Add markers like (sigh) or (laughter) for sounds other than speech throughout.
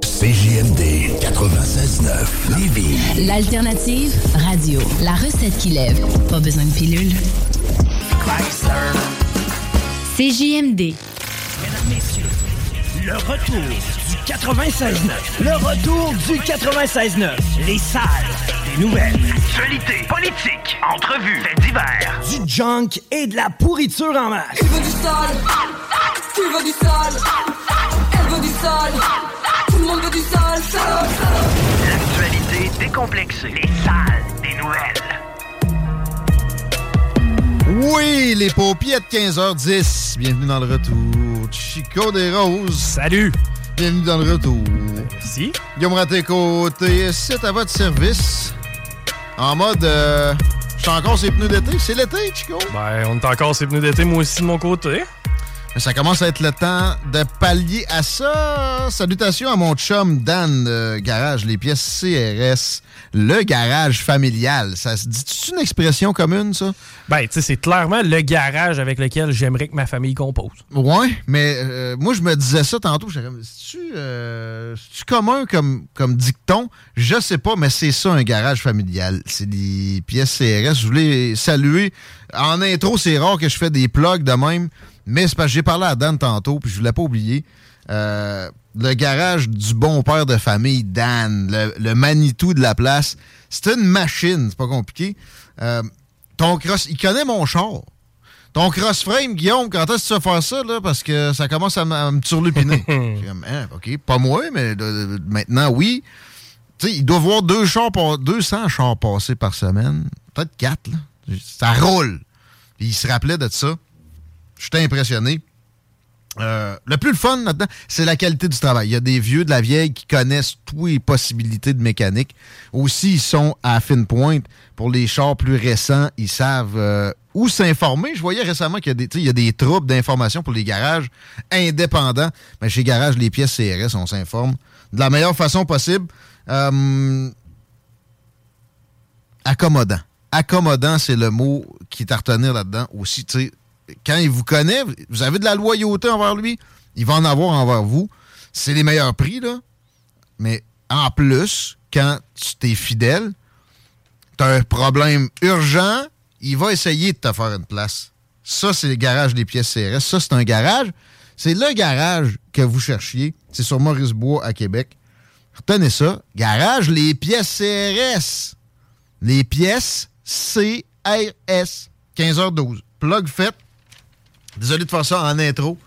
CJMD 96.9 Lévis. L'alternative radio. La recette qui lève. Pas besoin de pilule. CJMD. Mesdames, messieurs, le retour du 96.9. Le retour du 96.9. Les salles des nouvelles. Actualité, politique, entrevues, faits divers. Du junk et de la pourriture en masse. Tu veux du sale Tu veux du sale Elle veut du Tout le monde veut du sale Salope, salope L'actualité décomplexée. Les salles des nouvelles. Oui, les paupiers de 15h10. Bienvenue dans le retour. Chico des Roses. Salut! Bienvenue dans le retour. Merci. Guillaume Raté côté, c'est à votre service. En mode, euh, je suis encore ses pneus d'été. C'est l'été, Chico? Ben, on est encore ces pneus d'été, moi aussi de mon côté. Ça commence à être le temps de pallier à ça. Salutations à mon chum Dan Garage, les pièces CRS. Le garage familial. Ça se dit-tu une expression commune, ça? Ben, tu sais, c'est clairement le garage avec lequel j'aimerais que ma famille compose. Ouais, mais euh, moi, je me disais ça tantôt. C'est-tu euh, c'est-tu commun comme, comme dicton? Je sais pas, mais c'est ça, un garage familial. C'est des pièces CRS. Je voulais saluer. En intro, c'est rare que je fais des plugs de même, mais c'est parce que j'ai parlé à Dan tantôt, puis je voulais pas oublier. Euh, le garage du bon père de famille, Dan, le, le Manitou de la place. C'est une machine, c'est pas compliqué. Euh, ton cross, il connaît mon char. Ton cross-frame, Guillaume, quand est-ce que tu vas faire ça, là? Parce que ça commence à, me turlupiner. (laughs) Comme, Hein, OK, pas moi, mais de- maintenant, oui. Tu sais, il doit voir deux chars par- 200 chars passés par semaine. Peut-être quatre, là. Ça roule. Puis il se rappelait de ça. J'étais impressionné. Euh, le plus le fun là-dedans, c'est la qualité du travail. Il y a des vieux de la vieille qui connaissent toutes les possibilités de mécanique. Aussi, ils sont à fine pointe. Pour les chars plus récents, ils savent euh, où s'informer. Je voyais récemment qu'il y y a des troupes d'information pour les garages indépendants. Mais chez Garage, les pièces CRS, on s'informe de la meilleure façon possible. Euh, accommodant. Accommodant, c'est le mot qui est à retenir là-dedans aussi. Tu sais, quand il vous connaît, vous avez de la loyauté envers lui, il va en avoir envers vous. C'est les meilleurs prix, là. Mais en plus, quand tu t'es fidèle, tu as un problème urgent, il va essayer de te faire une place. Ça, c'est le garage des pièces CRS. Ça, c'est un garage. C'est le garage que vous cherchiez. C'est sur Maurice-Bois à Québec. Retenez ça. Garage, les pièces CRS. Les pièces CRS. 15h12. Plug fait. Désolé de faire ça en intro.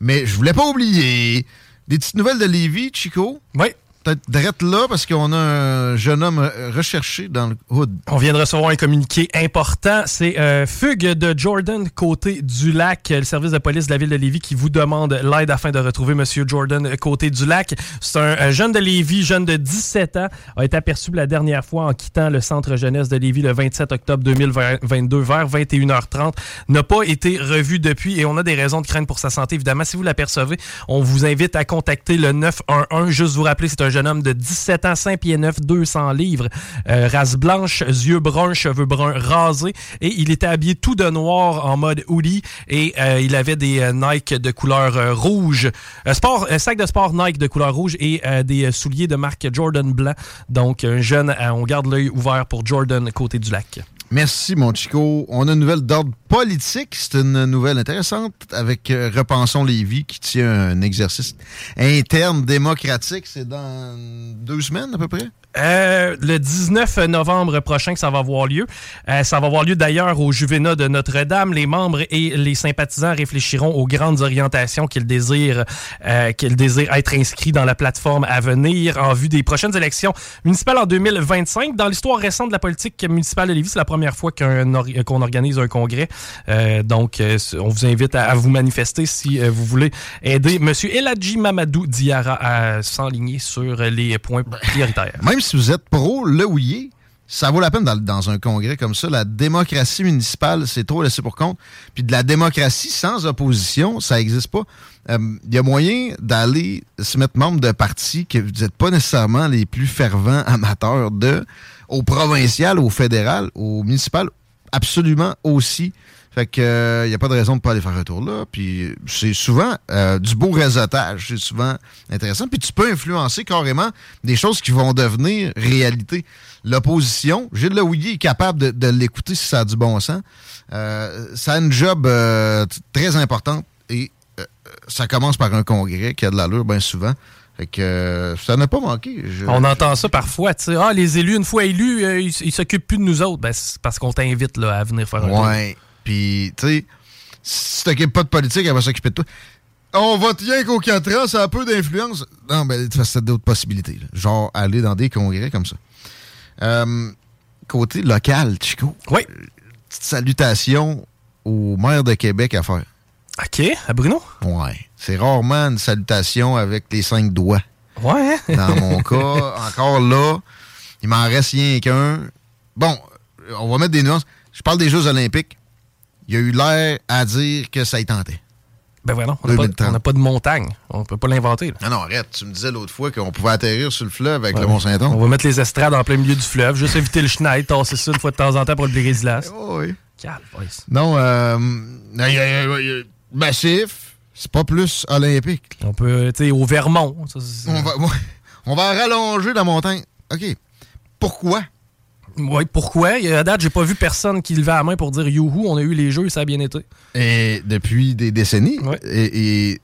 Mais je voulais pas oublier. Des petites nouvelles de Lévis, Chico. Oui. Peut-être drette là parce qu'on a un jeune homme recherché dans le hood. On vient de recevoir un communiqué important. C'est euh, fugue de Jordan côté du lac. Le service de police de la ville de Lévis qui vous demande l'aide afin de retrouver Monsieur Jordan côté du lac. C'est un, un jeune de Lévis, jeune de 17 ans, a été aperçu la dernière fois en quittant le centre jeunesse de Lévis le 27 octobre 2022 vers 21h30. N'a pas été revu depuis et on a des raisons de crainte pour sa santé. Évidemment, si vous l'apercevez, on vous invite à contacter le 911. Juste vous rappeler, c'est un jeune homme de 17 ans, 5 pieds 9, 200 livres, euh, race blanche, yeux bruns, cheveux bruns rasés et il était habillé tout de noir en mode hoodie et euh, il avait des euh, Nike de couleur rouge, sport, un sac de sport Nike de couleur rouge et des souliers de marque Jordan blanc. Donc un jeune, on garde l'œil ouvert pour Jordan côté du lac. Merci, mon. On a une nouvelle d'ordre politique. C'est une nouvelle intéressante avec euh, Repensons Lévis qui tient un exercice interne démocratique. C'est dans deux semaines à peu près? Euh, le 19 novembre prochain que ça va avoir lieu. Euh, ça va avoir lieu d'ailleurs au Juvénat de Notre-Dame. Les membres et les sympathisants réfléchiront aux grandes orientations qu'ils désirent, euh, qu'ils désirent être inscrits dans la plateforme à venir en vue des prochaines élections municipales en 2025. Dans l'histoire récente de la politique municipale de Lévis, c'est la première fois qu'on organise un congrès. donc, on vous invite à, vous manifester si vous voulez aider M. Eladji Mamadou Diara à s'enligner sur les points prioritaires vous êtes pro le ouillé, ça vaut la peine dans, un congrès comme ça. La démocratie municipale, c'est trop laissé pour compte. Puis de la démocratie sans opposition, ça n'existe pas. Il euh, y a moyen d'aller se mettre membre de parti que vous n'êtes pas nécessairement les plus fervents amateurs de, au provincial, au fédéral, au municipal, absolument aussi. Fait que il euh, n'y a pas de raison de ne pas aller faire un tour là. Puis c'est souvent euh, du beau réseautage. C'est souvent intéressant. Puis tu peux influencer carrément des choses qui vont devenir réalité. L'opposition, Gilles Lehouillier est capable de, l'écouter si ça a du bon sens. Euh, ça a une job très importante et ça commence par un congrès qui a de l'allure bien souvent. Fait que ça n'a pas manqué. On entend ça parfois, tu sais. Ah, les élus, une fois élus, ils s'occupent plus de nous autres. Ben, c'est parce qu'on t'invite là, à venir faire un ouais. Puis, tu sais, si tu t'occupes pas de politique, elle va s'occuper de toi. On vote rien qu'aux 4 ans, ça a peu d'influence. Non, ben, as d'autres possibilités. Genre, aller dans des congrès comme ça. Euh, côté local, Chico. Oui. Petite salutation au maire de Québec à faire. OK, à Bruno? Ouais. C'est rarement une salutation avec les cinq doigts. Ouais. Hein? Dans mon (laughs) cas, encore là, il m'en reste rien qu'un. Bon, on va mettre des nuances. Je parle des Jeux olympiques il a eu l'air à dire que ça y tentait. Ben voilà, on n'a pas, de montagne. On peut pas l'inventer. Non, non, arrête. Tu me disais l'autre fois qu'on pouvait atterrir sur le fleuve avec le Mont-Saint-On. On va mettre les estrades en plein milieu du fleuve, juste éviter le schneid, tasser ça une fois de temps en temps pour le brise-glace. Oh, oui. Calme, Non, euh, massif, c'est pas plus olympique. On peut, tu sais, au Vermont. on, va, (laughs) on va rallonger la montagne. OK. Pourquoi? Oui, pourquoi? À date, j'ai pas vu personne qui levait la main pour dire youhou, on a eu les jeux et ça a bien été. Et depuis des décennies. Et,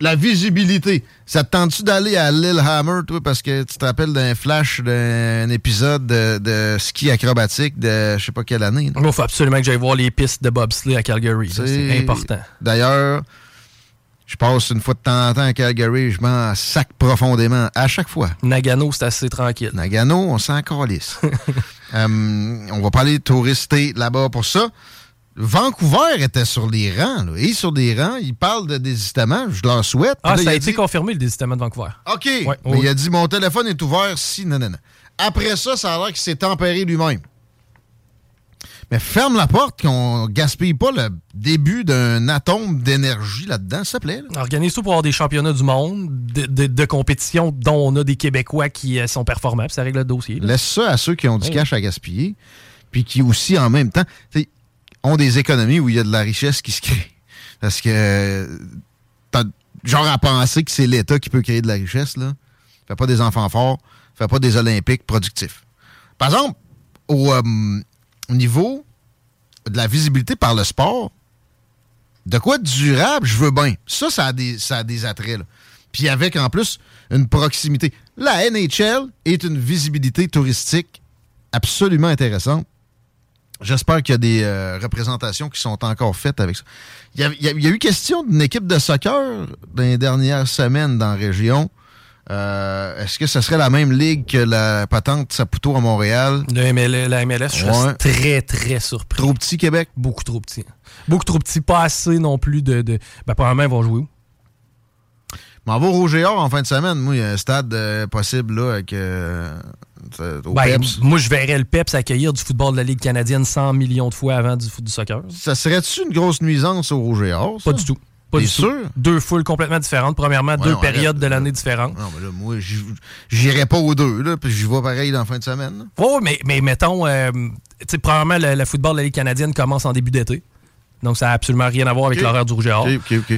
la visibilité. Ça te tente-tu d'aller à Lillehammer, toi, parce que tu te rappelles d'un flash d'un épisode de, ski acrobatique de je sais pas quelle année? Il faut absolument que j'aille voir les pistes de bobsleigh à Calgary. C'est important. D'ailleurs, je passe une fois de temps en temps à Calgary, je m'en sac profondément à chaque fois. Nagano, c'est assez tranquille. Nagano, on s'en calisse. (laughs) Euh, on va parler de touristé là-bas pour ça. Vancouver était sur les rangs, là, et sur des rangs, il parle de désistement, je leur souhaite. Ah, ça a, été confirmé le désistement de Vancouver. OK, mais il a dit mon téléphone est ouvert si, non, non, non. Après ça, ça a l'air qu'il s'est tempéré lui-même. Mais ferme la porte, qu'on gaspille pas le début d'un atome d'énergie là-dedans, s'il te plaît. Organise tout pour avoir des championnats du monde, de, compétition dont on a des Québécois qui euh, sont performants, ça règle le dossier. Laisse ça à ceux qui ont du cash à gaspiller, puis qui aussi, en même temps, ont des économies où il y a de la richesse qui se crée. Parce que t'as genre à penser que c'est l'État qui peut créer de la richesse, là. Fait pas des enfants forts, fait pas des Olympiques productifs. Par exemple, au, euh, au niveau de la visibilité par le sport, de quoi durable, je veux bien? Ça, ça a des, ça a des attraits. Puis avec en plus une proximité. La NHL est une visibilité touristique absolument intéressante. J'espère qu'il y a des euh, représentations qui sont encore faites avec ça. Il y a, il y a eu question d'une équipe de soccer dans les dernières semaines dans la région. Euh, est-ce que ce serait la même ligue que la patente Saputo à Montréal? la MLS, je suis très, très surpris. Trop petit, Québec? Beaucoup trop petit. Beaucoup trop petit. Pas assez non plus de... de... Ben, probablement, ils vont jouer où? M'en va au Rouge et Or en fin de semaine. Moi, il y a un stade euh, possible là, avec... Euh, ben, moi, je verrais le PEPS accueillir du football de la Ligue canadienne 100 millions de fois avant du, du soccer. Ça serait-tu une grosse nuisance au Rouge et Or? Pas du tout. Pas sûr? Deux foules complètement différentes. Premièrement, deux périodes de l'année différentes. Non, mais là, moi, j'irai pas aux deux, là, puis j'y vais pareil dans la fin de semaine. Oui, mais, mais mettons, euh, tu sais, premièrement, le, football de la Ligue canadienne commence en début d'été. Donc, ça n'a absolument rien à voir avec Ok. l'horaire du Rouge et Or.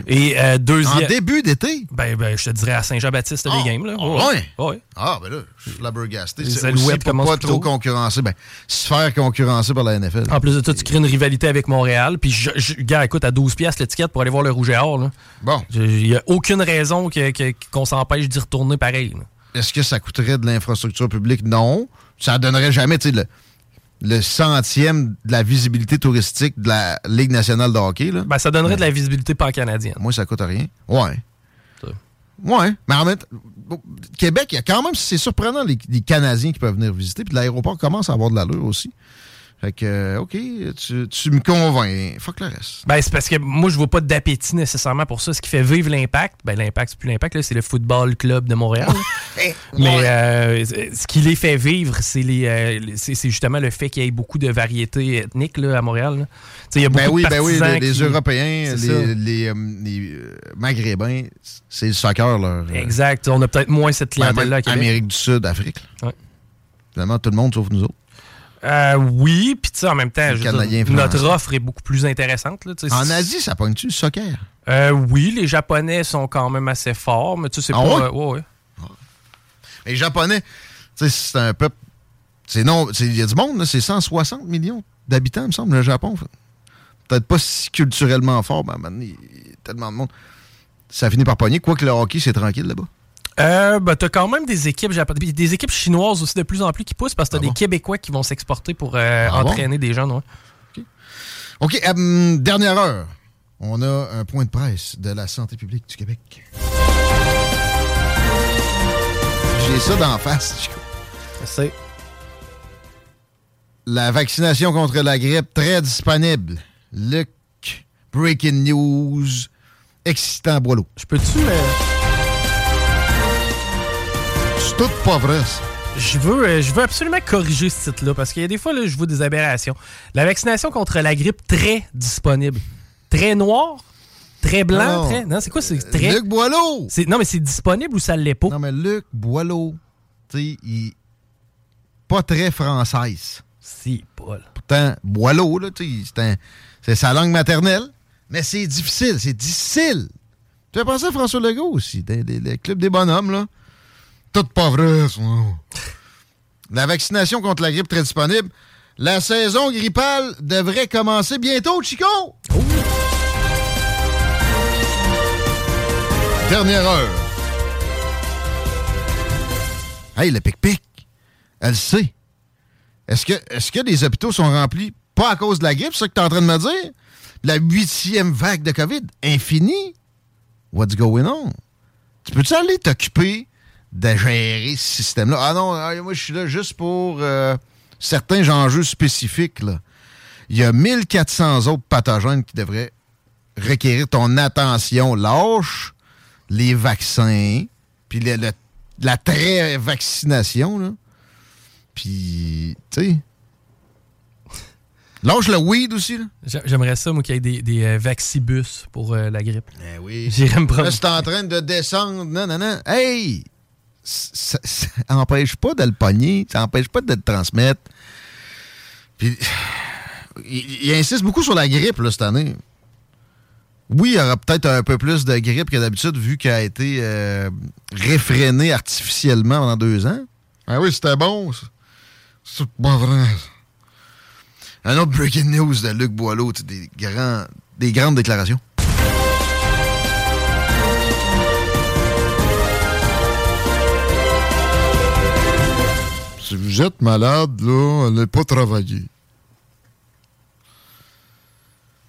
Et euh, En deuxième. début d'été? Ben, ben, je te dirais à Saint-Jean-Baptiste, Ah, les games. Là. ah ouais? ouais. Ah, ben là, je suis flabbergasté. C'est aussi pour pas trop tôt. concurrencer. Ben, se faire concurrencer par la NFL. En plus de ça, tu crées une rivalité avec Montréal. Puis, je, je- gars, écoute, à 12 piastres l'étiquette pour aller voir le Rouge et Or. là. Bon. Il n'y a aucune raison que- que- qu'on s'empêche d'y retourner pareil. Est-ce que ça coûterait de l'infrastructure publique? Non. Ça donnerait jamais, tu sais, le, centième de la visibilité touristique de la Ligue nationale de hockey, là. Ben, ça donnerait de la visibilité pan-canadienne. Moi, ça coûte rien. Ouais. Ouais. Mais en même temps, Québec, il y a quand même, c'est surprenant, les, les Canadiens qui peuvent venir visiter. Puis l'aéroport commence à avoir de l'allure aussi. Fait que, OK, tu, tu me convaincs. Fuck le reste. Ben, c'est parce que moi, je vois pas d'appétit nécessairement pour ça. Ce qui fait vivre l'impact, ben, l'impact, c'est plus l'impact, là, c'est le Football Club de Montréal. là. (laughs) Mais euh, ce qui les fait vivre, c'est les, euh, c'est justement le fait qu'il y ait beaucoup de variétés ethniques là, à Montréal. là. Tu sais, Il y a beaucoup Ben oui, de ben oui, les, Européens, les, les, euh, les, Maghrébins, c'est le soccer, leur. Exact. On a peut-être moins cette clientèle-là à Québec. Amérique du Sud, Afrique. Ouais. Finalement, tout le monde sauf nous autres. Euh, oui, puis tu sais, en même temps, dire, notre offre est beaucoup plus intéressante. Là. En Asie, ça pogne-tu le soccer? Euh, oui, les Japonais sont quand même assez forts, mais tu sais, c'est Ah pas. ouais? ouais, ouais. Les Japonais, tu sais, c'est un peuple. C'est non. Il y a du monde, c'est 160 millions d'habitants, il me semble, le Japon. Peut-être pas si culturellement fort, mais il y a tellement de monde. Ça finit par pogner. Quoique le hockey, c'est tranquille là-bas. Euh, ben, t'as quand même des équipes japonaises, des équipes chinoises aussi de plus en plus qui poussent parce que t'as Ah des? Québécois qui vont s'exporter pour euh, Ah bon? entraîner des jeunes. ouais. OK, euh, dernière heure. On a un point de presse de la santé publique du Québec. J'ai ça d'en face. Chico. C'est. La vaccination contre la grippe très disponible. Luc, breaking news, excitant boileau. Je peux-tu. euh, tout pas vrai, ça. Je veux, euh, je veux absolument corriger ce titre-là parce qu'il y a des fois, là, je vois des aberrations. La vaccination contre la grippe très disponible. Très noir, très blanc, Non. très. Non, c'est quoi? C'est très. Luc Boileau! Non, mais c'est disponible ou ça l'est pas? Non, mais Luc Boileau, tu sais, il. Pas très française. Si, Paul. Pourtant, Boileau, là, tu sais, c'est un- c'est sa langue maternelle, mais c'est difficile, c'est difficile. Tu as pensé à François Legault aussi, le club des bonhommes, là. Tout pas vrai, ça. La vaccination contre la grippe très disponible. La saison grippale devrait commencer bientôt, Chico! Dernière heure. Hey, le pic-pic, elle sait. Est-ce que, est-ce que les hôpitaux sont remplis pas à cause de la grippe, c'est ça que tu es en train de me dire? La huitième vague de COVID, infinie? What's going on? Tu peux-tu aller t'occuper de gérer ce système-là? Ah non, ah, moi je suis là juste pour euh, certains enjeux spécifiques. Là. Il y a 1400 autres pathogènes qui devraient requérir ton attention. Lâche les vaccins, puis le- le- la très vaccination, là. Puis, tu sais. Lâche le weed aussi, là. J'aimerais ça, moi, qu'il y ait des, des euh, vaccibus pour euh, la grippe. Eh oui. J'irais me prendre. Là, c'est en train de descendre. Non, non, non. Hey! Ça, ça (laughs) empêche pas de le pogner. Ça empêche pas de le transmettre. Puis, il, insiste beaucoup sur la grippe, là, cette année. Oui, il y aura peut-être un peu plus de grippe que d'habitude, vu qu'elle a été euh, réfrénée artificiellement pendant deux ans. Ah oui, c'était bon. C'est pas vrai. Un autre breaking news de Luc Boileau, des, grands, des grandes déclarations. Si vous êtes malade, là, allez pas travailler.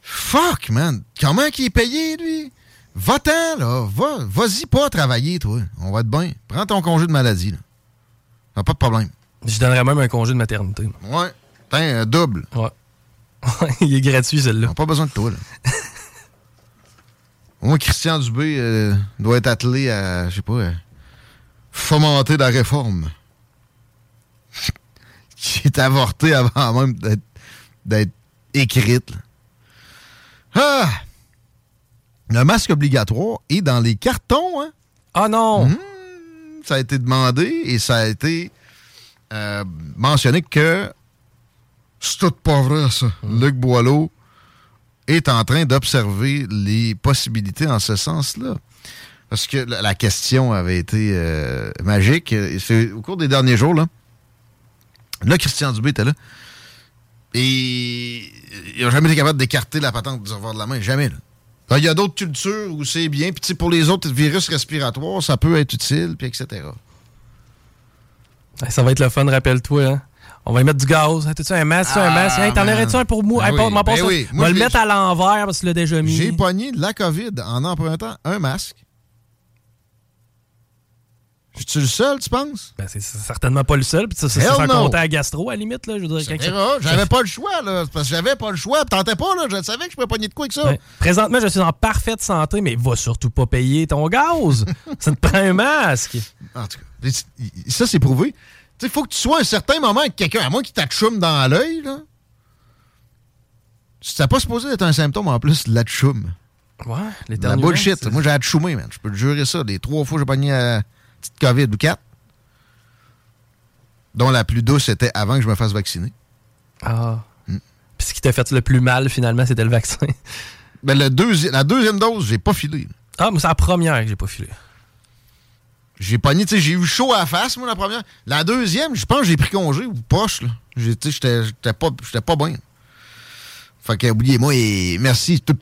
Fuck, man. Comment qu'il est payé, lui? Va-t'en, là. Va, vas-y pas travailler, toi. On va être bien. Prends ton congé de maladie, là. Pas de problème. Je donnerais même un congé de maternité. Ouais. Un double. Ouais. (laughs) Il est gratuit, n'a pas besoin de toi, là. (laughs) Moins, Christian Dubé euh, doit être attelé à, je sais pas, à fomenter la réforme. Qui est avortée avant même d'être, écrite. Ah! Le masque obligatoire est dans les cartons, hein? Ah non! Mhm. Ça a été demandé et ça a été euh, mentionné que c'est tout pas vrai, ça. Luc Boileau est en train d'observer les possibilités en ce sens-là. Parce que la, la question avait été euh, magique. C'est au cours des derniers jours, là. Là, Christian Dubé était là. Et il n'a jamais été capable d'écarter la patente du revoir de la main. Jamais, là. Il y a d'autres cultures où c'est bien. Puis tu sais, pour les autres virus respiratoires, ça peut être utile, puis etc. Ça va être le fun, rappelle-toi. Hein? On va y mettre du gaz. T'as-tu un masque? un Ah, masque? Hey, T'en aurais-tu un pour moi? Ben Hey, oui, ben oui. On va le mettre à l'envers parce que l'as déjà mis. J'ai pogné la COVID en empruntant un masque. Je suis le seul, tu penses? Ben, c'est certainement pas le seul. Puis ça, c'est sans no. compter à gastro, à la limite. Là, je veux dire, Ça. J'avais pas le choix, là. Parce que j'avais pas le choix. Tentais pas, là. Je savais que je pouvais pogner de quoi avec ça. Présentement, je suis en parfaite santé, mais va surtout pas payer ton gaz. (laughs) ça te prend un masque. En tout cas, ça, c'est prouvé. Tu sais, faut que tu sois à un certain moment avec quelqu'un, à moins qu'il t'atchoume dans l'œil, là. C'est pas supposé être un symptôme, en plus, la tchoum. Ouais, La bullshit. Moi, j'ai atchoumé, man. Je peux te jurer ça. Les trois fois que j'ai pogné la petite COVID ou quatre, dont la plus douce était avant que je me fasse vacciner. Ah. Hmm. Puis ce qui t'a fait le plus mal, finalement, c'était le vaccin. (laughs) Ben, le deuxi- la deuxième dose, j'ai pas filé. Ah, mais c'est la première que j'ai pas filé. J'ai pogné, tu sais, j'ai eu chaud à la face, moi, la première. La deuxième, je pense que j'ai pris congé ou poche, là. Tu sais, j'étais- pas, j'étais pas bien. Fait que, oubliez-moi, et merci, tout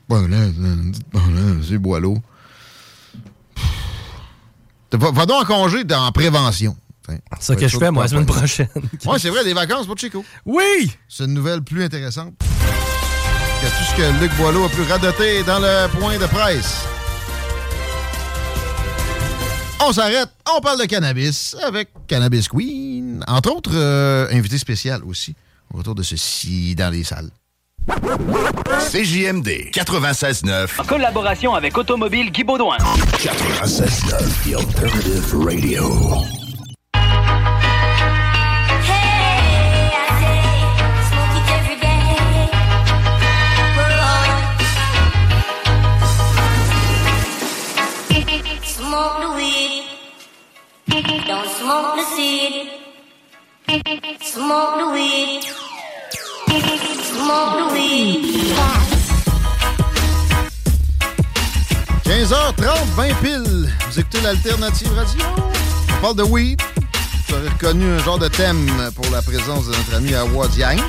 c'est Boileau. Va, va donc en congé en prévention. C'est ça que je fais, moi, la semaine prochaine. (laughs) Ouais, c'est vrai, des vacances pour Chico. Oui! C'est une nouvelle plus intéressante que tout ce que Luc Boileau a pu radoter dans le point de presse. On s'arrête, on parle de cannabis avec Cannabis Queen. Entre autres, euh, invité spécial aussi, au retour de ceci dans les salles. CJMD 96.9. En collaboration avec Automobile Guy Baudouin. 96.9, The Alternative Radio. Smoke the weed. Don't smoke the seed. Smoke the weed. Smoke the weed. 15h30, 20 piles. Vous écoutez l'Alternative Radio? On parle de weed. Vous aurez reconnu un genre de thème pour la présence de notre ami Awad Yang.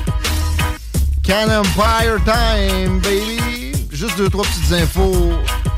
Can Empire Time, baby. Juste deux, trois petites infos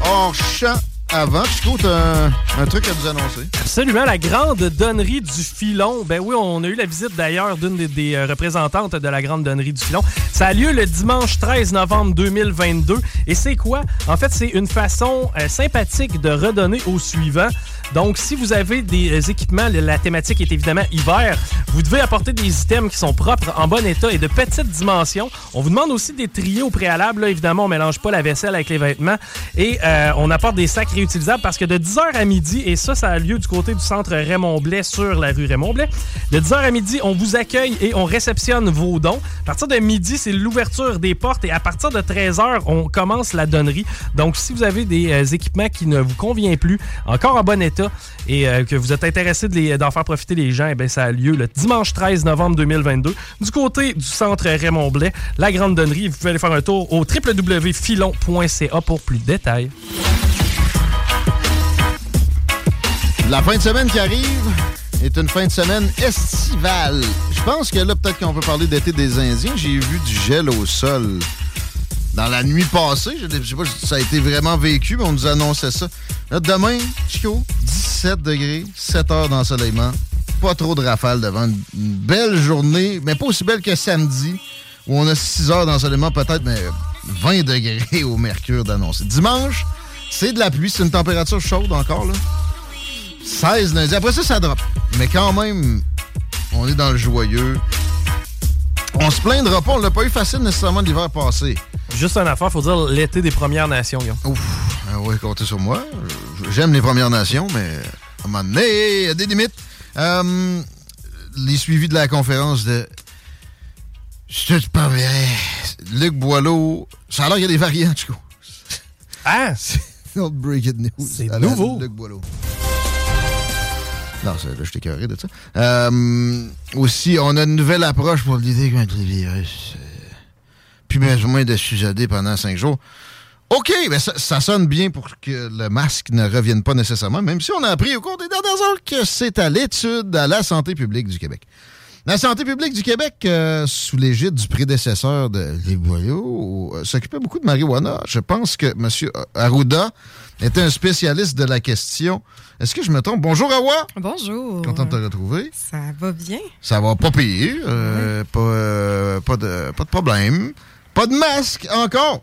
hors champ avant. T'as un, un truc à nous annoncer. Absolument, la grande donnerie du Filon. Ben oui, on a eu la visite d'ailleurs d'une des, des, euh, représentantes de la grande donnerie du Filon. Ça a lieu le dimanche 13 novembre 2022. Et c'est quoi? En fait, c'est une façon euh, sympathique de redonner au suivant. Donc, si vous avez des euh, équipements, la thématique est évidemment hiver, vous devez apporter des items qui sont propres, en bon état et de petite dimension. On vous demande aussi des trier au préalable. Là, évidemment, on mélange pas la vaisselle avec les vêtements. Et euh, on apporte des sacs réutilisables parce que de 10h à midi, et ça, ça a lieu du côté du centre Raymond Blais sur la rue Raymond Blais, de 10h à midi, on vous accueille et on réceptionne vos dons. À partir de midi, c'est l'ouverture des portes et à partir de 13h, on commence la donnerie. Donc, si vous avez des euh, équipements qui ne vous conviennent plus, encore en bon état, et euh, que vous êtes intéressé d'en faire profiter les gens, eh ça a lieu le dimanche 13 novembre 2022 du côté du centre Raymond Blais, la Grande Donnerie. Vous pouvez aller faire un tour au www.filon.ca pour plus de détails. La fin de semaine qui arrive est une fin de semaine estivale. Je pense que là, peut-être qu'on peut parler d'été des Indiens. J'ai vu du gel au sol dans la nuit passée. Je ne sais pas si ça a été vraiment vécu, mais on nous annonçait ça. Demain, Chico, 17 degrés, 7 heures d'ensoleillement. Pas trop de rafales devant une une belle journée, mais pas aussi belle que samedi, où on a 6 heures d'ensoleillement, peut-être, mais 20 degrés au mercure d'annoncer. Dimanche, c'est de la pluie, c'est une température chaude encore, là. 16 lundi. Après ça, ça drop. Mais quand même, on est dans le joyeux. On se plaindra pas, on l'a pas eu facile nécessairement l'hiver passé. Juste une affaire, faut dire l'été des Premières Nations, Guillaume. Ouf, ah oui, comptez sur moi. J'aime les Premières Nations, mais à un moment donné, il y a des limites. Euh, les suivis de la conférence de. Je te pas vrai. Luc Boileau. Ça a l'air qu'il y a des variants, Chico. Ah! (laughs) C'est breaking news. C'est nouveau. Luc Boileau. Non, là, je carré de ça. Euh, aussi, on a une nouvelle approche pour l'idée contre les virus. Euh, plus besoin de sujader pendant cinq jours. OK, mais ça, ça sonne bien pour que le masque ne revienne pas nécessairement, même si on a appris au cours des dernières heures que c'est à l'étude à la santé publique du Québec. La santé publique du Québec, euh, sous l'égide du prédécesseur de Les Boyaux, s'occupait beaucoup de marijuana. Je pense que M. Arruda était un spécialiste de la question. Est-ce que je me trompe? Bonjour, Awa. Bonjour. Content de te retrouver. Ça va bien? Ça va pas payer. euh, pas, euh, pas, de, pas de problème. Pas de masque encore.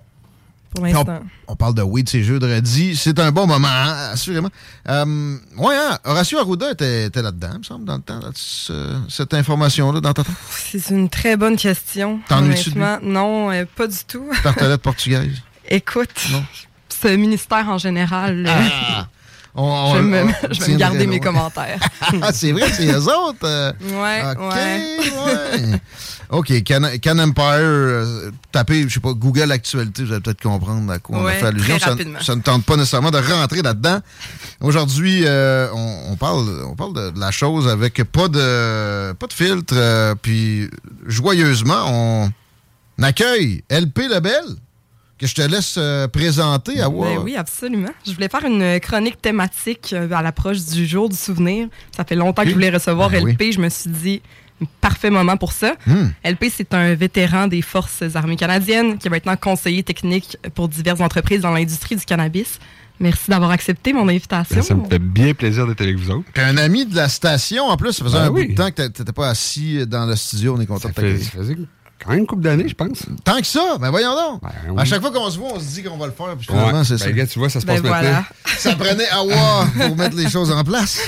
Pour on, l'instant. on parle de weed, c'est jeudi. C'est un bon moment, hein, assurément. Euh, ouais, hein, Horacio Arruda était, était là-dedans, il me semble, dans le temps, là, ce- cette information-là, dans ta tête? C'est une très bonne question. T'ennuies-tu de non, euh, pas du tout. Tartelette (laughs) portugaise? Écoute, ce ministère en général, euh, Ah! On- je vais on- me, on je vais me tiendrait garder mes commentaires. (laughs) ah, c'est vrai, c'est eux autres. euh, Ouais, OK, ouais. ouais. OK, Can, Can Empire, euh, tapez, je sais pas, Google Actualité, vous allez peut-être comprendre à quoi on a Ouais, fait allusion. Ça, ne tente pas nécessairement de rentrer là-dedans. Aujourd'hui, euh, on, on parle, on parle de, de la chose avec pas de, pas de filtre, puis joyeusement, on accueille LP Lebel, que je te laisse euh, présenter à Ben oui, absolument. Je voulais faire une chronique thématique euh, à l'approche du jour du souvenir. Ça fait longtemps que je voulais recevoir Ben LP. Je me suis dit, parfait moment pour ça. Hmm. LP, c'est un vétéran des Forces armées canadiennes qui est maintenant conseiller technique pour diverses entreprises dans l'industrie du cannabis. Merci d'avoir accepté mon invitation. Ben, ça me fait bien plaisir d'être avec vous autres. Puis un ami de la station, en plus, ça faisait Ben un oui. bout de temps que t'a- t'étais pas assis dans le studio. On est content de t'accueillir. Quand même une couple d'années, je pense. Tant que ça, ben voyons donc. oui. À chaque fois qu'on se voit, on se dit qu'on va le faire. Puis finalement, Ouais. c'est Ben, ça. regarde, tu vois, ça se Ben passe voilà. maintenant. (laughs) Ça prenait Awa pour mettre les choses en place.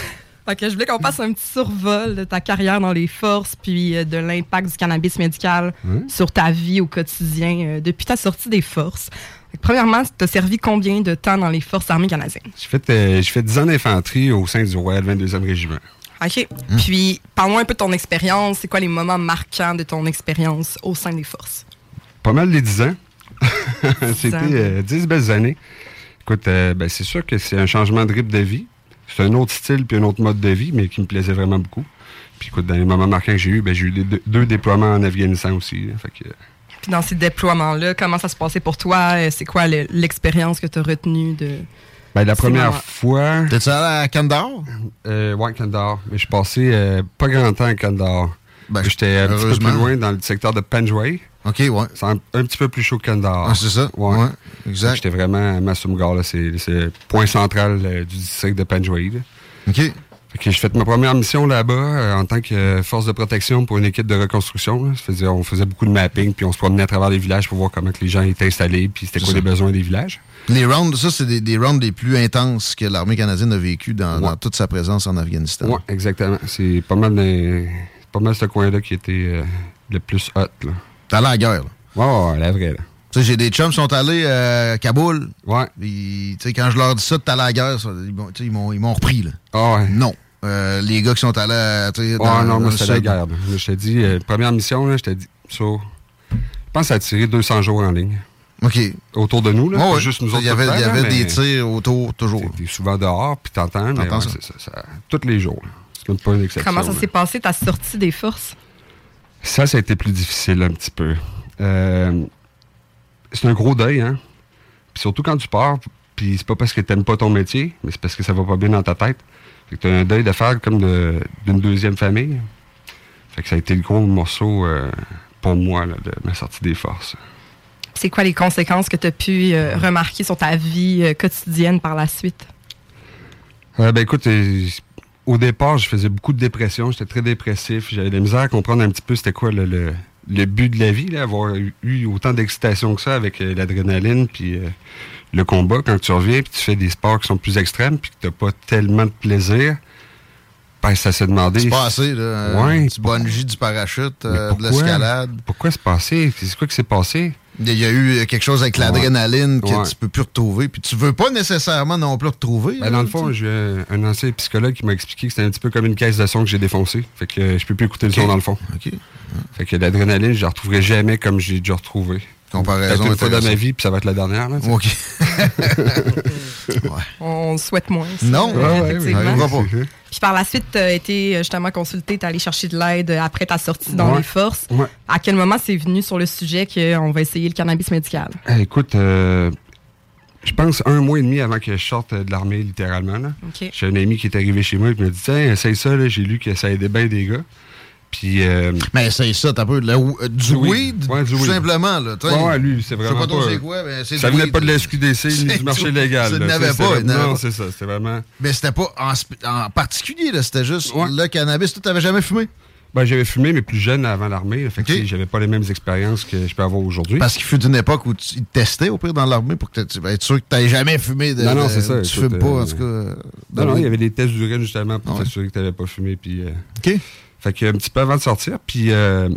Fait que je voulais qu'on fasse un petit survol de ta carrière dans les forces, puis euh, de l'impact du cannabis médical sur ta vie au quotidien euh, depuis ta sortie des forces. Fait que premièrement, tu as servi combien de temps dans les forces armées canadiennes? J'ai fait, euh, j'ai fait 10 ans d'infanterie au sein du Royal 22e Régiment. OK. Puis, parle-moi un peu de ton expérience. C'est quoi les moments marquants de ton expérience au sein des forces? Pas mal les 10 ans. (laughs) C'était euh, 10 belles années. Écoute, euh, ben, c'est sûr que c'est un changement de rythme de vie. C'est un autre style puis un autre mode de vie, mais qui me plaisait vraiment beaucoup. Puis écoute, dans les moments marquants que j'ai eu, ben, j'ai eu deux, deux déploiements en Afghanistan aussi. là. Fait que, euh, Puis, dans ces déploiements-là, comment ça se passait pour toi? Euh, C'est quoi le- l'expérience que tu as retenue de. Ben, la première fois. T'es-tu allé à Kandahar? Euh, ouais, Kandahar. Mais je suis passé euh, pas grand temps à Kandahar. Ben, J'étais un petit peu plus loin dans le secteur de Panjwai. OK, ouais. C'est un, un petit peu plus chaud que Kandahar. Ah, c'est ça? Ouais. Ouais, exact. J'étais vraiment à Masumgar, là. C'est c'est le point central euh, du district de Panjwai. là. OK. J'ai fait ma première mission là-bas euh, en tant que euh, force de protection pour une équipe de reconstruction. là. Ça faisait- on faisait beaucoup de mapping, puis on se promenait à travers les villages pour voir comment que les gens étaient installés, puis c'était quoi ça. les besoins des villages. Les rounds, ça, c'est des, des rounds les plus intenses que l'armée canadienne a vécu dans, dans toute sa présence en Afghanistan. Oui, exactement. C'est pas mal dans- pas mal ce coin-là qui était euh, le plus hot. Là. T'es allé à la guerre, là. Ouais, la vraie. Là. Tu sais, j'ai des chums qui sont allés euh, à Kaboul. Ouais. Tu sais, quand je leur dis ça, t'es allé à la guerre, ils m'ont ils m'ont repris, là. Ah ouais. Non. Euh, les gars qui sont allés, euh, tu sais, Ouais, dans- non, moi, c'était la guerre. là. Je t'ai dit, euh, première mission, là, je t'ai dit, so, je pense à tirer 200 jours en ligne. OK. Autour de nous, là. Ouais. juste nous Il y avait, y des tirs autour, toujours. T'es souvent dehors, puis t'entends, T'entends ouais, ça. ça, ça- Tous les jours. là. C'est même pas une exception. Comment ça s'est passé, ta sortie des forces? Ça, ça a été plus difficile un petit peu. Euh, c'est un gros deuil, hein. Puis surtout quand tu pars, puis c'est pas parce que t'aimes pas ton métier, mais c'est parce que ça va pas bien dans ta tête. Que t'as un deuil de faire comme de- d'une deuxième famille. Fait que ça a été le gros morceau euh, pour moi là, de ma sortie des forces. C'est quoi les conséquences que tu as pu euh, remarquer sur ta vie euh, quotidienne par la suite? Ben écoute, au départ, je faisais beaucoup de dépression, j'étais très dépressif, j'avais de la misère à comprendre un petit peu c'était quoi le, le- le but de la vie, là, avoir eu, autant d'excitation que ça avec l'adrénaline puis le combat. Quand tu reviens puis tu fais des sports qui sont plus extrêmes puis que t'as pas tellement de plaisir, ben ça s'est demandé. C'est pas assez, là. euh, Ouais. Du bungee, du parachute, euh, de pourquoi? l'escalade. Pourquoi c'est passé? C'est quoi qui s'est passé? Il y a eu quelque chose avec l'adrénaline que Ouais. tu peux plus retrouver. Puis tu veux pas nécessairement non plus retrouver. Ben, là, dans le tu fond, j'ai un, ancien psychologue qui m'a expliqué que c'était un petit peu comme une caisse de son que j'ai défoncée. Fait que euh, je peux plus écouter le son dans le fond. Fait que l'adrénaline, je la retrouverai jamais comme j'ai déjà retrouvé. Comparaison une fois dans ma vie, puis ça va être la dernière. Là. OK. (laughs) On souhaite moins. ça, Non, euh, ouais, ouais, pas. Puis par la suite, tu as été euh, justement consulté, tu allé chercher de l'aide euh, après ta sortie dans Ouais. les forces. Ouais. À quel moment c'est venu sur le sujet qu'on va essayer le cannabis médical? Eh, écoute, euh, je pense un mois et demi avant que je sorte de l'armée, littéralement. Là. OK. J'ai un ami qui est arrivé chez moi et qui m'a dit Tiens, essaye ça, là. j'ai lu que ça aidait bien des gars. Puis. euh, Mais essaye ça, t'as peu de la, euh, du weed, Ouais, du tout weed. simplement. Là. Ouais, ouais, lui, c'est Je sais vraiment pas trop pas- c'est quoi, mais c'est ça venait pas de la SQDC ni C'est (laughs) du marché tout. légal. Ça n'avait C'est- pas, c'est- Non, c'est ça. C'était vraiment. Mais c'était pas en, en particulier, là, c'était juste le cannabis. Tu t'avais jamais fumé? Ben, j'avais fumé, mais plus jeune avant l'armée. Fait sais, j'avais pas les mêmes expériences que je peux avoir aujourd'hui. Parce qu'il fut une époque où tu ils te testaient au pire dans l'armée pour que tu être sûr que tu jamais fumé de. non, non, c'est ça. Tu écoute, fumes pas, euh, en tout cas. euh, Non, non, il y avait des tests d'urine justement pour Ouais. s'assurer que tu n'avais pas fumé. Puis, euh, OK. Fait que un petit peu avant de sortir. Puis euh,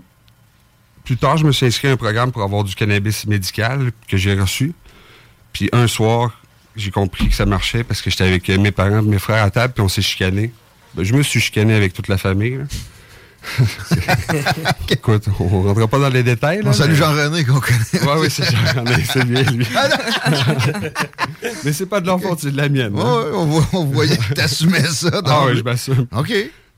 plus tard, je me suis inscrit à un programme pour avoir du cannabis médical que j'ai reçu. Puis un soir, j'ai compris que ça marchait parce que j'étais avec mes parents, mes frères à table, puis on s'est chicané. Ben, je me suis chicané avec toute la famille. là. (laughs) (laughs) Écoute, on ne rentrera pas dans les détails. Là, On salue mais- Jean-René qu'on connaît. Ouais, oui, c'est Jean-René, c'est lui, lui. (laughs) Mais c'est pas de leur faute, c'est de la mienne. Ouais, hein. ouais, on, voit- on voyait que t'assumais ça. dans Ah le- oui, je m'assume. OK.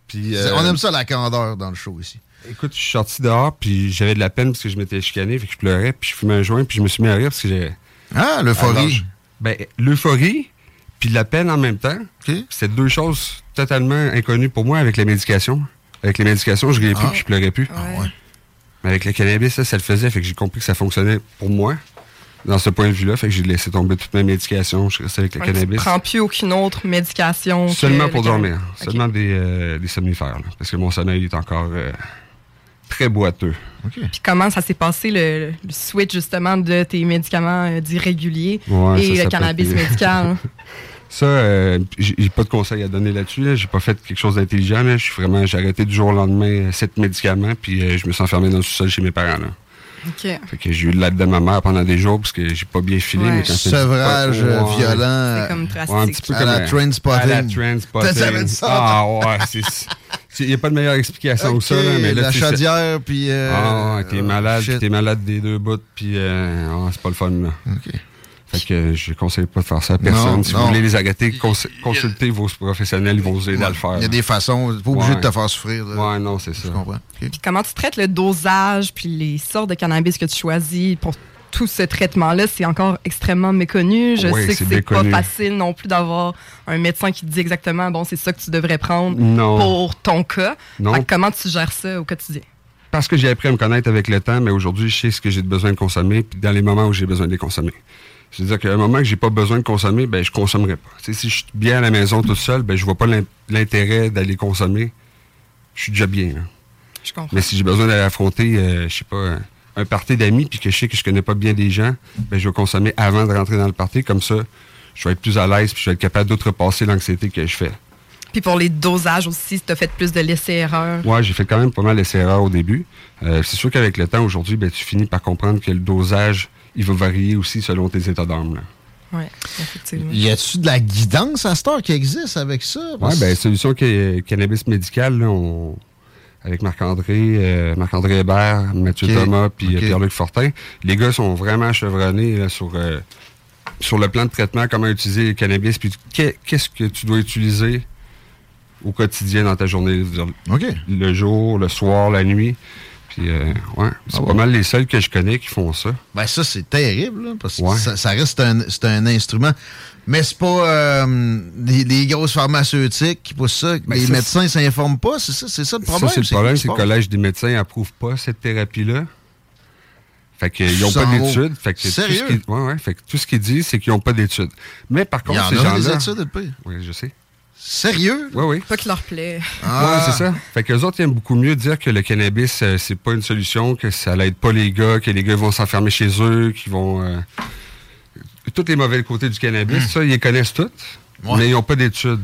Puis, C'est- euh, On aime ça, la candeur dans le show ici. Écoute, je suis sorti dehors, puis j'avais de la peine parce que je m'étais chicané, fait que je pleurais, puis je fumais un joint, puis je me suis mis à rire parce que j'ai. Ah, l'euphorie. Ben, l'euphorie, puis la peine en même temps. C'était deux choses totalement inconnues pour moi avec la médication. Avec les médications, je riais plus, Ah. puis je pleurais plus. Mais avec le cannabis, ça, ça le faisait, fait que j'ai compris que ça fonctionnait pour moi. Dans ce point de vue-là, fait que j'ai laissé tomber toutes mes médications, je restais avec le Ouais, Tu cannabis. prends plus aucune autre médication. Seulement le pour cannabis. dormir. Seulement des, euh, des somnifères. là, parce que mon sommeil est encore euh, très boiteux. Puis comment ça s'est passé le, le switch justement de tes médicaments euh, dits réguliers Ouais, et ça, ça le cannabis médical? (laughs) Ça, euh, j'ai pas de conseils à donner là-dessus. Là. J'ai pas fait quelque chose d'intelligent. Je suis vraiment, j'ai arrêté du jour au lendemain euh, sept médicaments, puis euh, je me suis enfermé dans le sous-sol chez mes parents. Là. OK. Fait que j'ai eu l'aide de ma mère pendant des jours parce que j'ai pas bien filé. Ouais. Mais quand Sevrage Ouais. violent. C'est comme drastique. Ouais, un petit peu À comme la un- Trainspotting. À la ça? Ah ouais, c'est... Il n'y a pas de meilleure explication que ça. Là, mais là, la chaudière, puis... euh, Ah, ouais, t'es malade, puis t'es malade des deux bouts, puis euh, ah, c'est pas le fun, là. Fait que je conseille pas de faire ça à personne. Non, si non. vous voulez les arrêter, cons- consultez vos professionnels, ils vont vous aider à le faire. Il y a des façons, pas obligé Ouais. de te faire souffrir. là. Ouais, non, c'est ça. Je comprends. Puis comment tu traites le dosage puis les sortes de cannabis que tu choisis pour tout ce traitement-là? C'est encore extrêmement méconnu. Je Oui, sais que c'est pas facile non plus d'avoir un médecin qui te dit exactement, bon, c'est ça que tu devrais prendre Non. pour ton cas. Non. Fait que comment tu gères ça au quotidien? Parce que j'ai appris à me connaître avec le temps, mais aujourd'hui, je sais ce que j'ai besoin de consommer, puis dans les moments où j'ai besoin de les consommer. C'est-à-dire qu'à un moment que j'ai pas besoin de consommer, ben je consommerai pas. Si je suis bien à la maison tout seul, ben je vois pas l'in- l'intérêt d'aller consommer. Je suis déjà bien. là. Je comprends. Mais si j'ai besoin d'aller affronter, euh, je sais pas, un, party d'amis, puis que je sais que je connais pas bien des gens, ben je vais consommer avant de rentrer dans le party. Comme ça, je vais être plus à l'aise, puis je vais être capable d'outrepasser l'anxiété que je fais. Puis pour les dosages aussi, si tu as fait plus de laisser-erreur. Ouais, j'ai fait quand même pas mal d'essais-erreurs au début. Euh, c'est sûr qu'avec le temps, aujourd'hui, ben, tu finis par comprendre que le dosage, il va varier aussi selon tes états d'âme. Oui, effectivement. Y a-tu de la guidance à cette heure qui existe avec ça? Ouais, Parce- ben, solution ca- cannabis médical, là, on- avec Marc-André, euh, Marc-André Hébert, Mathieu Thomas, puis euh. Pierre-Luc Fortin. Les gars sont vraiment chevronnés là, sur, euh, sur le plan de traitement, comment utiliser le cannabis, puis qu'est- qu'est-ce que tu dois utiliser au quotidien dans ta journée. Le jour, le soir, la nuit. Puis, euh, ouais, c'est Ah pas mal les seuls que je connais qui font ça. Ben ça, c'est terrible, là, parce que Ouais. ça, ça reste un, c'est un instrument. Mais c'est pas euh, des, des grosses pharmaceutiques qui poussent ça. Ben, les ça, médecins s'informent pas, c'est ça, c'est ça le problème. ça, c'est le problème, c'est que le. Collège des médecins n'approuve pas cette thérapie-là. Fait qu'ils n'ont pas d'études. Fait que tout ce qu'ils- ouais, ouais, disent, c'est qu'ils n'ont pas d'études. Mais par contre, ces gens-là... Oui, je sais. Sérieux? Oui, oui. Pas qu'il leur plaît. Ah. Ouais, c'est ça. Fait que les autres ils aiment beaucoup mieux dire que le cannabis, euh, c'est pas une solution, que ça l'aide pas les gars, que les gars vont s'enfermer chez eux, qu'ils vont. euh, Tous les mauvais côtés du cannabis, ça, ils les connaissent toutes, mais ils n'ont pas d'études.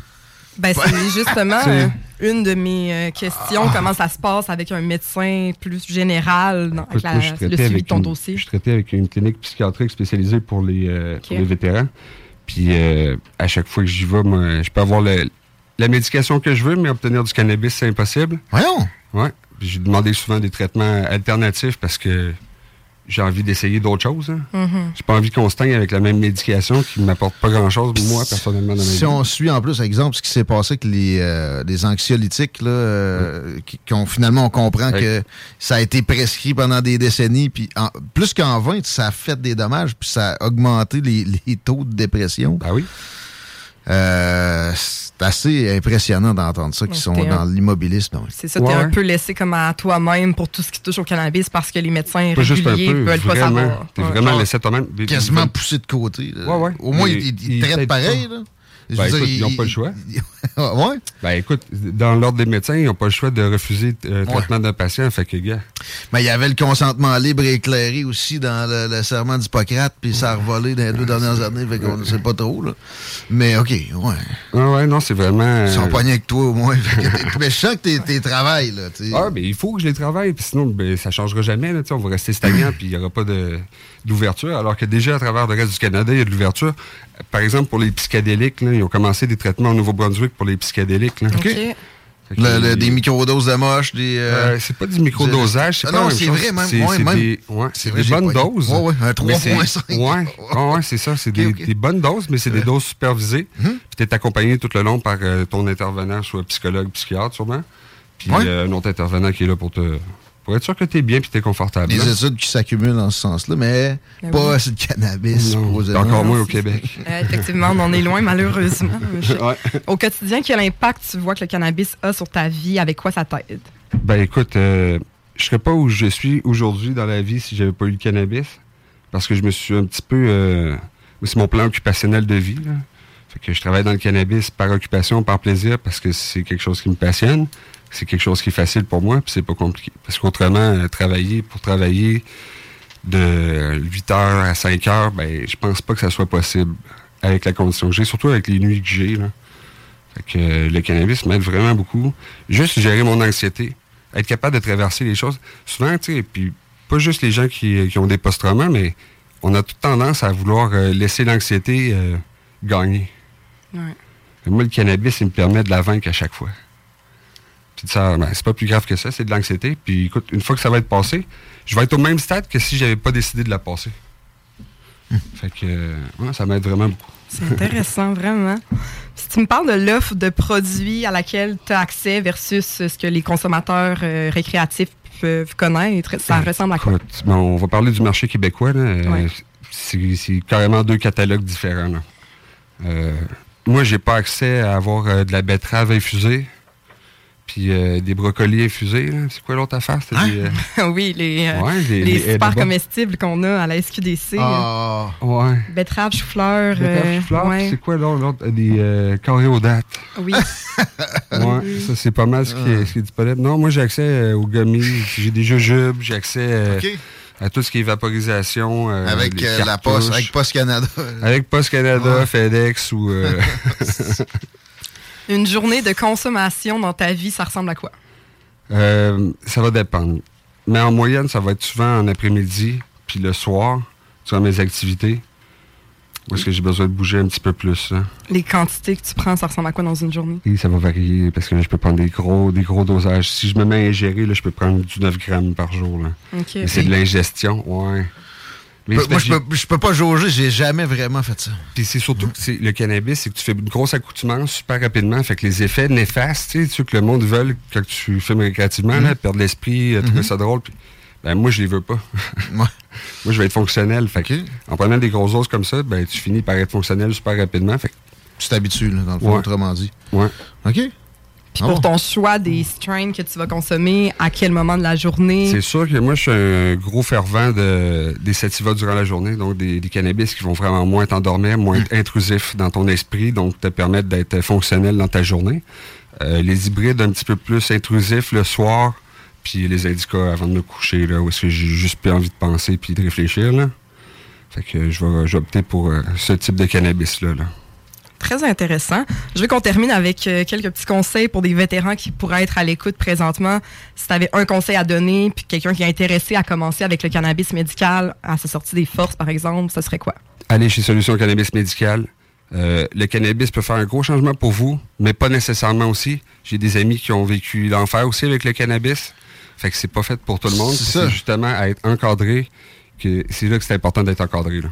Ben, c'est justement (laughs) euh, une de mes euh, questions. Comment ça se passe avec un médecin plus général dans, avec la- moi, le suivi de ton une- dossier? Je suis traité avec une clinique psychiatrique spécialisée pour les, euh, pour Ok. les vétérans. Puis euh, à chaque fois que j'y vais, moi, je peux avoir le- la médication que je veux, mais obtenir du cannabis, c'est impossible. Voyons! Ouais. Puis J'ai demandé souvent des traitements alternatifs parce que j'ai envie d'essayer d'autres choses. Hein. J'ai pas envie qu'on se teigne avec la même médication qui m'apporte pas grand-chose, moi, personnellement, dans ma vie. Si on suit en plus, exemple, ce qui s'est passé avec les, euh, les anxiolytiques, là, euh, ont, finalement, on comprend que ça a été prescrit pendant des décennies, puis en- plus qu'en 20, ça a fait des dommages, puis ça a augmenté les, les taux de dépression. Ah oui? C'est assez impressionnant d'entendre ça, qui sont dans l'immobilisme. oui. C'est ça, t'es un peu laissé comme à toi-même pour tout ce qui touche au cannabis parce que les médecins Pas réguliers peu, veulent pas savoir. T'es Ouais. vraiment laissé toi-même. Quasiment poussé de côté. là. Ouais, ouais. Au moins, ils il, traitent pareil. Là. Ben, écoute, dire, ils n'ont pas le choix. (laughs) Ouais? Ben écoute, dans l'ordre des médecins, ils n'ont pas le choix de refuser euh, le traitement d'un patient. Fait que, gars. Mais il y avait le consentement libre et éclairé aussi dans le, le serment d'Hippocrate, puis ça a revolé dans les deux dernières années, fait qu'on ne sait pas trop. Là. Mais OK, ouais. Ah ouais, non, c'est vraiment. Ils sont euh, pognés avec toi au moins. Mais je sens que t'es, t'es travail, là. Ah, mais il faut que je les travaille, puis sinon, ben, ça changera jamais. Là, on va rester stagnant, (clears throat) puis il n'y aura pas de, d'ouverture. Alors que déjà, à travers le reste du Canada, il y a de l'ouverture. Par exemple, pour les psychédéliques, là, ils ont commencé des traitements au Nouveau-Brunswick pour les psychédéliques. Là. OK. Le- le- les- des microdoses de moche, des. euh, Euh, c'est pas du microdosage, c'est Ah pas non, c'est vrai, même. C'est, ouais, des, ouais, C'est c'est vrai, des bonnes doses. Ouais, ouais, un Mais c'est- 3.5. Ouais, ouais, ouais, c'est ça. C'est des, des bonnes doses, mais c'est des doses supervisées. Hum. Puis tu es accompagné tout le long par euh, ton intervenant, soit psychologue, psychiatre, sûrement. Puis Ouais. euh, un autre intervenant qui est là pour te pour être sûr que tu es bien puis tu es confortable. Des là. études qui s'accumulent dans ce sens-là, mais Ben pas assez de cannabis. Non, encore moins au Québec. (laughs) Euh, effectivement, on en est loin, malheureusement. (laughs) Ouais. Au quotidien, quel impact tu vois que le cannabis a sur ta vie? Avec quoi ça t'aide? Ben écoute, euh, je serais pas où je suis aujourd'hui dans la vie si j'avais pas eu le cannabis. Parce que je me suis un petit peu. euh, c'est mon plan occupationnel de vie. Là. Fait que je travaille dans le cannabis par occupation, par plaisir, parce que c'est quelque chose qui me passionne. C'est quelque chose qui est facile pour moi, puis c'est pas compliqué. Parce qu'autrement, euh, travailler pour travailler de 8 heures à 5 heures, ben je pense pas que ça soit possible avec la condition que j'ai, surtout avec les nuits que j'ai. Là. Fait que euh, le cannabis m'aide vraiment beaucoup. Juste gérer mon anxiété, être capable de traverser les choses. Souvent, tu sais, puis pas juste les gens qui, qui ont des post-traumats, mais on a toute tendance à vouloir euh, laisser l'anxiété euh, gagner. Ouais. Moi, le cannabis, il me permet de la vaincre à chaque fois. Puis ça, ben, c'est pas plus grave que ça, c'est de l'anxiété. Puis écoute, une fois que ça va être passé, je vais être au même stade que si j'avais pas décidé de la passer. Fait que euh, ouais, ça m'aide vraiment beaucoup. C'est intéressant, (laughs) vraiment. Si tu me parles de l'offre de produits à laquelle tu as accès versus ce que les consommateurs euh, récréatifs peuvent connaître, ça ressemble à quoi? Écoute, bon, on va parler du marché québécois. là. Euh, Ouais. C'est c'est carrément deux catalogues différents. là. Euh, moi, j'ai pas accès à avoir euh, de la betterave infusée, puis euh, des brocolis infusés. C'est quoi l'autre affaire? Des, euh, (laughs) oui, les, euh, Ouais, les- les les super comestibles qu'on a à la SQDC. Ah. Ouais. Betterave, chou-fleur. Betterave, ouais. c'est quoi l'autre? Des euh, coréodates. Oui. (laughs) Ouais, ça c'est pas mal ce qui, est, ce qui est disponible. Non, moi j'ai accès euh, aux gummies, j'ai des jujubes, j'ai accès euh, à tout ce qui est vaporisation. euh, Avec euh, la poste, avec Post Canada. Avec Post Canada, Ouais. FedEx ou. euh, (laughs) Une journée de consommation dans ta vie, ça ressemble à quoi? euh, ça va dépendre. Mais en moyenne, ça va être souvent en après-midi, puis le soir, sur mes activités. Où est-ce que j'ai besoin de bouger un petit peu plus. là. Les quantités que tu prends, ça ressemble à quoi dans une journée? Et ça va varier parce que je peux prendre des gros, des gros dosages. Si je me mets à ingérer, là, je peux prendre du 9 grammes par jour. Là. OK. Mais c'est de l'ingestion, ouais. Mais Moi, je peux, je peux pas jauger, j'ai jamais vraiment fait ça. Puis c'est surtout que le cannabis, c'est que tu fais une grosse accoutumance super rapidement. Fait que les effets néfastes, tu sais, que le monde veut quand tu fumes récréativement, là, perdre l'esprit, euh, trouver Mhm. ça drôle. puis- ben, moi, je les veux pas. (laughs) moi, je vais être fonctionnel. Fait en prenant des grosses doses comme ça, ben, tu finis par être fonctionnel super rapidement. Fait Tu t'habitues, là, dans le fond, Ouais. autrement dit. Ouais. OK. Puis Ah pour bon. ton choix des strains que tu vas consommer, à quel moment de la journée? C'est sûr que moi, je suis un gros fervent de, des sativas durant la journée, donc des, des cannabis qui vont vraiment moins t'endormir, moins Mm. être intrusifs dans ton esprit, donc te permettre d'être fonctionnel dans ta journée. Euh, les hybrides un petit peu plus intrusifs le soir, puis les indicas avant de me coucher, là, où est-ce que j'ai juste plus envie de penser puis de réfléchir. Là. Fait que je vais, je vais opter pour euh, ce type de cannabis-là. Là. Très intéressant. Je veux qu'on termine avec euh, quelques petits conseils pour des vétérans qui pourraient être à l'écoute présentement. Si tu avais un conseil à donner, puis quelqu'un qui est intéressé à commencer avec le cannabis médical à sa sortie des forces, par exemple, ça serait quoi? Allez chez Solutions Cannabis Médical. Euh, le cannabis peut faire un gros changement pour vous, mais pas nécessairement aussi. J'ai des amis qui ont vécu l'enfer aussi avec le cannabis. Fait que c'est pas fait pour tout le monde. C'est justement à être encadré que c'est là que c'est important d'être encadré. Là.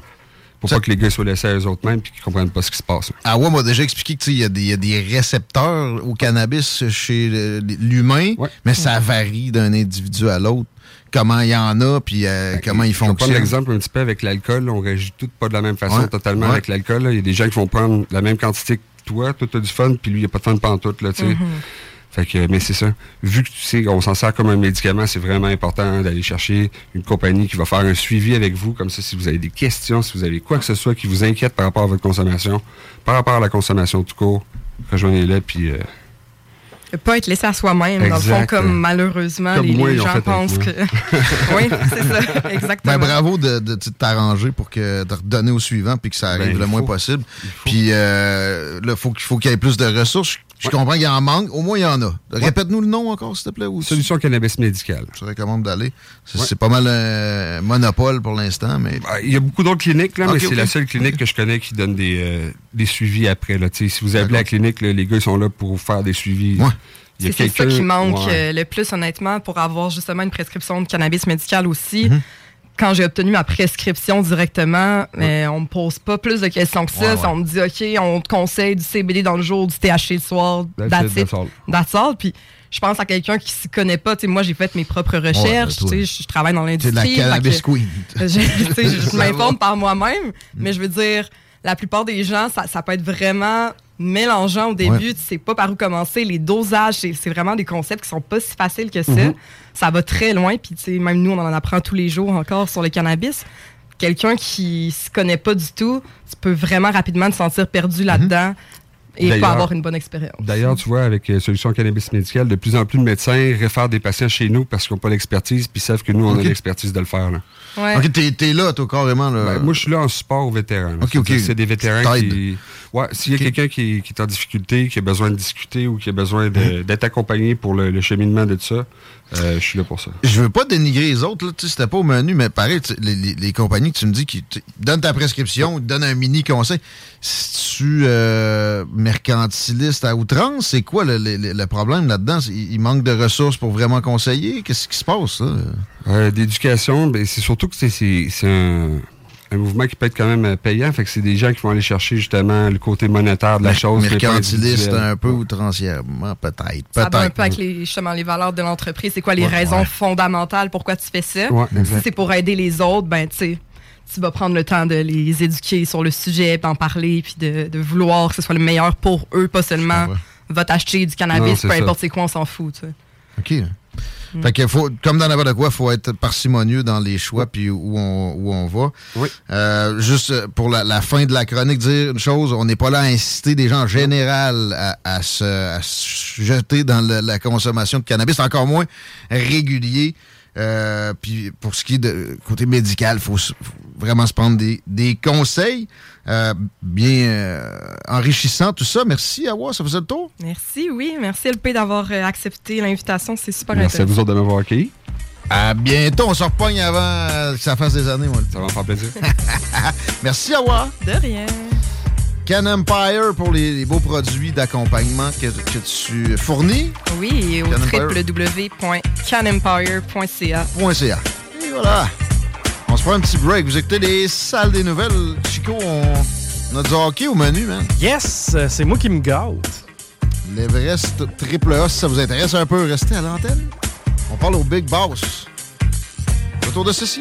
Pour pas que les gars soient laissés à eux-mêmes et qu'ils comprennent pas ce qui se passe. là. Ah ouais, m'a déjà expliqué qu'il y, a des- il y a des récepteurs au cannabis chez le- l'humain, mais ça varie d'un individu à l'autre. Comment il y en a, puis euh, comment ils Je vais prendre fonctionnent. l'exemple un petit peu avec l'alcool. On réagit tous pas de la même façon Ouais. totalement Ouais. avec l'alcool. Il y a des gens qui vont prendre la même quantité que toi. Toi, tu as du fun, puis lui, il n'y a pas de fun pantoute. Là, tu sais. Mhm. Fait que, mais c'est ça. Vu que tu sais qu'on s'en sert comme un médicament, c'est vraiment important d'aller chercher une compagnie qui va faire un suivi avec vous. Comme ça, si vous avez des questions, si vous avez quoi que ce soit qui vous inquiète par rapport à votre consommation, par rapport à la consommation tout court, rejoignez-les, puis... euh, Ne Pas être laissé à soi-même, dans le fond, comme malheureusement, Comme les, moi, gens pensent que. (laughs) oui, c'est ça, (laughs) exactement. Ben, bravo de, de, t'arranger pour que de redonner au suivant puis que ça arrive Ben, il le moins possible. Puis euh, là, faut qu'il faut qu'il y ait plus de ressources. Je comprends qu'il y en manque. Au moins, il y en a. Répète-nous le nom encore, s'il te plaît. Ou Solution cannabis médicale. Je te recommande d'aller. C'est Ouais. pas mal un monopole pour l'instant, mais. Ben, Il y a beaucoup d'autres cliniques, là, mais c'est la seule clinique que je connais qui donne des, euh, des suivis après. Là. Tu sais, Si vous appelez la clinique, là, les gars ils sont là pour vous faire des suivis. Il y a C'est c'est ça qui manque Ouais. euh, le plus, honnêtement, pour avoir justement une prescription de cannabis médical aussi. Mhm. Quand j'ai obtenu ma prescription directement, on me pose pas plus de questions que ça. Ouais, ouais. On me dit, OK, on te conseille du CBD dans le jour, du THC le soir, That's it, that's all. Puis je pense à quelqu'un qui s'y connaît pas. Moi, j'ai fait mes propres recherches. je, travaille dans l'industrie. (laughs) je, je (laughs) m'informe par moi-même, mais je veux dire, la plupart des gens, ça, ça peut être vraiment mélangeant au début. Ouais. Tu sais pas par où commencer. Les dosages, c'est vraiment des concepts qui sont pas si faciles que ça. Mhm. Ça va très loin. Puis, tu sais, même nous, on en apprend tous les jours encore sur le cannabis. Quelqu'un qui se connaît pas du tout, tu peux vraiment rapidement te sentir perdu là-dedans et pas avoir une bonne expérience. D'ailleurs, tu vois, avec euh, Solution Cannabis Médical, de plus en plus de médecins réfèrent des patients chez nous parce qu'ils n'ont pas l'expertise, puis ils savent que nous, on a l'expertise de le faire. Là. Ouais. Ok, t'es t'es là, toi, carrément. Là. Ben, moi, je suis là en support aux vétérans. là. Ok, ok. C'est des vétérans qui. Ouais, s'il y a quelqu'un qui, qui est en difficulté, qui a besoin de discuter ou qui a besoin d'être accompagné pour le, le cheminement de tout ça, euh, je suis là pour ça. Je veux pas dénigrer les autres, là, tu sais, c'était pas au menu, mais pareil, les, les- les compagnies que tu me dis qui donnent ta prescription, donnent un mini conseil. Si tu euh, mercantiliste à outrance, c'est quoi le, le- le problème là-dedans? Il il manque de ressources pour vraiment conseiller? Qu'est-ce qui se passe, là? Euh, D'éducation, ben, c'est surtout que c'est un, un mouvement qui peut être quand même euh, payant. Fait que c'est des gens qui vont aller chercher justement le côté monétaire de la chose. Mercantiliste un peu outrancièrement, peut-être. Ça va un peu avec les, justement, les valeurs de l'entreprise. C'est quoi les Ouais, raisons ouais. fondamentales pourquoi tu fais ça? Ouais, si c'est pour aider les autres, ben tu sais, tu vas prendre le temps de les éduquer sur le sujet, d'en parler, puis de, de vouloir que ce soit le meilleur pour eux, pas seulement va t'acheter du Non, cannabis, c'est peu ça. importe c'est quoi, on s'en fout. tu sais. OK. Fait que faut, comme dans n'importe quoi, il faut être parcimonieux dans les choix puis où on, où on va. Euh, juste pour la, la fin de la chronique, dire une chose, on n'est pas là à inciter des gens en général à, à se, à se jeter dans le- la consommation de cannabis, encore moins régulier. Euh, puis pour ce qui est de côté médical, il faut, faut vraiment se prendre des, des conseils. Euh, bien euh, enrichissant tout ça. Merci, Awa, ça faisait le tour. Merci, oui. Merci LP d'avoir euh, accepté l'invitation. C'est super Merci à intéressant. vous autres de m'avoir accueilli. À bientôt, on se repogne avant que ça fasse des années. Ça va me faire plaisir. (laughs) Merci, Awa. De rien. Can Empire pour les, les beaux produits d'accompagnement que, que tu fournis. Oui, et au Can Empire. www.canempire.ca. .ca. Et voilà. On se prend un petit break. Vous écoutez les salles des nouvelles. Chico, on, on a du hockey au menu, man. Yes, c'est moi qui me gâte. L'Everest triple A, si ça vous intéresse un peu, restez à l'antenne. On parle au Big Boss. Autour de ceci.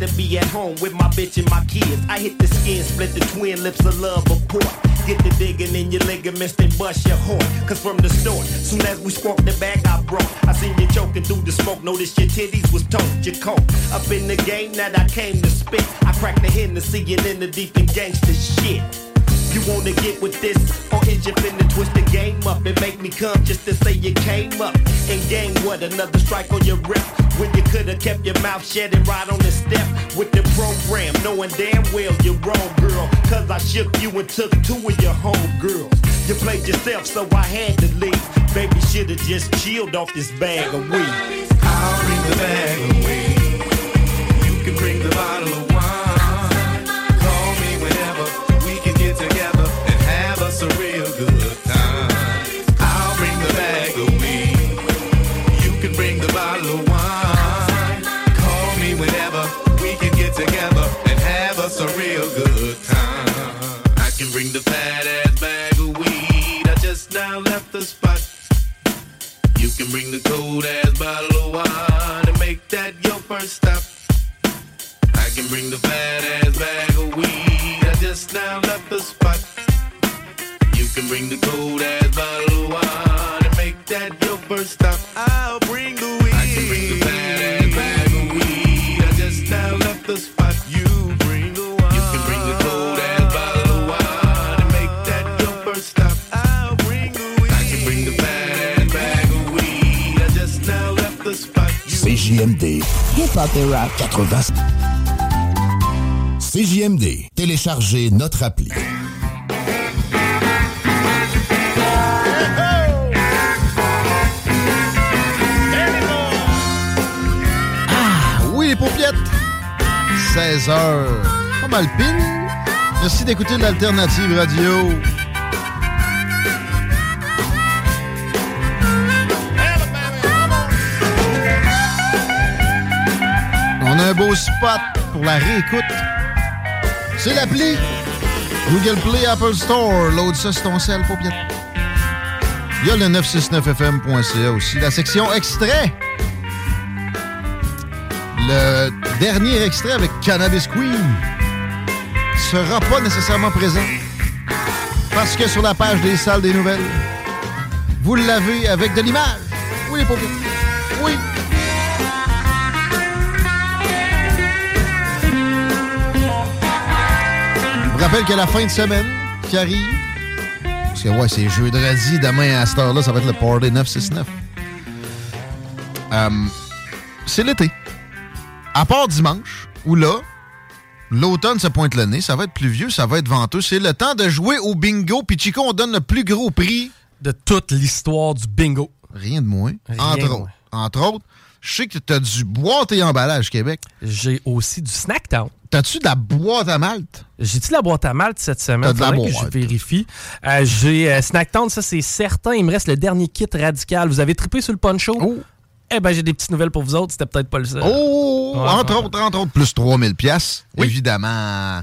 to be at home with my bitch and my kids. I hit the skin, split the twin lips of love apart. Get the digging in your ligaments, then bust your heart. Cause from the start, soon as we squawked the bag I brought, I seen you choking through the smoke. Noticed your titties was toast, your coat. Up in the game that I came to spit. I cracked the Hennessy and in the deep and gangster shit. You wanna get with this, or is you finna twist the game up and make me come just to say you came up and gained what? Another strike on your rep when you coulda kept your mouth shut and right on the step with the program, knowing damn well you're wrong, girl. Cause I shook you and took two of your home girls. You played yourself, so I had to leave. Baby shoulda just chilled off this bag of weed. I'll bring the bag of weed. You can bring the bottle of bring the fat ass bag of weed. I just now left the spot. You can bring the cold ass bottle of wine and make that your first stop. I'll bring the weed. I can bring the fat ass bag of weed. I just now left the spot. You bring the wine. You can bring the cold ass bottle of wine and make that your first stop. I'll bring the weed. I can bring the fat ass bag of weed. I just now left the spot. CJMD. Hip-hop et rap. 80. CJMD. Téléchargez notre appli. Ah, oui, les paupiettes. 16 heures. Pas mal. Merci d'écouter l'Alternative Radio. On a un beau spot pour la réécoute. C'est l'appli. Google Play, Apple Store. Load ça sur ton sel, paupiette. Il y a le 969fm.ca aussi. La section extrait. Le dernier extrait avec Cannabis Queen sera pas nécessairement présent. Parce que sur la page des salles des nouvelles, vous l'avez avec de l'image. Oui, les paupières. Oui. Rappelle que la fin de semaine qui arrive, parce que ouais, c'est jeudi, demain à cette heure-là, ça va être le Party 969. Euh, c'est l'été. À part dimanche, où là, l'automne se pointe le nez, ça va être pluvieux, ça va être venteux. C'est le temps de jouer au bingo. Puis Chico, on donne le plus gros prix. De toute l'histoire du bingo. Rien de moins. Rien entre de autres. moins. Entre autres, je sais que tu as du boîte et emballage Québec. J'ai aussi du Snacktown. T'as-tu de la boîte à malte? J'ai-tu de la boîte à malte cette semaine? T'as de la Faudrait que je vérifie. Euh, J'ai euh, Snacktown, ça c'est certain. Il me reste le dernier kit radical. Vous avez trippé sur le poncho? Eh ben, j'ai des petites nouvelles pour vous autres. C'était peut-être pas le seul. Oh! Ouais, entre ouais. autres, entre autres, plus 3000 pièces évidemment.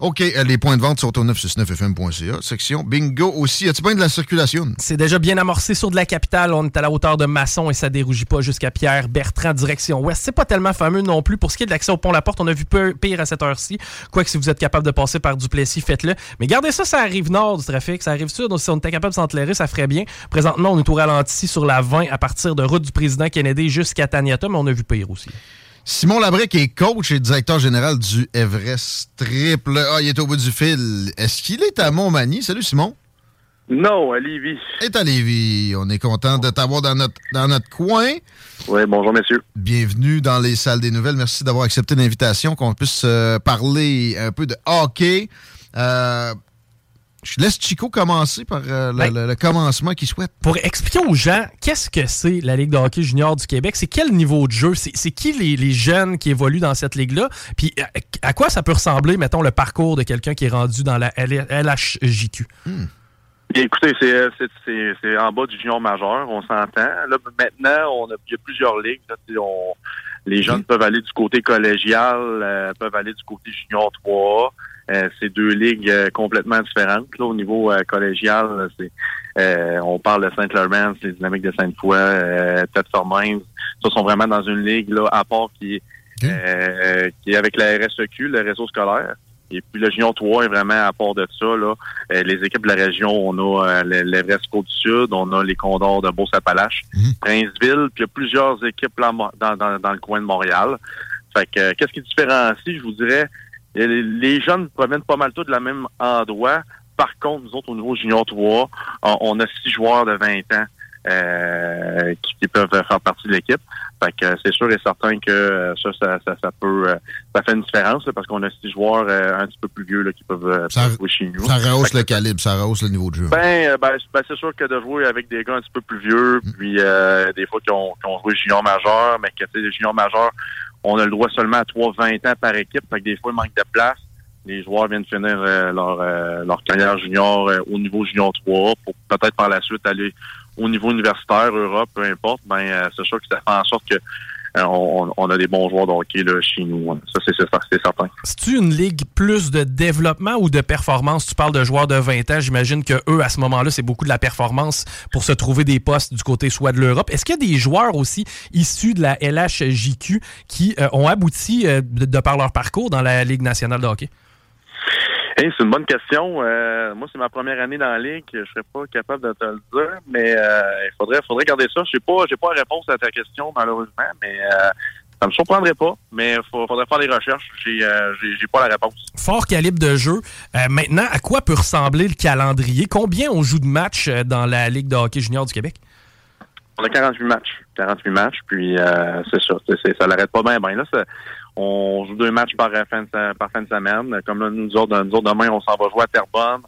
OK, euh, les points de vente sont au 969fm.ca. Section bingo aussi. As-tu bien de la circulation? C'est déjà bien amorcé sur de la capitale. On est à la hauteur de Masson et ça dérougit pas jusqu'à Pierre Bertrand, direction ouest. C'est pas tellement fameux non plus. Pour ce qui est de l'accès au pont La Porte, on a vu peu- pire à cette heure-ci. Quoique si vous êtes capable de passer par Duplessis, faites-le. Mais gardez ça, ça arrive nord du trafic. Ça arrive sud. Donc si on était capable de s'entlairer, ça ferait bien. Présentement, on est au ralenti sur la 20 à partir de route du président Kennedy jusqu'à Taniata, mais on a vu pire aussi. Simon Labrec est coach et directeur général du Everest Triple. Ah, il est au bout du fil. Est-ce qu'il est à Montmagny? Salut Simon. Non, à Lévis. est à Lévis. On est content de t'avoir dans notre, dans notre coin. Oui, bonjour, messieurs. Bienvenue dans les salles des nouvelles. Merci d'avoir accepté l'invitation, qu'on puisse euh, parler un peu de hockey. Euh, je laisse Chico commencer par euh, le, Ben, le- le commencement qu'il souhaite. Pour expliquer aux gens qu'est-ce que c'est la Ligue de hockey junior du Québec, c'est quel niveau de jeu, c'est qui les, les jeunes qui évoluent dans cette ligue-là, puis à, à quoi ça peut ressembler, mettons, le parcours de quelqu'un qui est rendu dans la LHJQ. Bien, écoutez, c'est, euh, c'est, en bas du junior majeur, on s'entend. Là, maintenant, on a, il y a plusieurs ligues. là. On- Les jeunes peuvent aller du côté collégial, euh, peuvent aller du côté junior 3. Euh, c'est deux ligues euh, complètement différentes. Là, au niveau euh, collégial, c'est euh, on parle de Saint-Laurent, les dynamiques de Sainte-Foy, euh, Tête-Formains. Ça sont vraiment dans une ligue là, à part qui est, euh, qui est avec la RSEQ, le réseau scolaire. Et puis le Junior 3 est vraiment à part de ça. Là, Euh, les équipes de la région, on a euh, le- l'Everest Côte-du-Sud, on a les Condors de Beauce-Appalaches, Princeville, puis il y a plusieurs équipes là, dans, dans, dans le coin de Montréal. Fait que euh, qu'est-ce qui différencie, je vous dirais, les- jeunes proviennent pas mal tous de la même endroit. Par contre, nous autres, au niveau Junior 3, on, a six joueurs de 20 ans euh, qui, qui peuvent faire partie de l'équipe. Fait que c'est sûr et certain que euh, ça, ça, ça, ça peut euh, ça fait une différence là, parce qu'on a six joueurs euh, un petit peu plus vieux là, qui peuvent, euh, Ça- jouer chez nous. Ça rehausse le calibre, ça rehausse le niveau de jeu. ben, ben, c'est- ben, c'est sûr que de jouer avec des gars un petit peu plus vieux, puis euh, des fois qui ont, qui ont joué junior majeur, mais que tu sais, les juniors majeurs, on a le droit seulement à 3-20 ans par équipe, fait que des fois, il manque de place. Les joueurs viennent finir euh, leur, euh, leur carrière junior euh, au niveau junior 3 pour peut-être par la suite aller au niveau universitaire, Europe, peu importe. Ben, euh, c'est sûr que ça fait en sorte que on, on a des bons joueurs de hockey chez nous. hein. Ça, c'est certain. C'est-tu une ligue plus de développement ou de performance? Tu parles de joueurs de 20 ans. J'imagine que eux, à ce moment-là, c'est beaucoup de la performance pour se trouver des postes du côté soit de l'Europe. Est-ce qu'il y a des joueurs aussi issus de la LHJQ qui euh, ont abouti euh, de, de par leur parcours dans la Ligue nationale de hockey? Hey, c'est une bonne question. Euh, moi, c'est ma première année dans la ligue. Je serais pas capable de te le dire, mais euh, il faudrait, faudrait garder ça. Je sais pas, j'ai pas la réponse à ta question malheureusement, mais euh, ça me surprendrait pas. Mais il faudrait faire des recherches. J'ai, euh, j'ai, j'ai pas la réponse. Fort calibre de jeu. Maintenant, à quoi peut ressembler le calendrier? Combien on joue de matchs dans la Ligue de hockey junior du Québec? On a 48 matchs. 48 matchs, puis euh, c'est ça. C'est- ça l'arrête pas bien. Ben là, c'est- on joue deux matchs par euh, fin de, par fin de semaine. Comme là, nous autres, nous autres demain, on s'en va jouer à Terrebonne.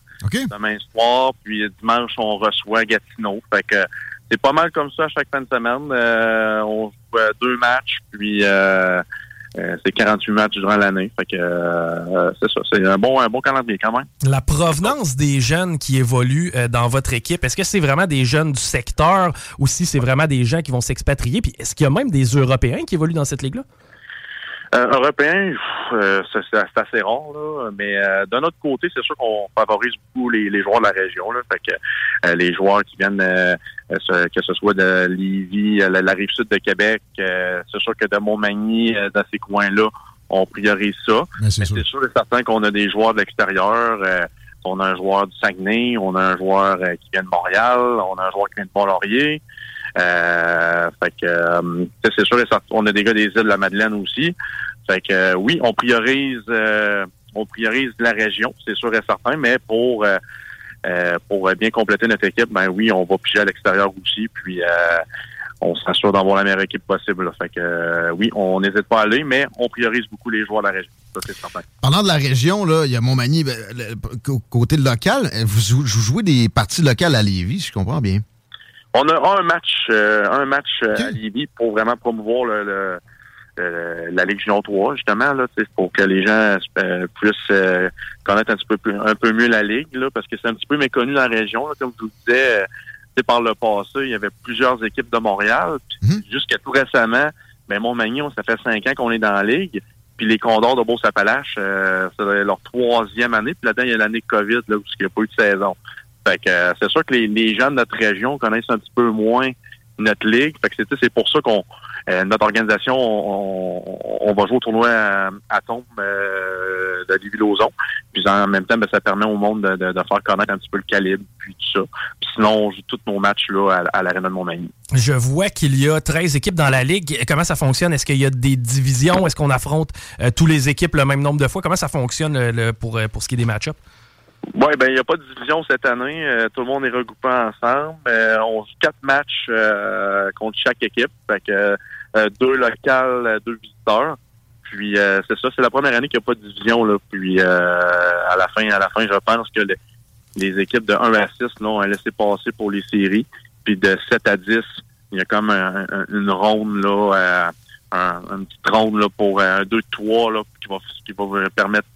Demain soir, puis dimanche, on reçoit Gatineau. Fait que c'est pas mal comme ça à chaque fin de semaine. Euh, on joue euh, deux matchs, puis euh, euh, c'est 48 matchs durant l'année. Fait que euh, c'est ça. C'est un bon, un bon calendrier quand même. La provenance des jeunes qui évoluent euh, dans votre équipe, est-ce que c'est vraiment des jeunes du secteur ou si c'est vraiment des gens qui vont s'expatrier? Puis est-ce qu'il y a même des Européens qui évoluent dans cette ligue-là? Euh, européen, euh, c'est assez rare, là. mais euh, d'un autre côté, c'est sûr qu'on favorise beaucoup les, les joueurs de la région. Là. Fait que euh, les joueurs qui viennent, euh, que ce soit de Lévis, la, la rive sud de Québec, euh, c'est sûr que de Montmagny, euh, dans ces coins-là, on priorise ça. Mais c'est Mais sûr. c'est sûr et certain qu'on a des joueurs de l'extérieur. euh, on a un joueur du Saguenay, on a un joueur qui vient de Montréal, on a un joueur qui vient de Mont-Laurier. Euh, fait que euh, c'est sûr et certain. On a des gars des îles de la Madeleine aussi. Fait que euh, oui, on priorise euh, on priorise la région, c'est sûr et certain, mais pour pour bien compléter notre équipe, ben oui, on va piger à l'extérieur aussi, puis on s'assure d'avoir la meilleure équipe possible. Fait que oui, on n'hésite pas à aller, mais on priorise beaucoup les joueurs de la région. Parlant de la région, il y a Montmagny, ben, côté local, vous, jou- vous jouez des parties locales à Lévis, je comprends bien. On a un match, euh, un match euh, à Lévis pour vraiment promouvoir le, le- le- la Ligue Junior 3, justement, là, pour que les gens euh, puissent euh, connaître un petit peu plus- un peu mieux la Ligue, là, parce que c'est un petit peu méconnu dans la région. là, comme je vous disais, euh, tu sais, par le passé, il y avait plusieurs équipes de Montréal. puis Jusqu'à tout récemment, ben Montmagny, on- ça fait cinq ans qu'on est dans la Ligue. Puis les Condors de Beauce-Appalaches, euh, c'est leur troisième année. Puis là-dedans, il y a l'année COVID, là, où il n'y a pas eu de saison. Fait que euh, c'est sûr que les, les gens de notre région connaissent un petit peu moins notre ligue. Fait que c'est, pour ça qu'on euh, notre organisation, on, va jouer au tournoi à, Tombe euh, de Lévis-Lauzon. Puis en même temps, ben, ça permet au monde de, de- faire connaître un petit peu le calibre, puis tout ça. Puis sinon, on joue tous nos matchs là à, à l'Arena de Montmagny. Je vois qu'il y a 13 équipes dans la ligue. Comment ça fonctionne? Est-ce qu'il y a des divisions? Est-ce qu'on affronte tous les équipes le même nombre de fois? Comment ça fonctionne pour, pour ce qui est des match-ups? Oui, ben il n'y a pas de division cette année. Euh, tout le monde est regroupé ensemble. Euh, on joue quatre matchs euh, contre chaque équipe. Fait que euh, deux locales, euh, deux visiteurs. Puis euh, c'est ça, c'est la première année qu'il n'y a pas de division. Là. Puis à la fin, à la fin, je pense que le- les équipes de 1 à 6 là, ont laissé passer pour les séries. Puis de 7 à 10, il y a comme un- un- une ronde là, un, une petite ronde là, pour un 2-3 là, qui va qui va permettre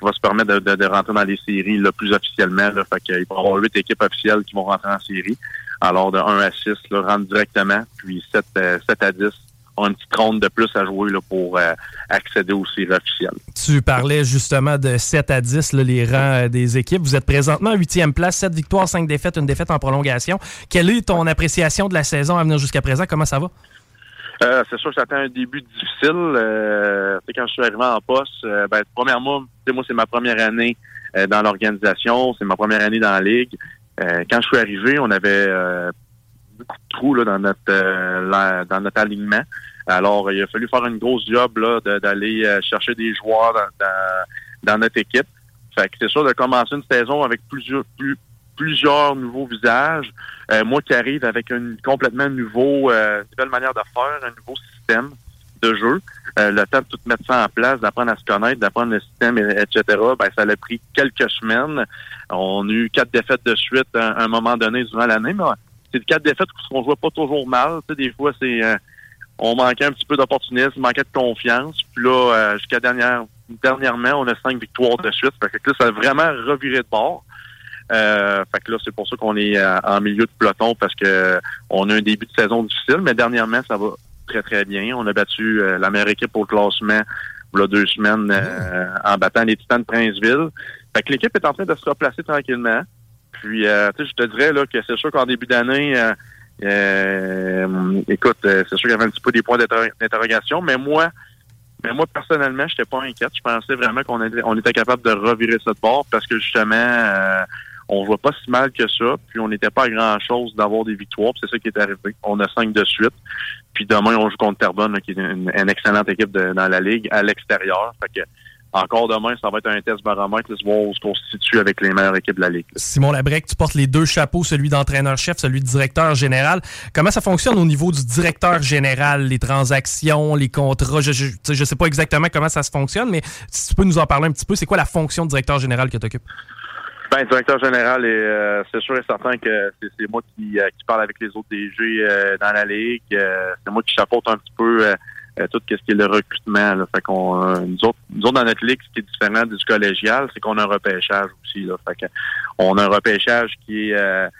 qui va se permettre de, rentrer dans les séries là, plus officiellement. Là. Fait qu'il va y avoir huit équipes officielles qui vont rentrer en série. Alors de 1 à 6, là, rentrent directement, puis 7, euh, 7 à 10, une petite de plus à jouer pour euh, accéder aux séries officielles. Tu parlais justement de 7 à 10, là, les rangs euh, des équipes. Vous êtes présentement en huitième place, 7 victoires, 5 défaites, une défaite en prolongation. Quelle est ton appréciation de la saison à venir jusqu'à présent? Comment ça va? Euh, c'est sûr que ça a été un début difficile. Euh, quand je suis arrivé en poste, euh, ben, premièrement, moi, c'est ma première année euh, dans l'organisation, c'est ma première année dans la ligue. Quand je suis arrivé, on avait beaucoup de trous là, dans notre dans notre alignement. Alors, il a fallu faire une grosse job d'aller chercher des joueurs dans, dans, dans notre équipe. Fait que c'est sûr de commencer une saison avec plusieurs plus, plusieurs nouveaux visages. Euh, moi qui arrive avec un complètement nouveau, euh, nouvelle manière de faire, un nouveau système de jeu. Euh, le temps de tout mettre ça en place, d'apprendre à se connaître, d'apprendre le système, et- etc. Ben, ça a pris quelques semaines. On a eu quatre défaites de suite à un moment donné durant l'année, mais c'est quatre défaites qu'on jouait pas toujours mal. Des fois, c'est on manquait un petit peu d'opportunisme, on manquait de confiance. Puis là, jusqu'à dernière, dernièrement, on a cinq victoires de suite. Fait que là, ça a vraiment reviré de bord. Euh, fait que là, c'est pour ça qu'on est euh, en milieu de peloton parce que on a un début de saison difficile, mais dernièrement, ça va très, très bien. On a battu euh, la meilleure équipe au classement il y a deux semaines euh, en battant les Titans de Princeville. Fait que l'équipe est en train de se replacer tranquillement. Puis, euh, je te dirais là, que c'est sûr qu'en début d'année, euh, écoute, c'est sûr qu'il y avait un petit peu des points d'inter- d'interrogation, mais moi, mais moi, personnellement, je n'étais pas inquiète. Je pensais vraiment qu'on était, capable de revirer de bord parce que justement, on voit pas si mal que ça. Puis on n'était pas à grand-chose d'avoir des victoires. C'est ça qui est arrivé. On a cinq de suite. Puis demain, on joue contre Terrebonne, là, qui est une, excellente équipe de- dans la ligue, à l'extérieur. Encore demain, ça va être un test baromètre, se voir où on se situe avec les meilleures équipes de la ligue. Simon Labrec, tu portes les deux chapeaux, celui d'entraîneur-chef, celui de directeur général. Comment ça fonctionne au niveau du directeur général, les transactions, les contrats? Je, je sais pas exactement comment ça se fonctionne, mais si tu peux nous en parler un petit peu, c'est quoi la fonction de directeur général que tu occupes? Ben, directeur général, euh, c'est sûr et certain que c'est, moi qui, euh, qui parle avec les autres DG euh, dans la ligue. Euh, c'est moi qui chapeaute un petit peu euh, euh, tout ce qui est le recrutement. Là. Fait qu'on, nous, autres, nous autres, dans notre ligue, ce qui est différent du collégial, c'est qu'on a un repêchage aussi. Là. Fait a un repêchage qui est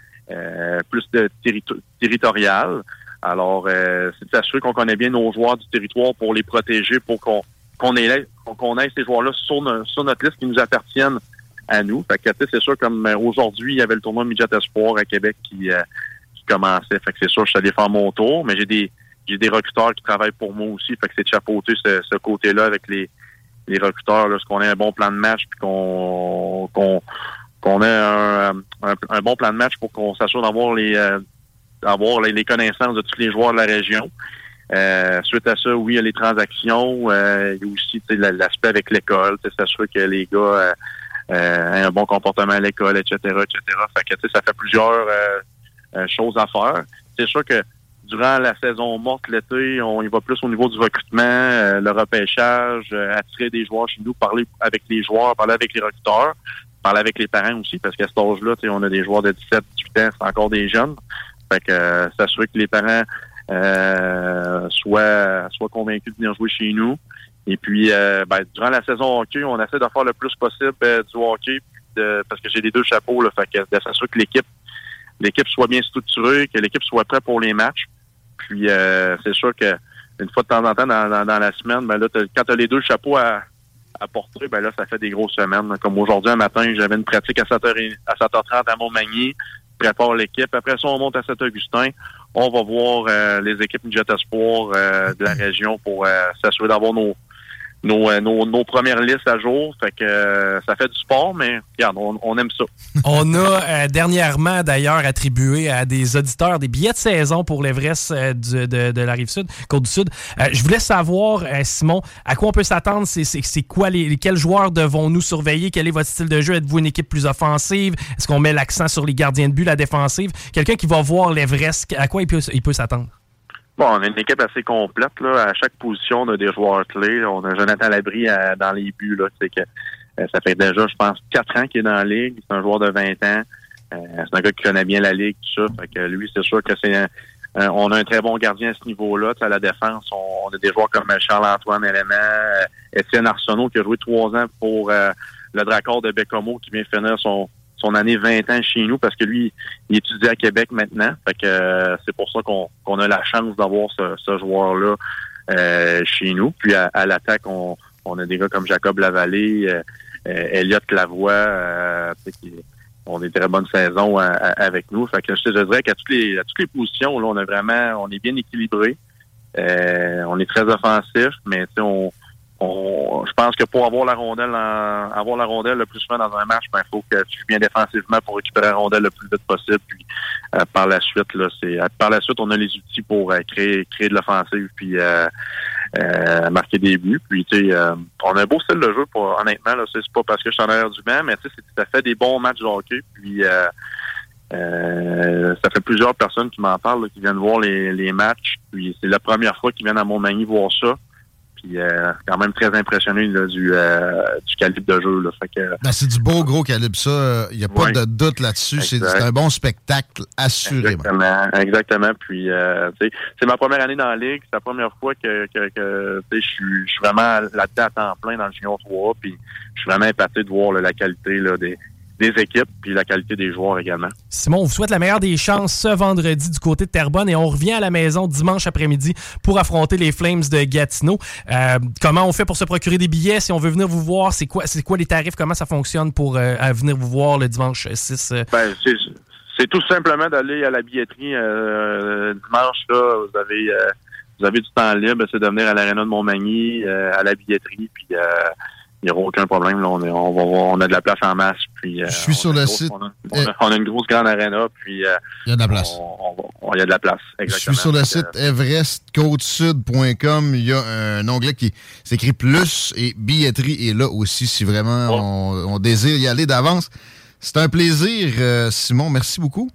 plus de territo- territorial. Alors, c'est de s'assurer qu'on connaît bien nos joueurs du territoire pour les protéger, pour qu'on qu'on ait, qu'on ait ces joueurs-là sur, sur notre liste qui nous appartiennent à nous. Fait que, c'est sûr, comme euh, aujourd'hui, il y avait le tournoi Midget Espoir à Québec qui, euh, qui commençait. Fait que c'est sûr, je suis faire mon tour, mais j'ai des j'ai des recruteurs qui travaillent pour moi aussi. Fait que c'est de chapeauter ce, ce côté-là avec les, les recruteurs, lorsqu'on ait un bon plan de match puis qu'on qu'on qu'on ait un, un, un bon plan de match pour qu'on s'assure d'avoir les euh, d'avoir les, connaissances de tous les joueurs de la région. Euh, suite à ça, oui, il y a les transactions. euh, il y a aussi l'aspect avec l'école, s'assurer que les gars euh, aient un bon comportement à l'école, etc., etc. Fait que, ça fait plusieurs euh, euh, choses à faire. C'est sûr que durant la saison morte l'été, on y va plus au niveau du recrutement, euh, le repêchage, euh, attirer des joueurs chez nous, parler avec les joueurs, parler avec les recruteurs, parler avec les parents aussi, parce qu'à cet âge-là, on a des joueurs de 17, 18 ans, c'est encore des jeunes. Fait que euh, s'assurer que les parents euh, soient, soient convaincus de venir jouer chez nous. Et puis, euh, ben, durant la saison hockey, on essaie de faire le plus possible euh, du hockey de- parce que j'ai les deux chapeaux. Là, fait que de s'assurer que l'équipe l'équipe soit bien structurée, que l'équipe soit prête pour les matchs. Puis euh, c'est sûr que une fois de temps en temps dans, dans, dans la semaine, ben là, quand tu as les deux chapeaux à, à porter, ben là, ça fait des grosses semaines. Comme aujourd'hui, un matin, j'avais une pratique à 7h, à 7h30 à Montmagny, prépare l'équipe. Après ça, on monte à Saint-Augustin. On va voir euh, les équipes Jet Espoir euh, de la (clears throat) région pour euh, s'assurer d'avoir nos, nos, euh, nos, nos premières listes à jour. Fait que euh, ça fait du sport, mais regarde, on, aime ça. (laughs) On a euh, dernièrement d'ailleurs attribué à des auditeurs des billets de saison pour l'Everest euh, de, de la rive sud, côte du sud. Je voulais savoir, Simon, à quoi on peut s'attendre? C'est quoi les, quels joueurs devons-nous surveiller? Quel est votre style de jeu? Êtes-vous une équipe plus offensive? Est-ce qu'on met l'accent sur les gardiens de but, la défensive? Quelqu'un qui va voir l'Everest, à quoi il peut, il peut s'attendre? Bon, on a une équipe assez complète. Là. À chaque position, on a des joueurs clés. On a Jonathan Labrie euh, dans les buts. Là. C'est que, euh, ça fait déjà, je pense, quatre ans qu'il est dans la Ligue. C'est un joueur de 20 ans. Euh, c'est un gars qui connaît bien la Ligue, tout ça. Fait que lui, c'est sûr que c'est un, un- on a un très bon gardien à ce niveau-là. À la défense, on, on a des joueurs comme Charles-Antoine Élément, euh, Étienne Arsenault qui a joué trois ans pour euh, le Dracor de Bécomo qui vient finir son, son année 20 ans chez nous parce que lui, il étudie à Québec maintenant. Fait que euh, c'est pour ça qu'on qu'on a la chance d'avoir ce, ce joueur-là euh, chez nous. Puis à, à l'attaque, on, on a des gars comme Jacob Lavallée, euh, euh, Elliot Lavoie, euh, qui ont des très bonnes saisons à- avec nous. Fait que je, dirais qu'à toutes les à toutes les positions, là, on a vraiment on est bien équilibré. Euh, on est très offensif, mais on, je pense que pour avoir la rondelle en- avoir la rondelle le plus souvent dans un match, ben, il faut que tu joues bien défensivement pour récupérer la rondelle le plus vite possible. Puis euh, par la suite, là, c'est euh, par la suite, on a les outils pour euh, créer créer de l'offensive puis marquer des buts. Puis tu sais, on a un beau style de jeu. Pour, honnêtement, là, c'est pas parce que je suis en arrière du banc, mais tu sais, ça fait des bons matchs de hockey. Puis euh, ça fait plusieurs personnes qui m'en parlent, là, qui viennent voir les, les matchs. Puis c'est la première fois qu'ils viennent à Montmagny voir ça. Puis euh, quand même très impressionné là, du, euh, du calibre de jeu. Là. Fait que, Ben, c'est du beau gros calibre, ça. Il n'y a pas de doute là-dessus. C'est un bon spectacle, assurément. Exactement, exactement. Puis, euh, c'est ma première année dans la ligue. C'est la première fois que, que, que je suis je suis vraiment là-dedans à temps plein dans le junior 3. Puis, je suis vraiment épaté de voir là, la qualité là, des, des équipes puis la qualité des joueurs également. Simon, on vous souhaite la meilleure des chances ce vendredi du côté de Terrebonne et on revient à la maison dimanche après-midi pour affronter les Flames de Gatineau. Euh, comment on fait pour se procurer des billets? Si on veut venir vous voir? C'est quoi, c'est quoi les tarifs? Comment ça fonctionne pour euh, venir vous voir le dimanche 6? euh? Ben, c'est, c'est tout simplement d'aller à la billetterie dimanche. Là, vous avez vous avez du temps libre, c'est de venir à l'aréna de Montmagny, à la billetterie, puis euh, il n'y aura aucun problème. Là, on, est, on, va, voir- on a de la place en masse. Puis, euh, Je suis on sur le grosse- site. On a, on a- on a une grosse grande aréna, puis euh, Il y a de la place. il y a de la place. Je Exactement. suis sur le site everestcodesud.com. Il y a un onglet qui s'écrit plus et billetterie est là aussi si vraiment on, on désire y aller d'avance. C'est un plaisir, euh, Simon. Merci beaucoup.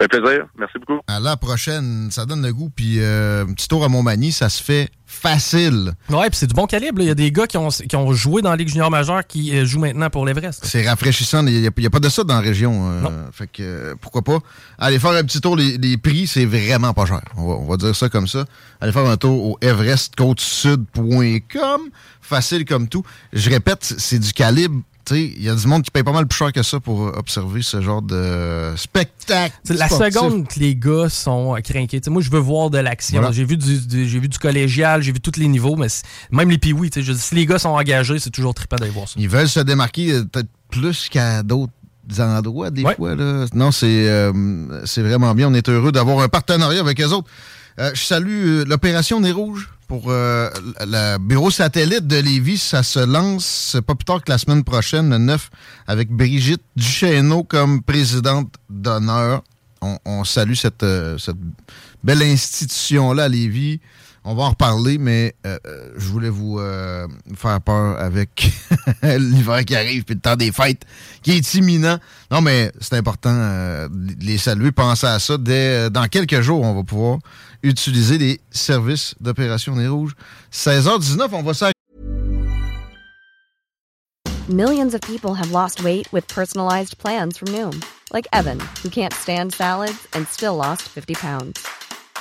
Ça fait plaisir. Merci beaucoup. À la prochaine. Ça donne le goût. Puis euh, un petit tour à Montmagny, ça se fait facile. Ouais, puis c'est du bon calibre. Il y a des gars qui ont, qui ont joué dans la Ligue junior majeure qui euh, jouent maintenant pour l'Everest. C'est rafraîchissant. Il n'y a, pas de ça dans la région. euh, fait que euh, pourquoi pas. Allez faire un petit tour. Les, les prix, c'est vraiment pas cher. On va, on va dire ça comme ça. Allez faire un tour au everestcôtesud.com. Facile comme tout. Je répète, c'est du calibre. Il y a du monde qui paye pas mal plus cher que ça pour observer ce genre de spectacle. La sportif. seconde que les gars sont euh, craqués. Moi, je veux voir de l'action. Voilà. J'ai vu du, du- j'ai vu du collégial, j'ai vu tous les niveaux, mais même les piouis, si les gars sont engagés, c'est toujours trippant d'aller voir ça. Ils veulent se démarquer euh, peut-être plus qu'à d'autres endroits, des fois. Là. Non, c'est euh, c'est vraiment bien. On est heureux d'avoir un partenariat avec eux autres. Euh, je salue l'opération Nez Rouge pour euh, le bureau satellite de Lévis. Ça se lance pas plus tard que la semaine prochaine, le 9, avec Brigitte Duchesneau comme présidente d'honneur. On, salue cette, euh, cette belle institution-là Lévis. On va en reparler, mais euh, euh, je voulais vous euh, faire peur avec (laughs) l'hiver qui arrive puis le temps des fêtes qui est imminent. Non, mais c'est important euh, de les saluer. Pensez à ça. Dès, euh, dans quelques jours, on va pouvoir utiliser les services d'opération des rouges. 16h19, on va s'arrêter. Millions of people have lost weight with personalized plans from Noom, like Evan, who can't stand salads and still lost 50 pounds.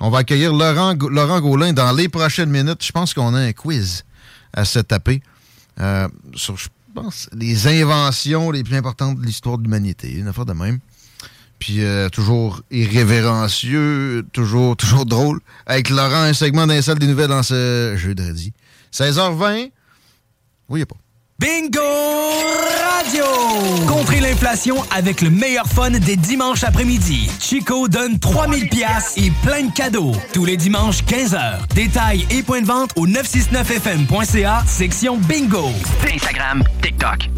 On va accueillir Laurent, Ga- Laurent Gaulin dans les prochaines minutes. Je pense qu'on a un quiz à se taper euh, sur, je pense, les inventions les plus importantes de l'histoire de l'humanité. Une affaire de même. Puis euh, toujours irrévérencieux, toujours, (laughs) toujours drôle. Avec Laurent, un segment d'un salle des nouvelles dans ce jeudi. 16h20. Oui, pas. Bingo Radio! Contrez l'inflation avec le meilleur fun des dimanches après-midi. Chico donne 3000 pièces et plein de cadeaux. Tous les dimanches, 15h. Détails et points de vente au 969fm.ca, section Bingo. Instagram, TikTok.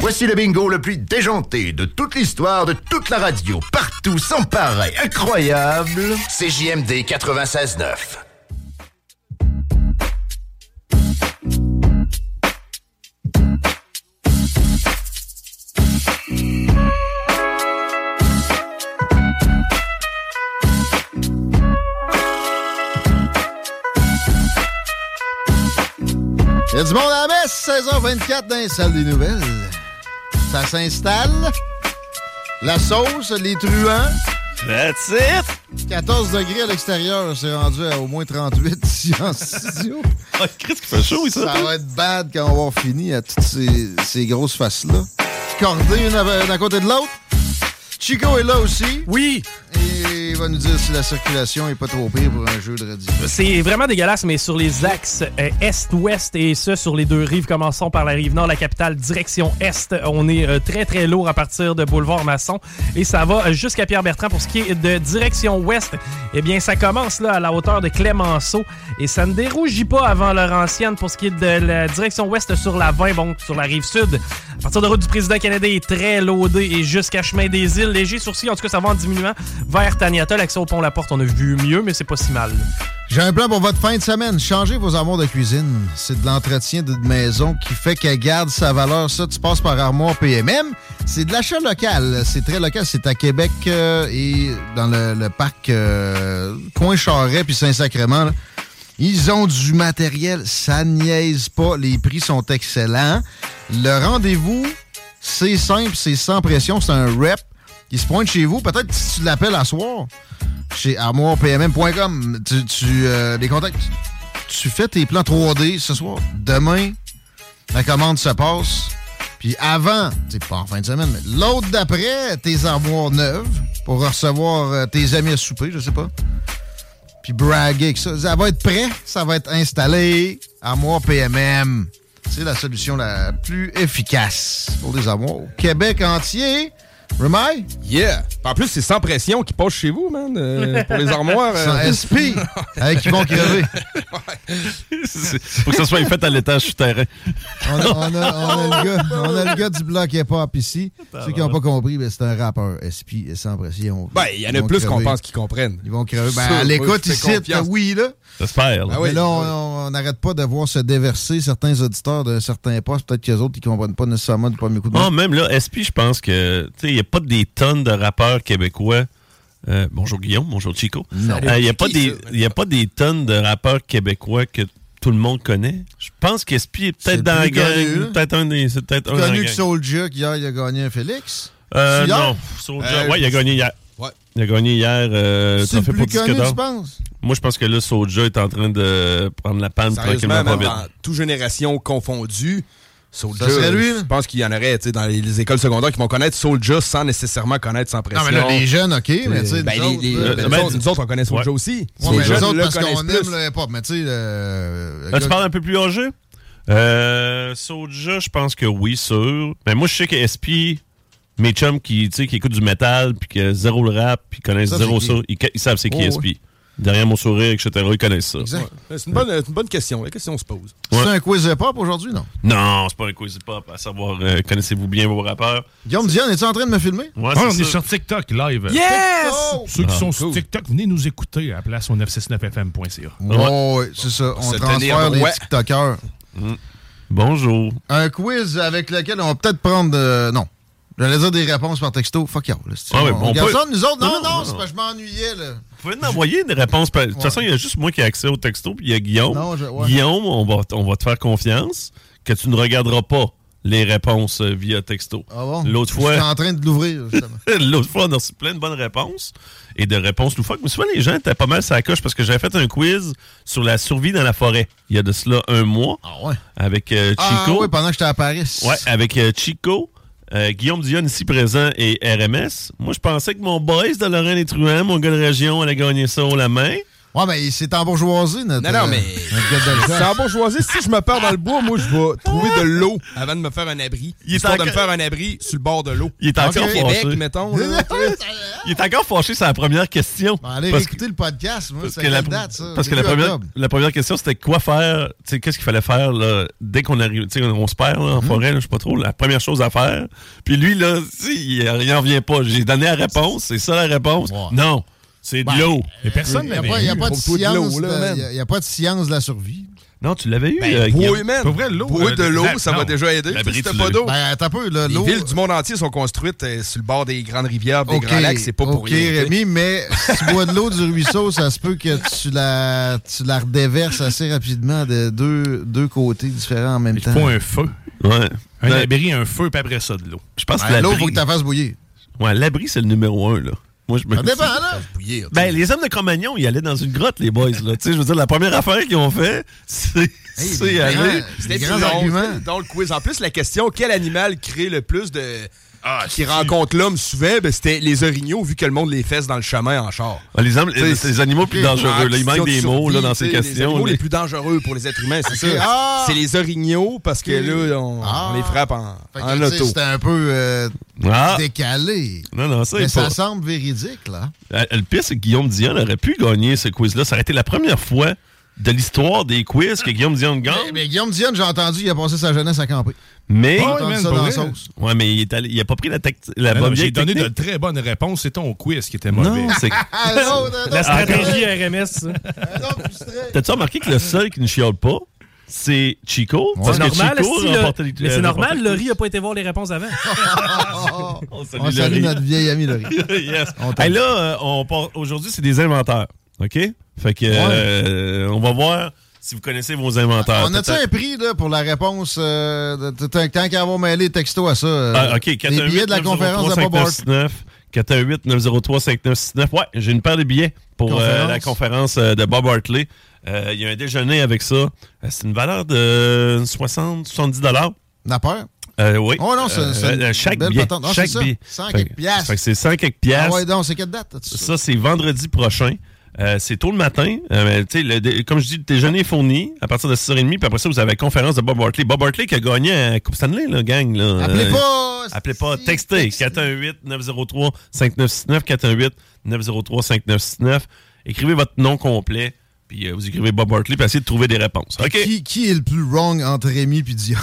Voici le bingo le plus déjanté de toute l'histoire de toute la radio. Partout, sans pareil, incroyable. C'est JMD 96.9. Il y a du monde à la messe, 16h24 dans les salles des nouvelles. Ça s'installe. La sauce, les truands. That's it! 14 degrés à l'extérieur, c'est rendu à au moins 38 ici en (laughs) studio. Ah, Qu'est-ce qui fait chaud, ça? Ça va être bad quand on va avoir fini à toutes ces, ces grosses faces-là. Cordées une à- d'un côté de l'autre. Chico est là aussi. Oui. Et il va nous dire si la circulation est pas trop pire pour un jeu de radio. C'est vraiment dégueulasse, mais sur les axes euh, est-ouest et ce, sur les deux rives, commençons par la rive nord, la capitale, direction est. On est euh, très, très lourd à partir de Boulevard Masson et ça va euh, jusqu'à Pierre-Bertrand. Pour ce qui est de direction ouest, eh bien, ça commence là à la hauteur de Clémenceau et ça ne dérougit pas avant Laurentienne. Pour ce qui est de la direction ouest sur la 20, bon, sur la rive sud, à partir de route du président canadien est très loadé et jusqu'à chemin des îles, léger sourcil, en tout cas, ça va en diminuant vers Taniata, l'accès au pont La Porte, on a vu mieux, mais c'est pas si mal. J'ai un plan pour votre fin de semaine. Changez vos amours de cuisine. C'est de l'entretien de maison qui fait qu'elle garde sa valeur. Ça, tu passes par Armoire PMM. C'est de l'achat local. C'est très local. C'est à Québec euh, et dans le, parc euh, Coin Charret puis Saint-Sacrement. Ils ont du matériel. Ça niaise pas. Les prix sont excellents. Le rendez-vous, c'est simple. C'est sans pression. C'est un rep qui se pointe chez vous. Peut-être si tu l'appelles à soir chez armoirepmm.com. Tu, tu euh, les contacts. Tu fais tes plans 3D ce soir. Demain, la commande se passe. Puis avant, c'est pas en fin de semaine, mais l'autre d'après, tes armoires neuves pour recevoir euh, tes amis à souper, je sais pas. Puis braguer avec ça. Ça va être prêt, ça va être installé. Armoire PMM. C'est la solution la plus efficace pour les armoires au Québec entier. Remai? Yeah! En plus, c'est sans pression qui passe chez vous, man, euh, pour les armoires. Sans euh. SP, (laughs) avec qui vont crever. Faut que ça soit fait à l'étage souterrain. On a, on, a, on, a le gars, on a le gars du bloc hip-hop ici. Ceux qui n'ont pas compris, ben, c'est un rappeur. SP sans pression. Ben, il y en Ils a plus qu'on pense qu'ils comprennent. Ils vont crever. Ben, à l'écoute, ici, oui, là. J'espère. là. Ah oui. Mais là, on- n'arrête pas de voir se déverser certains auditeurs de certains postes. Peut-être qu'il y a autres qui ne comprennent pas nécessairement du premier coup de main. Ah, même là, SP, je pense que, tu sais, a pas des tonnes de rappeurs québécois. Euh, bonjour Guillaume, bonjour Chico. Non. Euh, Il n'y a, C'est pas des- y a pas des tonnes de rappeurs québécois que tout le monde connaît? Je pense qu'SP est C'est peut-être dans la gang. là. Peut-être un des. C'est peut-être connu que. Soulja, hier, il a gagné un Félix? Euh, non, Soulja. Euh, ouais, il a gagné hier. Ouais. Il a gagné hier. Euh, C'est pour plus disque connu, d'or. tu penses? Moi, je pense que là, Soulja est en train de prendre la panne tranquillement pas vite. dans toute génération confondue, Soulja, Ça serait lui, là? je pense qu'il y en aurait dans les, les écoles secondaires qui vont connaître Soulja sans nécessairement connaître sans pression. Non, mais là, les jeunes, OK, mais tu sais, Ben, nous les- autres, les- ben, nous, autres, nous autres, on connaît Soulja Ouais. aussi. Ouais, Les mais jeunes les autres, parce qu'on aime le hip-hop, mais tu sais, Là, parles un peu plus âgé? Euh, Soulja, je pense que oui, sûr. Mais moi, je sais que SP, mes chums qui, tu sais, qui écoutent du métal, puis que zéro le rap, puis connaissent Ça, zéro ça, ils savent c'est qui Oh, SP. Derrière mon sourire, etc., ils connaissent ça. Exact. Ouais. C'est une, une bonne question. La question se pose. C'est un quiz hip-hop aujourd'hui, non? Non, c'est pas un quiz hip-hop, à savoir, euh, connaissez-vous bien vos rappeurs? Guillaume Diane, es-tu en train de me filmer? Ouais, Ah, on c'est est sur TikTok live. Yes! Ceux qui Ah, sont sur. TikTok, venez nous écouter à la place au 969fm.ca. Ouais, ouais, c'est ça. On Se transfère les. TikTokers. Bonjour. Un quiz avec lequel on va peut-être prendre... euh, non. J'allais dire des réponses par texto. Fuck you. Là, Ah ouais, on, on garde peut- ça, nous autres? Non, Non, non, c'est je m'ennuyais, là. Vous pouvez nous envoyer des réponses. par- De toute Ouais. façon, il y a juste moi qui ai accès au texto, puis il y a Guillaume. Non, je- ouais. Guillaume, on va, on va te faire confiance que tu ne regarderas pas les réponses euh, via texto. Ah bon? L'autre Je suis fois, en train de l'ouvrir, justement. (laughs) l'autre fois, on a reçu plein de bonnes réponses et de réponses loufoques. Mais souvent, les gens étaient pas mal sur la coche parce que j'avais fait un quiz sur la survie dans la forêt il y a de cela un mois Ah ouais? avec euh, Ah Chico. oui, pendant que j'étais à Paris. Ouais, avec euh, Chico, euh, Guillaume Dion ici présent et RMS. Moi, je pensais que mon boys de Laurent Les Truands, mon gars de région, allait gagner ça haut la main. Ouais, mais c'est en bourgeoisie, notre. Non, non, mais. euh, de C'est en bourgeoisie. Si je me perds dans le bois, moi, je vais trouver de l'eau avant de me faire un abri. Il est histoire de me encore- faire un abri sur le bord de l'eau. Il est encore Au Québec, fâché. mettons. là. (laughs) Il est encore fâché sur la première question. Allez Parce réécouter le podcast, moi, Parce c'est que, la, quelle date, ça? parce que la, première, octobre. la première question, c'était quoi faire, tu sais, qu'est-ce qu'il fallait faire là, dès qu'on arrive, tu sais, on se perd là, en Mhm. forêt, je sais pas trop, la première chose à faire. Puis lui, là, tu sais, il, il en vient pas. J'ai donné la réponse, c'est ça la réponse. Non, c'est de Ben, l'eau. Et personne Il n'y a, n'avait pas- il y a pas de science. de- il y a- il pas de science de la survie. Non, tu l'avais eu, Ben, euh, man. Pour vrai, l'eau, Bois euh, de l'eau, ça va déjà aider. L'abri, Si pas d'eau. Ben, attends un peu, là, Les l'eau. villes du monde entier sont construites euh, sur le bord des grandes rivières, des Ok, grands lacs. C'est pas pour ok, rien. sais. Rémi, mais (laughs) si tu bois de l'eau du ruisseau, ça se peut que tu la, tu la redéverses assez rapidement de deux, deux côtés différents en même Il temps. faut un feu. Ouais. Un Ben, abri, un feu, puis après ça, de l'eau. je pense que Ben, l'eau, faut que tu la fasses bouillir. ouais, l'abri, c'est le numéro un, là. Moi, je me Ça dis- dépend, là. Bouillir, tu Ben, les hommes de Cro-Magnon, ils allaient dans une grotte, les boys, là. Tu sais, je veux dire, la première affaire qu'ils ont fait, c'est, c'est des aller. C'était dans le quiz. En plus, la question quel animal crée le plus de. Ah, qui rencontre l'homme souvent, ben, c'était les orignaux, vu que le monde les fesse dans le chemin en char. Ah, les, hommes, les, les animaux plus dangereux, là. Il manque des de mots, là, dans ces sais, Les questions. animaux les Les- plus dangereux pour les êtres humains, c'est ça. Ah! C'est les orignaux, parce que là, on, Ah! on les frappe en, auto. C'était un peu euh, Ah! décalé. Non, non, ça Mais ça pas. semble véridique, là. Euh, Le pire, c'est que Guillaume Dion aurait pu gagner ce quiz-là. Ça aurait été la première fois de l'histoire des quiz que Guillaume Dion gagne. Mais, mais Guillaume Dionne, j'ai entendu, il a passé sa jeunesse à camper. Mais. Ah ouais, entendu man, ça pour dans la vrai. sauce. Ouais, mais il, est allé- il a pas pris la, tec- la bonne J'ai donné de très bonnes réponses. C'est ton quiz qui était mauvais. Non, c'est. (laughs) Ah, (laughs) non, non, non, La stratégie non, RMS. T'as-tu remarqué que le seul qui ne chiale pas, c'est Chico? Parce C'est que normal, Chico si, le- remportait les- mais c'est euh, normal, Laurie a pas été voir les réponses avant. On (laughs) On salue notre vieille amie, Laurie. yes. On. Hey, là, euh, on part- aujourd'hui, c'est des inventaires. OK? Fait que, euh, on va voir si vous connaissez vos inventaires. On a-tu un prix là, pour la réponse? Euh, tant qu'à avoir mêlé texto à ça. euh, Ah, OK, les billets de la conférence de Bob Hart. 418-903-5969. Ouais, j'ai une paire de billets pour euh, Conférence. la conférence de Bob Hartley. Il y a un déjeuner avec ça. C'est une valeur de 60-70 dollars. N'a peur? Euh, oui. Oh non, c'est- une chaque belle billet. patente. Ah, chaque billet. 100 Fait- quelques piastres. c'est 100 quelques Ah piastres. ouais, donc, c'est quelle date? Ça, c'est vendredi prochain. Euh, c'est tôt le matin. Euh, le comme je dis, le déjeuner est fourni à partir de 6h30. Puis après ça, vous avez la conférence de Bob Hartley. Bob Hartley qui a gagné à Coupe Stanley, là, gang. Là. Appelez Euh, pas! Appelez pas, textez. 418-903-5969. 418-903-5969. Écrivez votre nom complet. Puis euh, vous écrivez Bob Hartley. Puis essayez de trouver des réponses. Qui, qui est le plus wrong entre Rémi et Dion?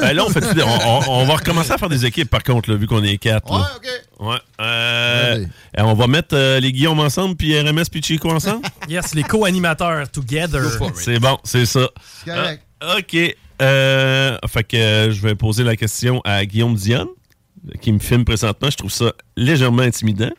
Euh, là, on, fait, on, on- on va recommencer à faire des équipes, par contre, là, vu qu'on est quatre. Ouais, là. OK. Ouais. Euh, on va mettre euh, les Guillaume ensemble, puis RMS, puis Chico ensemble? (laughs) Yes, les co-animateurs together. C'est bon, c'est ça. C'est correct. Ah, OK. Euh, fait que euh, je vais poser la question à Guillaume Dionne, qui me filme présentement. Je trouve ça légèrement intimidant.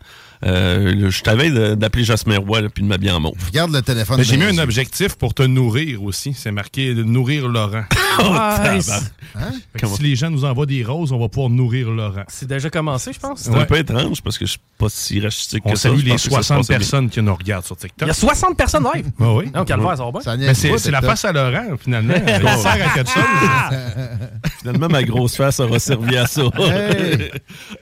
Euh, je t'avais d'appeler Jasmin Roy là, puis de m'habiller en mauve. Regarde le téléphone. Mais J'ai mis un objectif pour te nourrir aussi. C'est marqué de nourrir Laurent. (laughs) Nice. tabarnak. Hein? Si les gens nous envoient des roses, on va pouvoir nourrir Laurent. C'est déjà commencé, je pense? C'est un peu étrange parce que je suis pas si rachitique On que ça. salue Je les pense que ça se 60 passe bien. personnes qui nous regardent sur Il TikTok. y a 60 personnes live. Ah oui. Non, calvaire, ça va bien. Ça Mais niaise c'est la face à Laurent, finalement. (laughs) Il sert à quelque chose. (laughs) Finalement, ma grosse face aura servi à ça. Hey!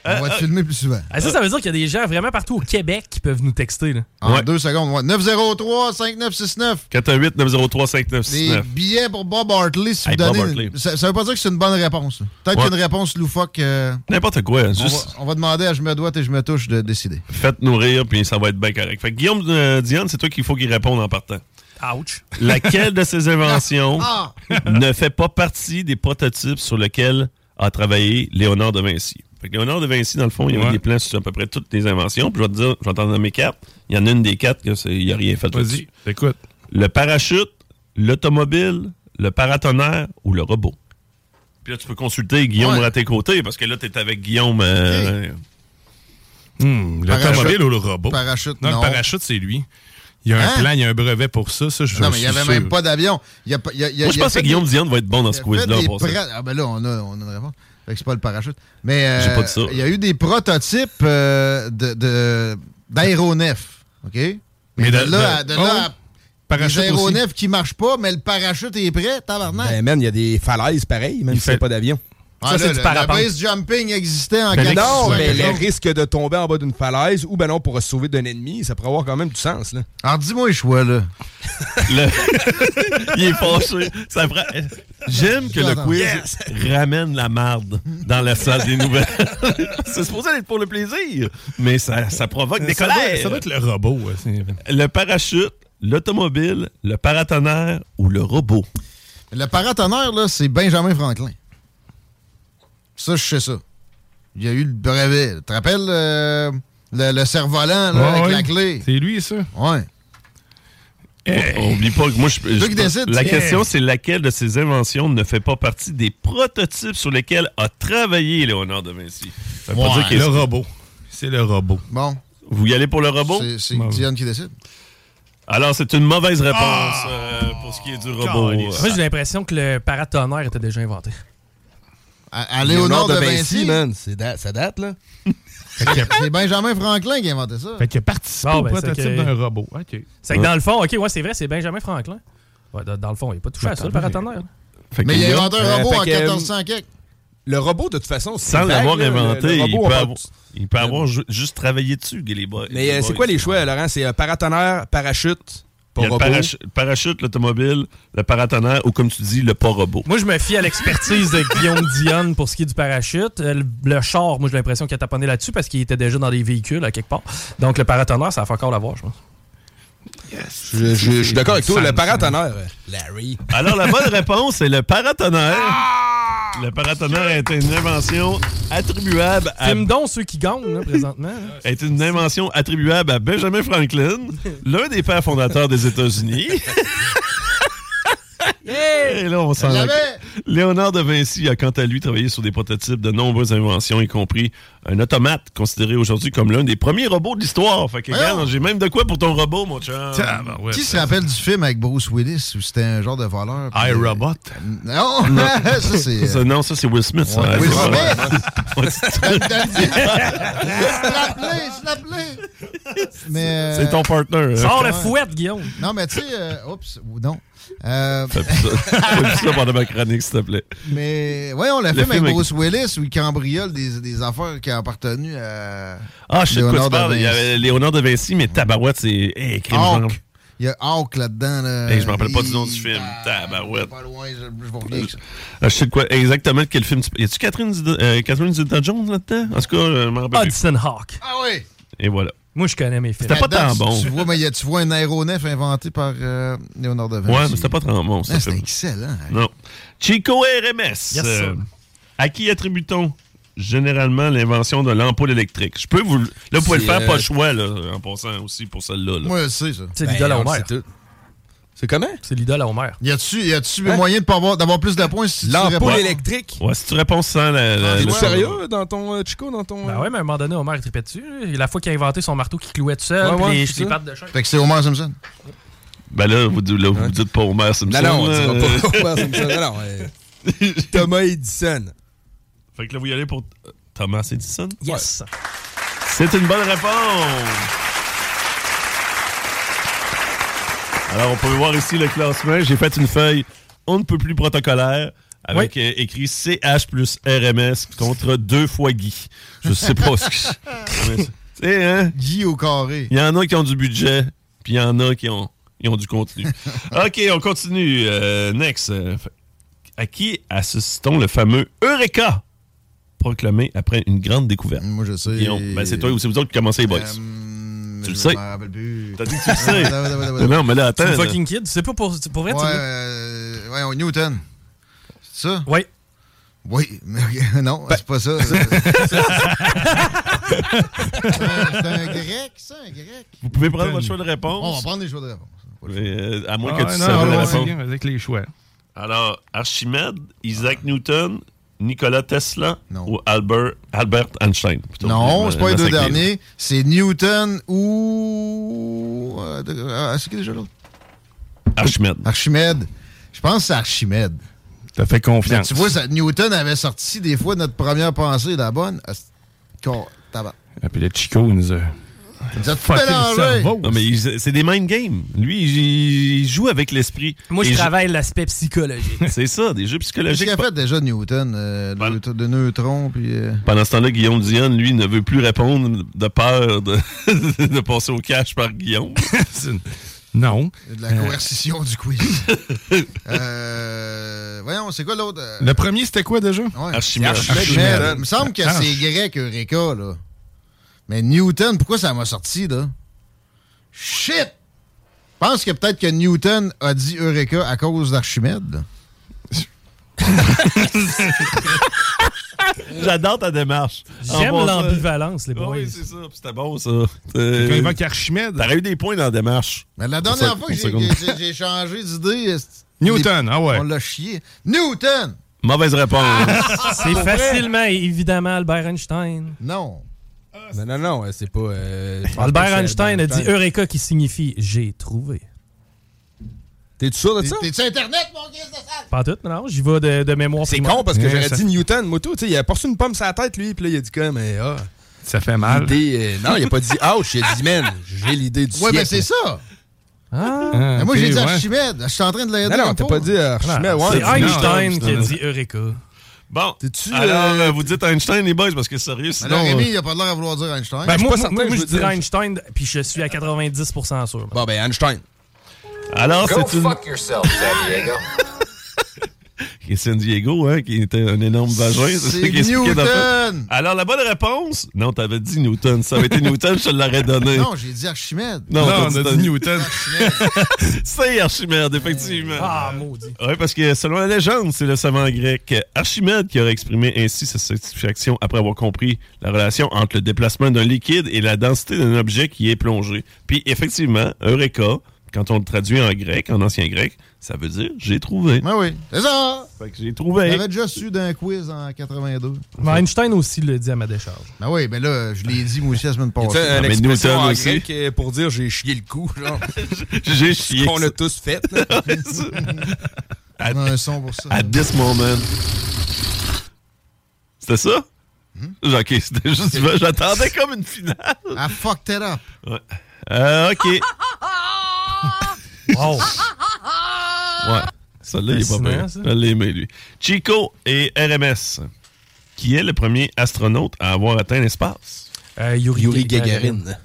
On va te filmer plus souvent. Ah, ça, ça veut dire qu'il y a des gens vraiment partout au Québec qui peuvent nous texter. Là. En Ouais. deux secondes. ouais. 903-5969. 418-903-5969. Des billets pour Bob Hartley, si Hey, vous Bob donnez. Hartley. Ça, ça veut pas dire que c'est une bonne réponse. Peut-être Ouais. qu'il y a une réponse loufoque. euh, N'importe quoi. on, Juste va, on va demander à je me dois et je me touche de décider. faites nourrir, puis ça va être bien correct. Fait que Guillaume euh, Diane, c'est toi qu'il faut qu'il réponde en partant. Ouch. Laquelle de ces inventions (laughs) Ah! ne fait pas partie des prototypes sur lesquels a travaillé Léonard de Vinci? Fait que Léonard de Vinci, dans le fond, il y a Ouais. des plans sur à peu près toutes les inventions. Puis je vais te dire, je vais t'en nommer quatre. Il y en a une des quatre que c'est- il n'a rien fait Vas-y, écoute. Le parachute, l'automobile, le paratonnerre ou le robot. Puis là, tu peux consulter Guillaume Ouais. à tes côtés, parce que là, tu es avec Guillaume. euh, Hmm, Parachute. L'automobile ou le robot? Parachute, non. non. le parachute, c'est lui. Il y a un Hein? plan, il y a un brevet pour ça. ça je Non, mais il n'y avait sûr. même pas d'avion. A a- a- Moi, je a pense que Guillaume Diane va être bon dans ce a quiz-là. pra- Ah, ben là, on a, on a une réponse. Fait que c'est pas le parachute. Mais euh, il y a eu des prototypes euh, de- de- d'aéronefs. OK? Mais, Mais de, de- là, à- de- de oh, là à- parachute des aéronefs qui marchent pas, mais le parachute est prêt, tabarnak. Ben, man, il y a des falaises pareilles, même Il si c'est fait- pas d'avion. Ah, Ça, c'est le, du le base jumping existait en 80. non, mais le risque de tomber en bas d'une falaise ou ben non pour se sauver d'un ennemi, ça pourrait avoir quand même du sens. Là. Alors dis-moi les choix là. (laughs) Le- (laughs) Il est fâché. Ça prend- J'aime que le quiz Yes. ramène la marde dans la salle des nouvelles. (laughs) c'est supposé être pour le plaisir, mais ça, ça provoque des Ça doit- colères. ça doit être le robot. c'est- Le parachute, l'automobile, le paratonnerre ou le robot? Le paratonnerre, là, c'est Benjamin Franklin. Ça, je sais ça. Il y a eu le brevet. Tu te rappelles euh, le, le cerf-volant Ouais, avec ouais. la clé? C'est lui, ça? Ouais. On- Oublie pas que moi, je, je- décides. la question, c'est laquelle de ces inventions ne fait pas partie des prototypes sur lesquels a travaillé Léonard de Vinci? Ça veut pas Ouais, dire qu'il le robot. C'est le robot. Bon. Vous y allez pour le robot? C'est- Bon. Diane qui décide. Alors, c'est une mauvaise réponse Ah! euh, pour ce qui est du robot. Moi, j'ai l'impression que le paratonnerre était déjà inventé. À, à Léonard de Vinci, man, c'est da- ça date, là. (laughs) c'est Benjamin Franklin qui a inventé ça. Fait qu'il a participé Bon, au ben, c'est prototype que- d'un robot. OK. C'est que dans le fond, OK, ouais, c'est vrai, c'est Benjamin Franklin. Ouais, dans, dans le fond, il n'est pas touché à ça, le paratonnerre. Mais il a inventé un Euh, robot fait en que, euh, 1400 quelque. Le robot, de toute façon, c'est Sans l'avoir inventé, il peut avoir, il peut avoir ju- juste travaillé dessus, les boys. Mais euh, c'est quoi les choix, Laurent? C'est euh, paratonnerre, parachute, Il y pas a le parachute, l'automobile, le paratonnerre ou, comme tu dis, le pas robot. Moi, je me fie à l'expertise de Guillaume Dionne pour ce qui est du parachute. Euh, Le, le char, moi, j'ai l'impression qu'il a taponné là-dessus parce qu'il était déjà dans des véhicules à quelque part. Donc, le paratonnerre, ça va encore l'avoir, je pense. Je, je- je suis d'accord avec toi. Le paratonnerre, Larry. Alors, la bonne réponse, c'est le paratonnerre. Le paratonnerre est une invention attribuable à... Filme donc ceux qui gagnent, là, présentement. là. (laughs) est une invention attribuable à Benjamin Franklin, l'un des pères fondateurs des États-Unis. (laughs) (laughs) Et là, on s'en! Léonard de Vinci a quant à lui travaillé sur des prototypes de nombreuses inventions, y compris un automate considéré aujourd'hui comme l'un des premiers robots de l'histoire. Fait que, Voyons. regarde, j'ai même de quoi pour ton robot, mon chum. Tabarouette. Qui se rappelle du film avec Bruce Willis où c'était un genre de voleur? puis- iRobot. Non, (laughs) ça c'est. Ça, non, ça, c'est Will Smith. ça. Ouais, Will Ça, Smith. (laughs) ouais, c'est-! Mais. euh, C'est ton partner. hein. Sors Ouais. fouette, Guillaume. Non, mais tu sais, euh, oups, ou non. Euh, Fais plus ça. (laughs) Fais plus ça pendant ma chronique, s'il te plaît. mais, ouais, on l'a fait film avec avec- Bruce Willis où il cambriole des, des affaires qui ont appartenu à. Ah, je sais de quoi tu parles. Il y Vinci. avait Léonard de Vinci, mais Tabarouette, c'est. Hey. Il y a Hawk là-dedans. Là. Hey, je me rappelle pas du nom du film. Tabarouette. Pas loin, je, je vais revenir ça. Ah, je sais de quoi. Exactement quel film tu Y a-tu Catherine, Zeta- euh, Catherine Zeta-Jones là-dedans? En tout cas, je m'en rappelle plus. Hudson Hawk. Ah oui! Et voilà. Moi, je connais mes films. C'était pas tant tu- bon. Tu vois, mais il y a- tu vois un aéronef inventé par euh, Léonard de Vinci? Ouais, mais c'était pas tant bon, ça. Ah, C'était excellent. hein. Non. Chico RMS. Yes, euh, à qui attribue-t-on généralement l'invention de l'ampoule électrique? Je peux vous. Là, vous pouvez le faire, euh, pas le choix, là, en passant aussi pour celle-là. là. Moi, je sais ça. C'est Ben, l'idole à on le Homer. sait tout. C'est comment? C'est l'idole à Homer. Y a-tu, y a-tu Hein? moyen de pas avoir- d'avoir plus de points si tu L'ampoule réponds? électrique. Ouais, si tu réponds sans la. la- T'es le- sérieux dans ton euh, Chico, dans ton. Ben ouais, mais à un moment donné, Homer, il tripait dessus. La fois qu'il a inventé son marteau qui clouait tout seul, Ouais, puis ouais, les, c'est les pattes de chien. Fait que c'est Homer Simpson. Ben là, vous, là, vous dites pas Homer Simpson. Non, non, on dira pas (laughs) Homer Simpson. Non, non, euh, Thomas Edison. Fait que là, vous y allez pour euh, Thomas Edison? Yes. C'est une bonne réponse. Alors, on peut voir ici le classement. J'ai fait une feuille on ne peut plus protocolaire avec euh, écrit CH plus RMS contre deux fois Guy. Je sais pas ce que... C'est- (laughs) Tu sais, hein? Guy au carré. Il y en a qui ont du budget, puis il y en a qui ont, ils ont du contenu. (laughs) OK, on continue. Euh, next. Euh, à qui associe-t-on le fameux Eureka proclamé après une grande découverte? Moi, je sais. Ben, c'est toi ou c'est vous autres qui commencez, les boys? Euh, tu le sais. T'as dit que tu le sais. Non, mais là, attends. C'est fucking kid. C'est pas pour, pour vrai, Ouais, tu euh, ouais, Newton. C'est ça? Oui. Oui, mais (laughs) non, c'est pas ça. (laughs) c'est un grec, ça, un grec. Vous pouvez prendre votre choix de réponse. On va prendre des choix de réponse. Euh, à moins Ah que tu saches non, la réponse. avec les choix. Alors, Archimède, Isaac Newton, Nikola Tesla ou Albert, Albert Einstein. Plutôt. Non, Je c'est pas les deux derniers. C'est Newton ou. euh, ah, c'est qui déjà l'autre? Archimède. Archimède. Je pense que c'est Archimède. T'as fait Mais confiance. tu vois, ça- Newton avait sorti des fois notre première pensée, la bonne. Ah, tabac. Et puis le Chico, il nous a. Cerveau. Non, mais il- c'est des mind games. Lui, il, il joue avec l'esprit. Moi, je Et travaille l'aspect psychologique. (laughs) C'est ça, des jeux Qu'est-ce psychologiques. qu'il a fait déjà Newton? euh, de, de neutrons, puis... euh, Pendant ce temps-là, Guillaume Dion, lui, ne veut plus répondre de peur de, (laughs) de passer au cash par Guillaume. (laughs) non. de la coercition du quiz. euh, voyons, c'est quoi l'autre? euh, Le premier, c'était quoi déjà? Ouais. Archimède. Archimède. Il me semble que Ah. c'est grec, Eureka, là. Mais Newton, pourquoi ça m'a sorti, là? Shit! Je pense que peut-être que Newton a dit Eureka à cause d'Archimède. (laughs) J'adore ta démarche. J'aime l'ambivalence, les Ah boys. oui, c'est ça. puis C'était bon, ça. Quelqu'un évoque Archimède. T'aurais eu des points dans la démarche. Mais la dernière ça- fois que j'ai- changé d'idée... euh, Newton, ah ouais. On l'a chié. Newton! Mauvaise réponse. C'est Pour vrai? facilement évidemment Albert Einstein. Non. Non, non, non, c'est pas. euh, (laughs) Albert Einstein a dit Eureka qui signifie j'ai trouvé. T'es-tu sûr de ça? T'es-tu Internet, mon gars, de salle? Pas tout, non, j'y vais de, de mémoire. C'est con parce que Ouais, j'aurais ça- dit Newton, moto. Tu sais, il a porté une pomme sur la tête, lui, puis là, il a dit comme, mais ah. Ça fait mal. euh, non, il a pas dit (laughs) ouch, il a dit, man, j'ai l'idée du Ouais, siècle. mais c'est ça. Ah, Mais moi, ok, j'ai dit ouais. Archimède. Je suis en train de l'aider. Non, non, un t'as pas dit Archimède. ouais, c'est Einstein non, qui a dit Eureka. Bon. T'es-tu, Alors, euh, vous dites Einstein, les boys, parce que sérieux, sinon... Rémi, euh, il a pas l'air à vouloir dire Einstein. Ben, suis moi, pas moi, certain, moi, je je dirais. Einstein, puis je suis à 90% sûr. Bon, ben, Einstein. Alors, Go c'est une... fuck yourself, San Diego. (laughs) qui est San Diego, hein, qui était un énorme vagin. C'est. Newton. Alors, la bonne réponse... Non, t'avais dit Newton. Ça avait été Newton, je te l'aurais donné. Non, j'ai dit Archimède. Non, on a dit dit Newton. (laughs) C'est Archimède, effectivement. Ah, maudit. Oui, parce que selon la légende, c'est le savant grec Archimède qui aurait exprimé ainsi sa satisfaction après avoir compris la relation entre le déplacement d'un liquide et la densité d'un objet qui est plongé. Puis effectivement, Eureka, quand on le traduit en grec, en ancien grec, ça veut dire j'ai trouvé. Ben oui, c'est ça. Fait que j'ai trouvé. J'avais déjà su d'un quiz en 82. Mais Einstein aussi le dit à ma décharge. Ben oui, ben là, je l'ai dit moi aussi la semaine passée. une mais expression en aussi. grec euh, pour dire j'ai chié le coup, genre? (laughs) J'ai chié. qu'on a tous fait. (laughs) On a un son pour ça. At this moment. C'était ça? Hmm? Ok, c'était juste. J'attendais comme une finale. I fucked it up. Ouais. Euh, ok. (laughs) Wow. (laughs) Ouais. Celle-là, il est pas pire. ça. Aimé, lui. Chico et RMS. Qui est le premier astronaute à avoir atteint l'espace? Euh, Yuri, Yuri Gagarin. Gagarin.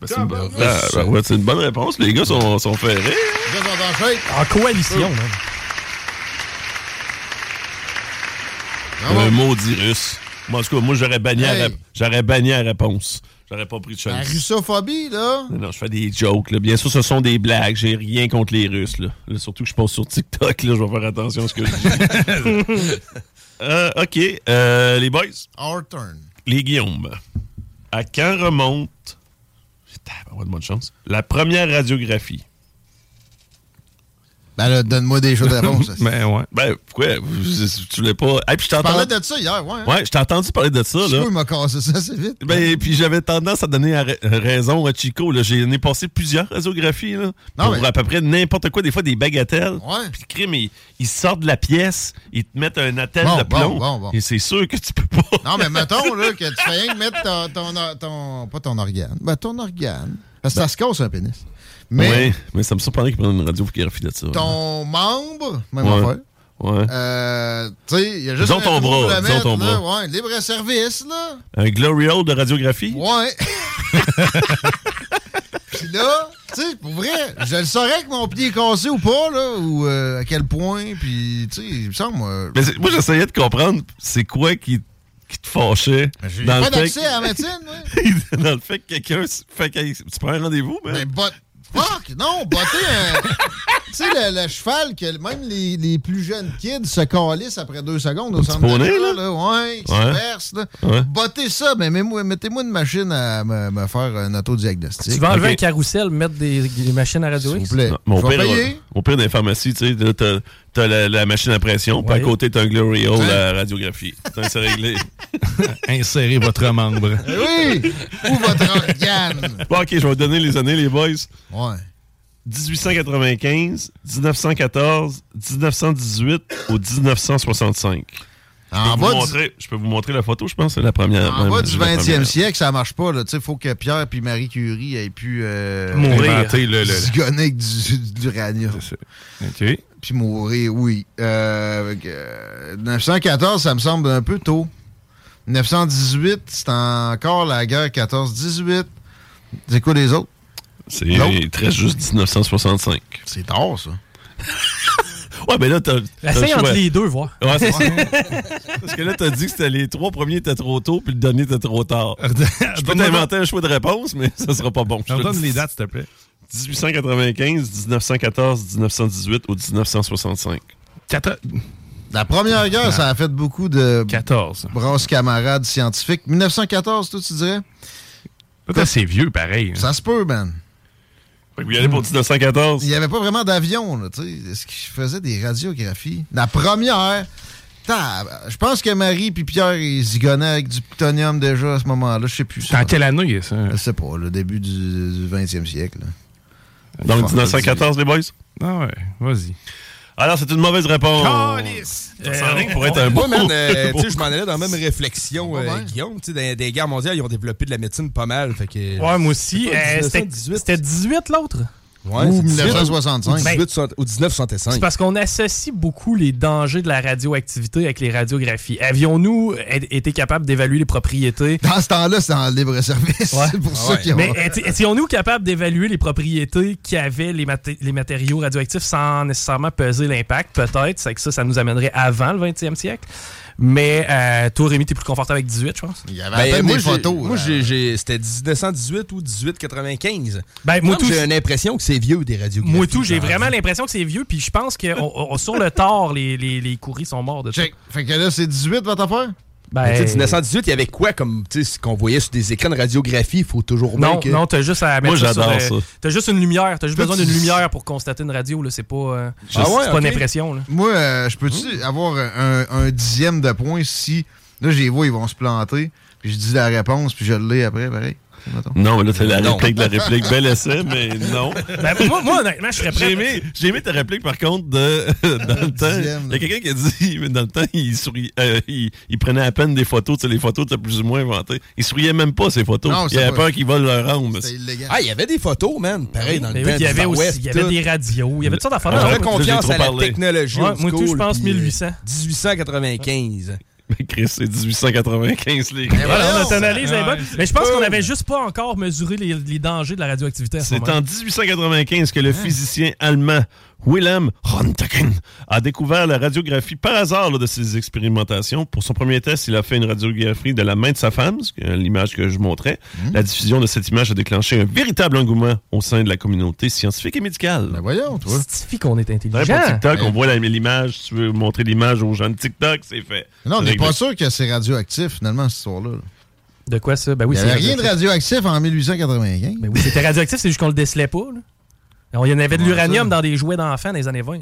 Ben, c'est une, bonne- Ah, ben ouais, c'est une bonne réponse. Les gars sont, sont ferrés. Les gars sont en shape. En coalition. Ah Un maudit russe. Moi, en tout cas, moi, j'aurais banni, Hey. banni la réponse. J'aurais pas pris de La chance. russophobie, là. Non, non, je fais des jokes. Là. Bien sûr, ce sont des blagues. J'ai rien contre les Russes. Là. Là, surtout que je passe sur TikTok. Là, je vais faire attention à ce que je dis. (laughs) Euh, OK. Euh, les boys, Our turn. les Guillaume. À quand remonte... Putain, de bonne chance. La première radiographie. Ben là, donne-moi des choses de (laughs) réponse. Ben ouais. Ben, pourquoi? Tu l'as pas... Hey, puis je parlais de ça hier, ouais. hein? Ouais, je t'ai entendu parler de ça, là. Chico, il m'a cassé ça assez vite. Ben, puis j'avais tendance à donner ra- raison à Chico. Là. J'ai ai passé plusieurs radiographies là, Non, pour mais- à peu près n'importe quoi, des fois des bagatelles. Ouais. Puis le crime, ils, ils sortent de la pièce, ils te mettent un attel Bon, de plomb. bon, bon. Et c'est sûr que tu peux pas. Non, mais (laughs) mettons là, que tu fais rien que mettre ton, ton, ton- Pas ton organe. Ben, ton organe. Parce que ça se casse un pénis. Mais Ouais, mais ça me surprendrait qu'ils prennent une radiographie de ça. ton membre, même Ouais. affaire. Ouais. Euh, tu sais, il y a juste Disons un ton bras, disons ton là. bras. Ouais, libre service, là. Un glory hole de radiographie? Ouais. (laughs) Puis là, tu sais, pour vrai, je le saurais que mon pied est cassé ou pas, là, ou euh, à quel point, puis, tu sais, il me semble. Mais moi, j'essayais de comprendre c'est quoi qui, qui te fâchait. J'ai dans pas d'accès que- à la médecine, moi. (laughs) dans le fait que quelqu'un s- fait que tu prends un rendez-vous, mais. Mais bot... Fuck! Non, botter un... (laughs) tu sais, le, le cheval que même les, les plus jeunes kids se calissent après deux secondes au centre poney, d'achat, là? Ouais, qui Ouais. se verse, là. Ouais. Bottez ça, mais mets-moi- mettez-moi une machine à me, me faire un autodiagnostic. Tu vas enlever un carrousel, mettre des, des machines à radio S'il vous plaît. Non, Mon père, payer. mon père dans les pharmacies, tu sais, là, t'as, t'as la, la machine à pression, puis à côté, t'as un glory hole Ouais. à radiographie. C'est réglé. (laughs) Insérez votre membre. Eh oui! Ou votre organe? Bon, ok, je vais vous donner les années, les boys. Ouais. 1895, 1914, 1918 ou 1965. Je peux, vous bas du- montrer, je peux vous montrer la photo, je pense, c'est la première. En bas du la 20e première. siècle, ça marche pas. Il faut que Pierre et Marie Curie aient pu euh, Mourir. Inventer le- avec du, du uranium. OK. Puis mourir, oui. Euh, avec, euh, 914, ça me semble un peu tôt. 918, c'est encore la guerre 14-18. C'est quoi les autres? C'est, il te reste juste 1965. C'est tard, ça. (laughs) Ouais, mais là, t'as. Essaye entre les deux, voir. Ouais, c'est ça. (laughs) Parce que là, t'as dit que c'était les trois premiers étaient trop tôt, puis le dernier était trop tard. (laughs) Je peux t'inventer un choix de réponse, mais ça sera pas bon. Je te Donne les dates, s'il te plaît. 1895, 1914, 1918 ou 1965. La première guerre, ça a fait beaucoup de 14. brasses camarades scientifiques. 1914, toi, tu dirais? Peut-être c'est vieux, pareil. Ça se peut, man. Fait que vous y allez pour 1914. Il n'y avait pas vraiment d'avion, là, tu sais. Est-ce qu'ils faisaient des radiographies? La première, je pense que Marie puis Pierre, ils zigonnaient avec du plutonium déjà à ce moment-là. Je sais plus. C'est en quelle année, ça? Je sais pas, le début du, du 20e siècle. là. Donc, Fuck, 1914, les boys? Ah ouais, vas-y. Alors, c'est une mauvaise réponse. Ça s'enligne pour être un bon. Moi, man, euh, sais, je m'en allais dans la même (laughs) réflexion, euh, Guillaume. Tu sais, dans des guerres mondiales, ils ont développé de la médecine pas mal. Fait que, Ouais, moi aussi. C'est pas Euh, C'était 1918? c'était 18 l'autre? Ouais, Ou c'est 18, 1965. Ou, 18, soixante- ou 1965. C'est parce qu'on associe beaucoup les dangers de la radioactivité avec les radiographies. Avions-nous été capables d'évaluer les propriétés? Dans ce temps-là, c'était en libre service. Ouais. C'est pour Ah ça ouais. qu'ils ont... Mais éti- étions-nous capables d'évaluer les propriétés qu'avaient les, maté- les matériaux radioactifs sans nécessairement peser l'impact? Peut-être. C'est que ça, ça nous amènerait avant le 20e siècle. Mais euh, toi, Rémi, t'es plus confortable avec 18, je pense? Il y avait Ben, à peine moi, des photos. Moi, là. j'ai- j'ai- c'était 1918 ou 1895. Ben, moi, tout- j'ai l'impression que c'est vieux des radiographies. Moi, tout, j'ai vraiment l'impression que c'est vieux. Puis je pense que on- on- sur le tard, les, les, les courriers sont morts de ça. Check. Fait que là, c'est 18 votre affaire? Ben, Mais tu sais, 1918, il y avait quoi comme, ce qu'on voyait sur des écrans de radiographie? Il faut toujours Non, que... non, t'as juste à mettre Moi, j'adore ça. T'as juste une lumière. T'as juste besoin tu- d'une lumière pour constater une radio. Là, c'est pas, euh, Ah pas une impression. Là. Moi, euh, je peux-tu avoir un, un dixième de point si... Là, je les vois, ils vont se planter. Puis je dis la réponse, puis je l'ai après, pareil? Mettons. Non, mais là, t'as la Non. réplique de la réplique. Bel essai, mais non. Ben, moi, moi, honnêtement, je serais J'ai prêt. aimé, j'ai aimé ta réplique, par contre, de, dans le temps. Il y a quelqu'un qui a dit, mais dans le temps, il, souriait, euh, il, il prenait à peine des photos, tu sais, les photos étaient plus ou moins inventées. Il souriait même pas, ces photos. Non, il c'est avait pas- peur qu'ils volent leur illégal. Ah, il y avait des photos, man. Pareil, dans le Ben temps oui, il y avait aussi West, il y avait tout. des radios. Il y avait toutes sortes d'affaires. On confiance j'ai à la parlé. technologie. Moi, tout, je pense puis, euh, 1800. 1895. Mais Chris, c'est 1895, les gars. Voilà, notre analyse est bonne. Mais je pense qu'on n'avait juste pas encore mesuré les, les dangers de la radioactivité à ce C'est en 1895 que le physicien allemand Wilhelm Röntgen a découvert la radiographie par hasard là, de ses expérimentations. Pour son premier test, il a fait une radiographie de la main de sa femme, l'image que je montrais. La diffusion de cette image a déclenché un véritable engouement au sein de la communauté scientifique et médicale. Ben voyons, toi. Suffit qu'on est intelligent. pour TikTok, on voit la- l'image. Si tu veux montrer l'image aux gens de TikTok, c'est fait. Non, on n'est pas sûr que c'est radioactif, finalement, cette histoire-là. là. De quoi ça? Ben oui, Il n'y avait rien de radioactif en 1895. Ben oui, c'était radioactif, c'est juste qu'on le décelait pas. là. Il y en avait de l'uranium dans des jouets d'enfants dans les années 20.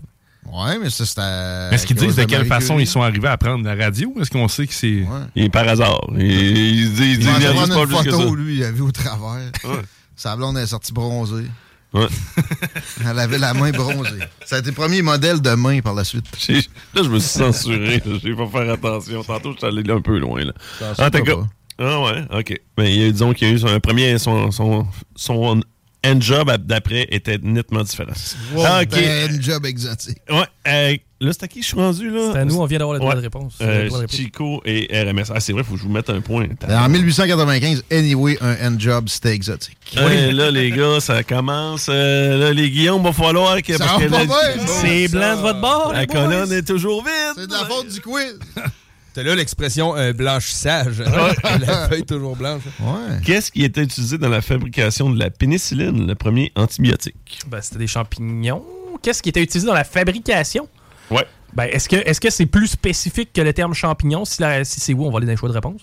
Ouais, mais ça, c'était. Est-ce qu'ils disent de quelle façon ils sont arrivés à prendre la radio? Est-ce qu'on sait que c'est. Ouais. Il est par hasard? Il, il dit, il Il il réalise pas une plus que ça. photo, lui, il a vu au travers. Ouais. (laughs) Sa blonde est sortie bronzée. Ouais. (laughs) Elle avait la main bronzée. Ça a été le premier modèle de main par la suite. Là, je me suis censuré. Je vais pas faire attention. Tantôt, je suis allé un peu loin. Là. En tout cas. Ah ouais, OK. Mais il y a- disons qu'il y a eu un premier... Son, son, son end job ap- d'après était nettement différent. Ah, OK. C'était un job exotique. Ouais. euh, là, c'est à qui je suis rendu, là? C'est à nous, on vient d'avoir la Ouais. réponse. Euh, réponse. Chico et RMS. Ah, c'est vrai, faut que je vous mette un point. En 1895, anyway, un end job, c'était exotique. Ouais, là, les gars, ça commence. euh, là, les Guillaume, va falloir que. Ça parce va que pas la- bien, C'est blanc de votre bord, La colonne est toujours vide. C'est de la faute du quiz. (laughs) T'as là l'expression euh, blanchissage. (laughs) la feuille toujours blanche. Ouais. Qu'est-ce qui était utilisé dans la fabrication de la pénicilline, le premier antibiotique? Ben, c'était des champignons. Qu'est-ce qui était utilisé dans la fabrication? Ouais. Ben, est-ce que est-ce que c'est plus spécifique que le terme champignon? Si, la- si c'est oui, on va aller dans les choix de réponse.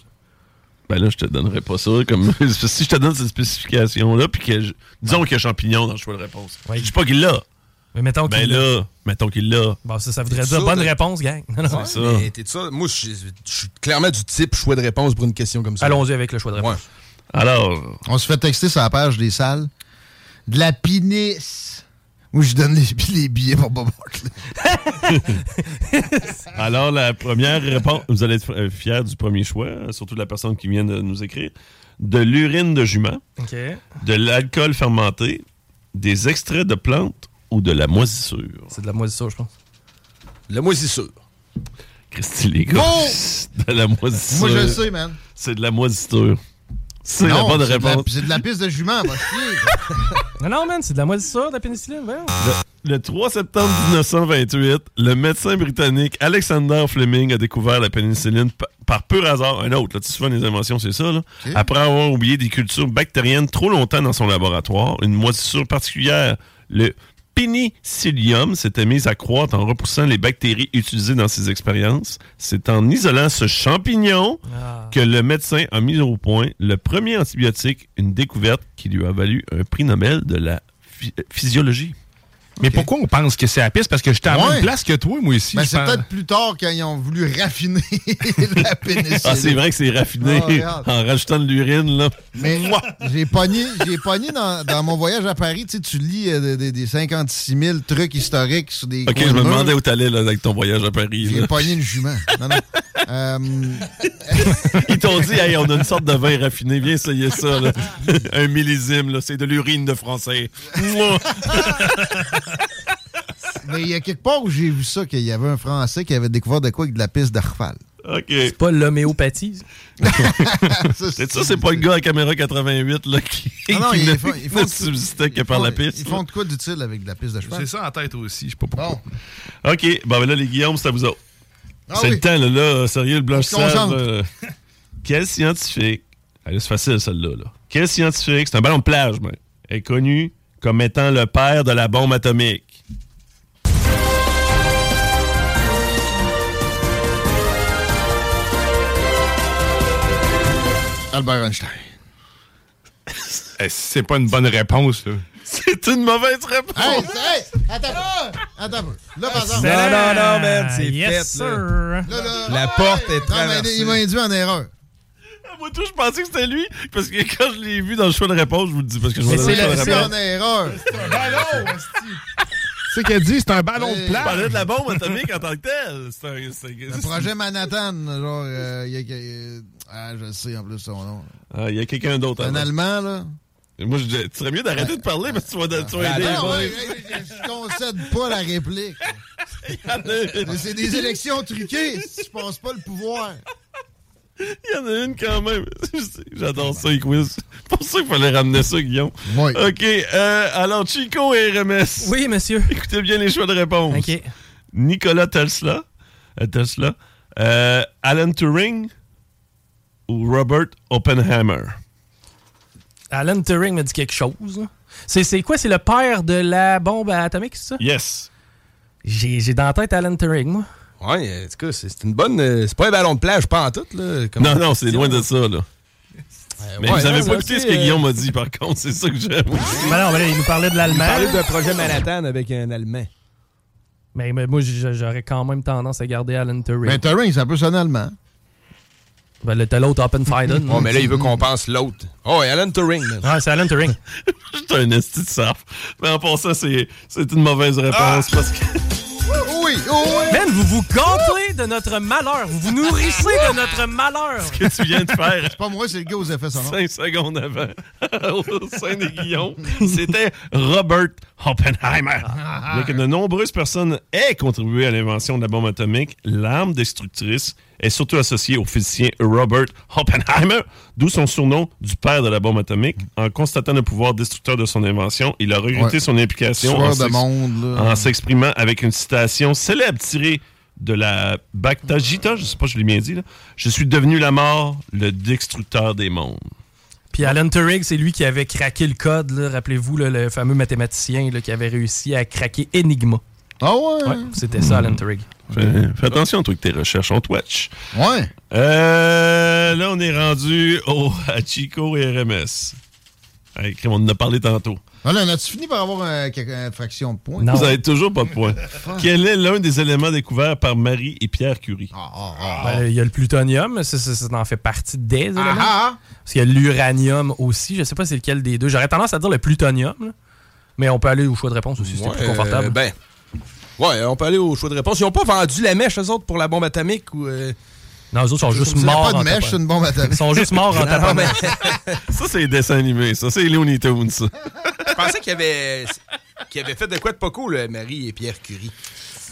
Ben là, je te donnerai pas ça. Comme... (laughs) si je te donne cette spécification-là, puis que. je- Disons qu'il y a champignon dans le choix de réponse. Ouais. Je dis pas qu'il l'a. Mais mettons Ben qu'il l'a. là, mettons qu'il l'a. Bon, ça, ça voudrait C'est dire bonne de- réponse, gang. Non, non. Ouais, ça. mais t'es de ça? Moi, je suis- je suis clairement du type choix de réponse pour une question comme ça. Allons-y avec le choix de réponse. Ouais. Alors, On se fait texter sur la page des salles. De la pinisse. Moi, je donne les, (laughs) les billets pour Bob Barkley. (laughs) Alors, la première réponse, vous allez être euh, fiers du premier choix, euh, surtout de la personne qui vient de nous écrire. De l'urine de jument, OK. de l'alcool fermenté, des extraits de plantes ou de la moisissure? C'est de la moisissure, je pense. De la moisissure. Christy, les gars. Oh! De la moisissure. Moi, je le sais, man. C'est de la moisissure. C'est la bonne c'est de la- réponse. C'est de la piste de jument, va chier. (laughs) Non, non, man, c'est de la moisissure de la pénicilline. voyons. Le, le 3 septembre 1928, le médecin britannique Alexander Fleming a découvert la pénicilline pa- par pur hasard. Un autre, là, tu souvent les inventions, c'est ça. Là. Après avoir oublié des cultures bactériennes trop longtemps dans son laboratoire, une moisissure particulière, le pénicillium, s'était mise à croître en repoussant les bactéries utilisées dans ses expériences. C'est en isolant ce champignon que le médecin a mis au point le premier antibiotique, une découverte qui lui a valu un prix Nobel de la phy- physiologie. Mais pourquoi on pense que c'est la piste? Parce que j'étais à la Ouais. même place que toi, moi aussi. Ben, c'est pense. peut-être plus tard quand ils ont voulu raffiner (laughs) la pénicilline. Ah, c'est vrai que c'est raffiné Ah, en rajoutant de l'urine, là. Mais j'ai pogné, j'ai pogné dans, dans mon voyage à Paris, tu sais, tu lis euh, des- des, des 56 000 trucs historiques sur des Ok, je me demandais où t'allais là, avec ton voyage à Paris. J'ai pogné le jument. Non, non. (laughs) Euh, Ils t'ont dit, hey, on a une sorte de vin raffiné, viens essayer ça. Là. (laughs) Un millésime, là, c'est de l'urine de français. (laughs) Mais il y a quelque part où j'ai vu ça, qu'il y avait un Français qui avait découvert de quoi avec de la piste d'Arfal. ok. C'est pas l'homéopathie. (laughs) C'est ça, c'est pas le gars à caméra 88 là, qui, non, ne, ne font- subsistait que par la piste. Ils font de quoi d'utile avec de la piste de cheval? J'ai ça en tête aussi, je sais pas pourquoi. Bon. OK, bon, ben là, les Guillaume, c'est à vous autres. Ah c'est oui. le temps, là, là, sérieux, le blanchissage. Quel scientifique, allez, c'est facile celle-là, là. Quel scientifique, c'est un ballon de plage, mais, est connu comme étant le père de la bombe atomique? Albert Einstein. Eh, c'est pas une bonne réponse, là. (laughs) C'est une mauvaise réponse. Hey, hey, attends. Attends. Là, par exemple. Non, non, non, man, c'est Yes, fait, là. sir. Là, là, La porte est non, mais traversée. il m'a induit en erreur. Moi, tout, je pensais que c'était lui, parce que quand je l'ai vu dans le choix de réponse, je vous le dis, parce que je Mais me c'est choix de C'est en erreur. C'est ce qu'elle dit, c'est un ballon de plage. parlais de la bombe atomique en tant que telle. C'est un- Le projet Manhattan, genre, euh, il y a que- euh, ah, je sais en plus son nom. Ah, Il y a quelqu'un d'autre. Un. Allemand, là. Moi, je dis, tu serais mieux d'arrêter de parler parce que tu vas, tu vas Ah, aider Non, je concède pas la réplique. (laughs) Mais C'est des élections truquées. Je pense pas le pouvoir. (laughs) Il y en a une quand même. (laughs) J'adore ça, les quiz. C'est pour ça qu'il fallait ramener ça, Guillaume. Oui. OK. euh, alors, Chico et RMS. Oui, monsieur. Écoutez bien les choix de réponse. OK. Nikola Tesla. euh, Tesla. euh, Alan Turing ou Robert Oppenheimer? Alan Turing me dit quelque chose. C'est c'est quoi? C'est le père de la bombe atomique, c'est ça? Yes. J'ai j'ai dans la tête Alan Turing, moi. Ouais, en tout cas, c'est une bonne. euh, C'est pas un ballon de plage, pas en tout, là. comme- Non, non, c'est loin de ça, là. Mais ouais, vous avez non, pas mais écouté ce que Guillaume m'a dit, par contre. C'est ça que j'aime. (laughs) Ben non, ben là, il nous parlait de Il l'allemand. parlait d'un projet Manhattan avec un Allemand. Mais, mais moi, j'aurais quand même tendance à garder Alan Turing. Mais Turing, ça peut sonner allemand. Ben là, t'as l'autre Oppenheimer. Oh, mais là, il veut qu'on pense l'autre. Oh, et Alan Turing, man. Ouais, c'est Alan Turing. (laughs) J'étais un esti de sarf. Mais en passant, c'est c'est une mauvaise réponse parce que. Oui, vous vous gâtez de notre malheur. Vous vous nourrissez de notre malheur. Ce que tu viens de faire C'est pas moi, c'est le gars aux effets sonores. cinq secondes avant, (laughs) au sein des Guillons, c'était Robert Oppenheimer. Bien que de nombreuses personnes aient contribué à l'invention de la bombe atomique, l'arme destructrice est surtout associée au physicien Robert Oppenheimer, d'où son surnom du père de la bombe atomique. En constatant le pouvoir destructeur de son invention, il a regretté Ouais. son implication en s'exprimant avec une citation célèbre tirée de la Bhagavad Gita, je sais pas si je l'ai bien dit, là. Je suis devenu la mort, le destructeur des mondes. Puis Alan Turing, c'est lui qui avait craqué le code. Rappelez-vous, le fameux mathématicien là, qui avait réussi à craquer Enigma. Ah ouais? Ouais, c'était ça, Alan Turing. Fais, fais attention, toi, que tes recherches, on twitch. Ouais. Euh, là, on est rendu au, à Chico et RMS. Crème, on en a parlé tantôt. Voilà, on a-tu fini par avoir une fraction de points? Non. Vous avez toujours pas de point. (laughs) Quel est l'un des éléments découverts par Marie et Pierre Curie? Ah, ah, ah. Ben, Il y a le plutonium, ça, ça, ça en fait partie des éléments. Ah, ah. Parce qu'il y a l'uranium aussi, je sais pas c'est lequel des deux. J'aurais tendance à dire le plutonium. là. Mais on peut aller au choix de réponse aussi, Ouais, plus confortable. euh, ben, ouais, on peut aller au choix de réponse. Ils ont pas vendu la mèche, eux autres, pour la bombe atomique ou. euh, non, eux autres sont juste morts. pas de mèche, une bombe atomique. Ils sont juste morts en (laughs) tapant. mais- (laughs) Ça, c'est les dessins animés. Ça, c'est Looney Tunes. ça. Je pensais qu'il avait, qu'il avait fait de quoi de pas cool, euh, Marie et Pierre Curie.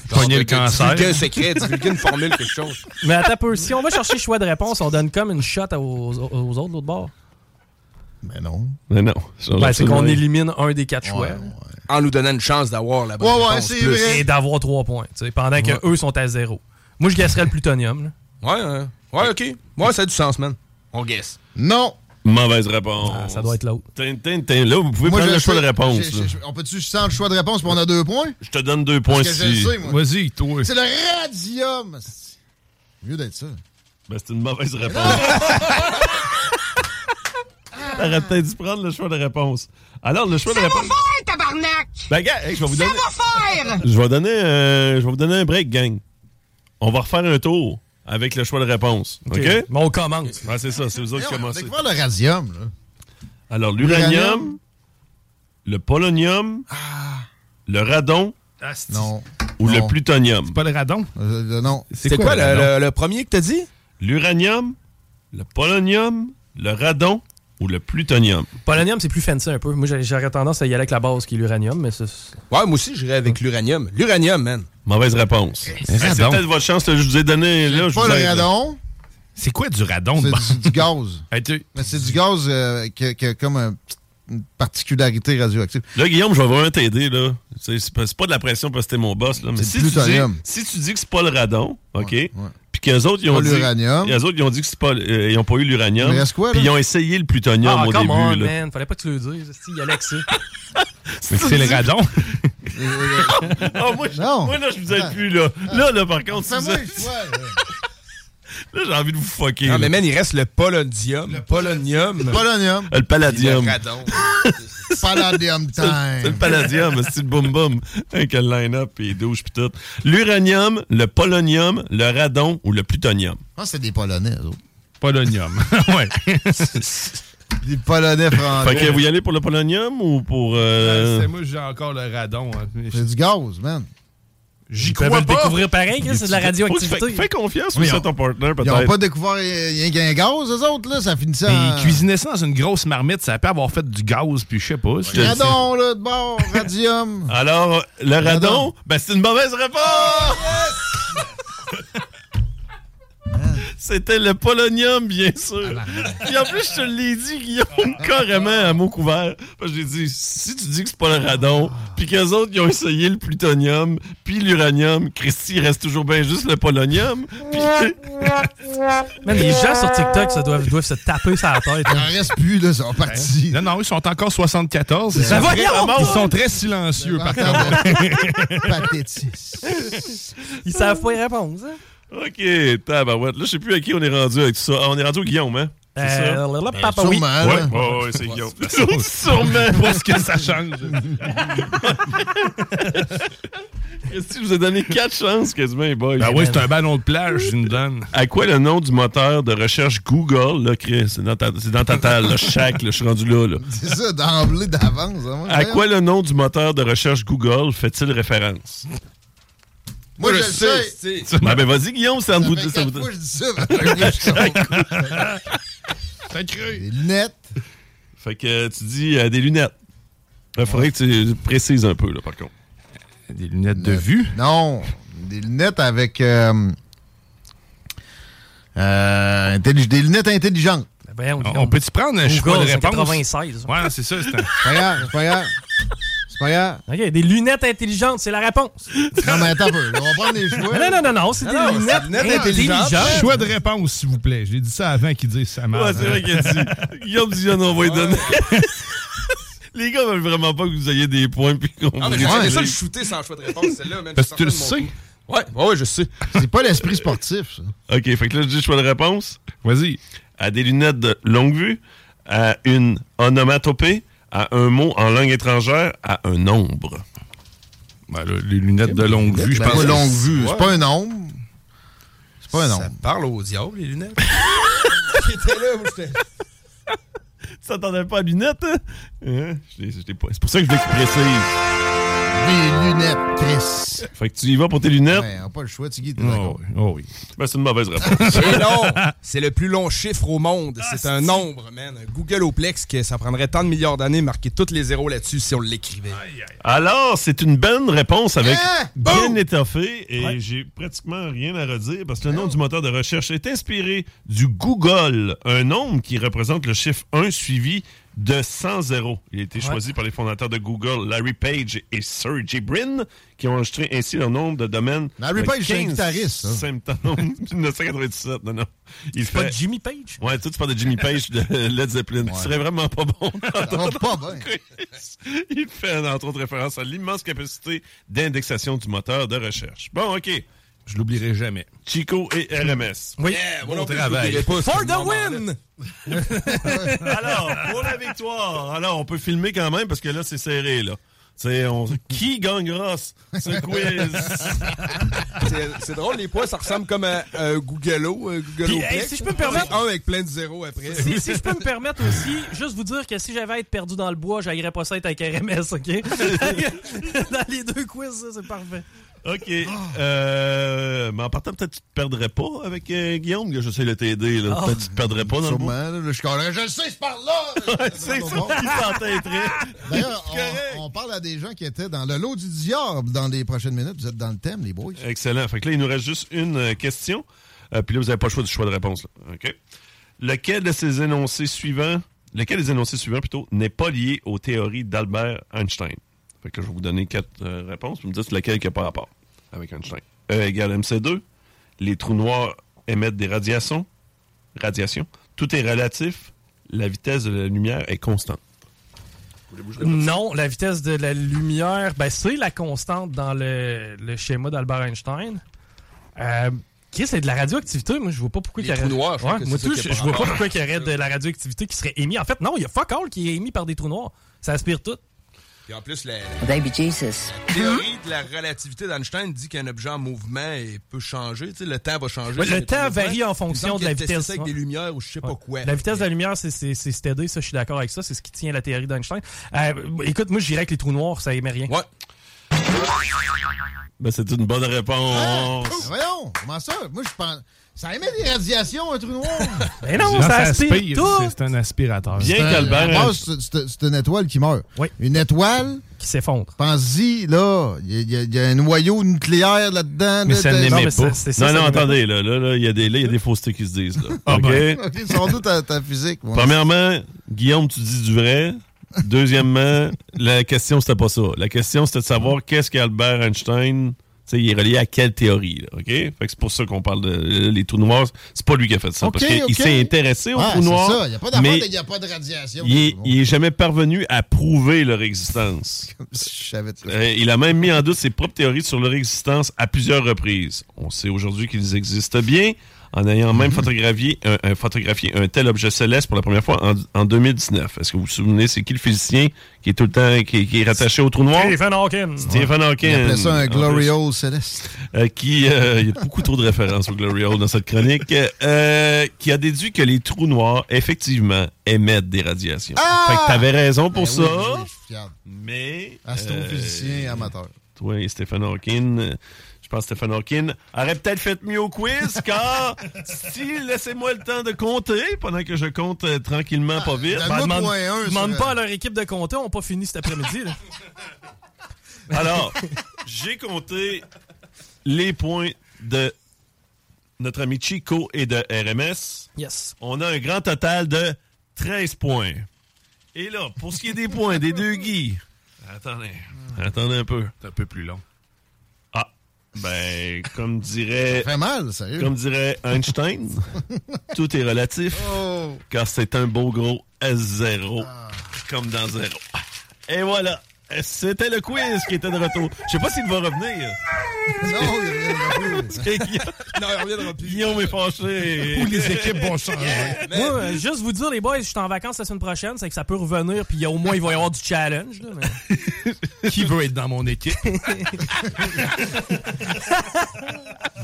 Pogner le cancer. divulguer un secret, divulguer une formule, quelque chose. Mais attends un peu, si on va chercher choix de réponse, on donne comme une shot aux, aux- autres de l'autre bord? Mais non. Mais non. Ben, c'est qu'on élimine un des quatre choix. En nous donnant une chance d'avoir la bonne Ouais, ouais, réponse c'est plus. vrai. Et d'avoir trois points, pendant que eux sont à zéro. Moi, je gasserais le plutonium. là. Ouais, ouais, ouais, ok. Ouais, ça a du sens, man. On guess. Non. Mauvaise réponse. Ah, ça doit être l'autre. Là, vous pouvez Moi, prendre le choix de réponse. On peut-tu sans le choix de réponse puis on a deux points? Je te donne deux points Parce que je si. Vas-y, toi. C'est le radium. C'est Mieux d'être ça. Ben, c'est une mauvaise réponse. (laughs) T'aurais peut-être dû prendre le choix de réponse. Alors, le choix de réponse. faire, tabarnak! Ben, gars, hey, je vais vous donner. faire! Je vais donner, euh, je vais vous donner un break, gang. On va refaire un tour avec le choix de réponse. OK? Mais on commence. Ouais, c'est ça, c'est vous autres qui commencez. découvert le radium, là. Alors, l'uranium, le polonium, le radon Non. ou le plutonium. Pas le radon? Euh, non. C'est quoi, le, le- le premier que t'as dit? L'uranium, le polonium, le radon ou le plutonium? Polonium, c'est plus fancy un peu. Moi, j'aurais tendance à y aller avec la base qui est l'uranium, mais c'est. Ouais, moi aussi, j'irais avec l'uranium. L'uranium, man. Mauvaise réponse. C'est radon. peut-être votre chance, là, je vous ai donné. Là, je Pas vous le radon. C'est quoi du radon? C'est du, du gaz. (laughs) Hey, tu- Mais c'est du gaz euh, qui, a, qui a comme un une particularité radioactive. Là, Guillaume, je vais vraiment t'aider. là. C'est c'est pas, c'est pas de la pression parce que t'es mon boss. Là, mais C'est si du tu, dis, plutonium. si tu dis que c'est pas le radon, OK? Puis qu'eux autres, ils Pas ont dit. l'uranium. Les autres, ils ont dit que c'est pas. euh, ils ont pas eu l'uranium. Reste quoi, là? Puis ils ont essayé le plutonium Ah, au come début. on, là. man. Fallait pas que tu le dises. Si, Il y ça. Mais (laughs) c'est le radon. (laughs) Ah, moi, je- Non. moi, là, je vous aide plus. Là, là, là par contre, Fais-moi là. j'ai envie de vous fucker. Non, là. mais man, il reste le polonium. Le polonium. Polonium. Euh, (laughs) Le palladium. Le radon. Palladium le- c'est le time. palladium, c'est le boum boum. Avec le line-up et douche pis tout. L'uranium, le polonium, le radon ou le plutonium? Je pense que c'est des Polonais, eux autres. Polonium. (laughs) (laughs) ouais. Des Polonais français. Fait que vous y allez pour le polonium ou pour. euh, C'est moi, j'ai encore le radon. hein. C'est du gaz, man. J'y crois le pas. découvrir pareil, c'est de la radioactivité. Fais, fais confiance Oui, aussi à on- ton partner, Ils n'ont peut-être. pas découvert rien qu'un gaz, eux autres, là. Ça finissait Mais en... ils cuisinaient ça dans une grosse marmite. Ça peut avoir fait du gaz, puis je sais pas. c'est- Radon, là, de bord, radium. Alors, le radon, Radon. ben c'est une mauvaise réponse! (laughs) C'était le polonium, bien sûr. Puis en plus, je te l'ai dit, Guillaume, carrément à mot couvert. J'ai dit, si tu dis que c'est pas le radon, puis qu'eux autres, ils ont essayé le plutonium, puis l'uranium, Christy, il reste toujours bien juste le polonium. Puis... (laughs) Man, les gens sur TikTok ça doivent, doivent se taper sur la tête. Il hein. en reste plus, là, ils sont partis. Non, non, ils sont encore 74. Ils sont, très, ils sont très silencieux, par contre. (laughs) Pathétis. Ils savent pas y répondre. hein? OK, tabarouette. Là, je sais plus à qui on est rendu avec tout ça. Ah, on est rendu au Guillaume, hein? C'est ça? Euh, là, Ben, papa, oui. sûrement. Ouais, ouais, ouais, c'est Guillaume. (laughs) Sûrement. Pas ce que ça change. (laughs) Christy, je vous ai donné quatre chances quasiment, boys. Ben oui, c'est un ballon de plage, je nous donne. À quoi le nom du moteur de recherche Google, là, Chris? C'est dans ta, c'est dans ta table, là, chaque, là, je suis rendu là, là. (laughs) C'est ça, d'emblée, d'avance. hein, À quoi le nom du moteur de recherche Google fait-il référence? Moi, je le sais. Ben, ben vas-y, Guillaume, c'est Ça en vous fait ça que je dis ça. T'as (laughs) cru. Des lunettes. Fait que tu dis euh, des lunettes. Il faudrait que tu précises un peu, là, par contre. Des lunettes de vue? Non, des lunettes avec... euh, euh, des lunettes intelligentes. Ben, on, On, on peut-tu prendre un choix de réponse? 96. Ouais, c'est ça. C'est un... C'est pas grave, c'est pas grave. Pas grave. OK, des lunettes intelligentes, c'est la réponse. Non, mais attends un peu. On va prendre les (laughs) choix. Non, non, non, non, c'est des non, lunettes intelligentes. intelligentes. Choix de réponse, s'il vous plaît. J'ai dit ça avant qu'ils disent ça marche. Ouais, c'est vrai qu'il a dit. Guillaume Dion, on va lui donner. (laughs) Les gars veulent vraiment pas que vous ayez des points puis qu'on Ah, mais les- ça le shooter sans choix de réponse, celle-là, man. Parce que tu le sais. ouais, ouais, je sais. C'est pas l'esprit sportif, ça. OK, fait que là, je dis choix de réponse. Vas-y. À des lunettes de longue vue, à une onomatopée, à un mot en langue étrangère, à un nombre. Ben, là, les lunettes de longue vue, je pense. pas longue c'est- vue. C'est pas un nombre. C'est pas un Ça nombre. parle au diable, les lunettes. (laughs) Là, j'étais? t'attendais pas à lunettes, hein? Hein? Je l'ai- je l'ai pas. C'est pour ça que je l'ai précise. Des lunettes, Chris. Fait que tu y vas pour tes lunettes? Ouais, on pas le choix, tu guides. Oh, oui. oh oui. Ben, c'est une mauvaise réponse. (laughs) C'est le plus long chiffre au monde. C'est un nombre, man. Google Oplex que ça prendrait tant de milliards d'années marquer tous les zéros là-dessus si on l'écrivait. Alors, c'est une bonne réponse avec Ah! bien étoffé et Ouais. j'ai pratiquement rien à redire parce que le nom du moteur de recherche est inspiré du Google, un nombre qui représente le chiffre 1 suivi de 100 zéros. Il a été Ouais. choisi par les fondateurs de Google, Larry Page et Sergey Brin, qui ont enregistré ainsi leur nombre de domaines. Larry Page, c'est un 15 guitariste, ça. septembre (laughs) 1997. Non, non. Il C'est pas Jimmy Page? Ouais, toi, tu parles de Jimmy Page de (laughs) Led Zeppelin. Ce serait vraiment pas bon. Va (laughs) pas bien. Il fait, entre autres, référence à l'immense capacité d'indexation du moteur de recherche. Bon, OK. Je l'oublierai jamais. Chico et RMS. Oui. moi Bon travail. pas, For the win! (laughs) Alors, pour la victoire, alors, on peut filmer quand même parce que là, c'est serré, là. C'est on... Qui gagnera ce (laughs) quiz? C'est- drôle, les points, ça ressemble comme à Google Puis, Oplex. hey, si je peux me permettre- Un avec plein de zéros après. Si, si je peux me permettre aussi, juste vous dire que si j'avais à être perdu dans le bois, j'aillerais pas ça être avec RMS, OK? (laughs) dans les deux quiz, ça, c'est parfait. OK. Euh, mais en partant, peut-être tu te perdrais pas avec euh, Guillaume, que j'essaie de t'aider. là. Ah. Peut-être que tu te perdrais pas dans le bois. Sûrement, là, je connais. Je le sais, c'est par là! (laughs) c'est ça qui. D'ailleurs, on, on parle à des gens qui étaient dans le lot du diable dans les prochaines minutes. Vous êtes dans le thème, les boys. Excellent. Fait que là, il nous reste juste une euh, question. Euh, puis là, vous n'avez pas le choix du choix de réponse. là. OK. Lequel de ces énoncés suivants, lequel des énoncés suivants, plutôt, n'est pas lié aux théories d'Albert Einstein? Fait que je vais vous donner quatre euh, réponses. Vous me dites lequel qui n'a pas rapport avec Einstein. E égale MC2. Les trous noirs émettent des radiations. Radiations. Tout est relatif. La vitesse de la lumière est constante. Non, la vitesse de la lumière, ben, c'est la constante dans le, le schéma d'Albert Einstein. Euh, qui c'est de la radioactivité? Moi, je vois pas pourquoi il y aurait... trous noirs, je que moi, tout, je, a je vois pas pourquoi il y aurait de la radioactivité qui serait émise. En fait, non, il y a fuck all qui est émis par des trous noirs. Ça aspire tout. Puis en plus, la, Baby Jesus. la théorie de la relativité d'Einstein dit qu'un objet en mouvement il peut changer. Tu sais, le temps va changer. Ouais, le temps varie en fonction de la vitesse. ça avec ouais. des lumières ou je sais pas quoi. La vitesse de la lumière, c'est- c'est c'est steady, ça, je suis d'accord avec ça. C'est ce qui tient la théorie d'Einstein. Euh, écoute, moi, je dirais que les trous noirs, ça émet rien. Ouais. Ben, c'est une bonne réponse. Ben voyons, comment ça? Moi, je pense. Ça émet des radiations, un trou noir? Mais (laughs) non, Quand ça ça aspire aspire, tout. c'est- un aspirateur. Bien qu'Albert- à c'est- une étoile qui meurt. Oui. Une étoile, Qui s'effondre. pense-y, là, il y, a- y y un noyau nucléaire là-dedans. Mais là, ça n'émet Non, mais pas. ça, non, ça non, attendez, là, là, là, il y a des, là, il y a des faussetés qui se disent, là. Ah, OK? ben. OK, sans doute ta, ta physique. moi. Premièrement, Guillaume, tu dis du vrai. Deuxièmement, la question, c'était pas ça. La question, c'était de savoir qu'est-ce qu'Albert Einstein, il est relié à quelle théorie, là, OK? Fait que c'est pour ça qu'on parle de les trous noirs. C'est pas lui qui a fait ça, OK, parce qu'il s'est intéressé aux Ouais, trous noirs. ça. Il n'y a pas mais il n'y a pas de radiation. il est, il est jamais parvenu à prouver leur existence. (laughs) Je savais tout. Euh, il a même mis en doute ses propres théories sur leur existence à plusieurs reprises. On sait aujourd'hui qu'ils existent bien en ayant même photographié un, un- photographié un tel objet céleste pour la première fois en, en 2019. Est-ce que vous vous souvenez, c'est qui le physicien qui est tout le temps qui, qui est rattaché au trou noir? Stephen Hawking. Stephen Hawking. Il appelait ça un glory hole céleste. Euh, qui euh, il y a beaucoup trop de références au Glory Hole dans cette chronique, euh, qui a déduit que les trous noirs, effectivement, émettent des radiations. Ah! Fait que t'avais raison pour Ben ça, oui, oui, je suis fier. mais... Astrophysicien euh, amateur. Toi et Stephen Hawking, euh, je pense que Stephen Hawking aurait peut-être fait mieux au quiz, (laughs) car si, laissez-moi le temps de compter, pendant que je compte euh, tranquillement, pas vite. Ben, demande pas à leur équipe de compter, on n'a pas fini cet après-midi. (laughs) Alors, j'ai compté les points de notre ami Chico et de RMS. Yes. On a un grand total de 13 points. Et là, pour ce qui est des points des deux Guy, attendez, attendez un peu. C'est un peu plus long. Ah, ben, comme dirait, Ça fait mal, sérieux. comme dirait Einstein, (laughs) tout est relatif, Oh. car c'est un beau gros zéro, comme dans zéro. Et voilà, c'était le quiz qui était de retour. Je sais pas s'il va revenir. Non, il reviendra plus. Non, il reviendra plus. Guillaume est fâché. Ou les équipes vont changer. Moi, euh, juste vous dire, les boys, je suis en vacances la semaine prochaine, c'est que ça peut revenir, puis au moins, il va y avoir du challenge. là, mais- (laughs) Qui veut être dans mon équipe? (laughs)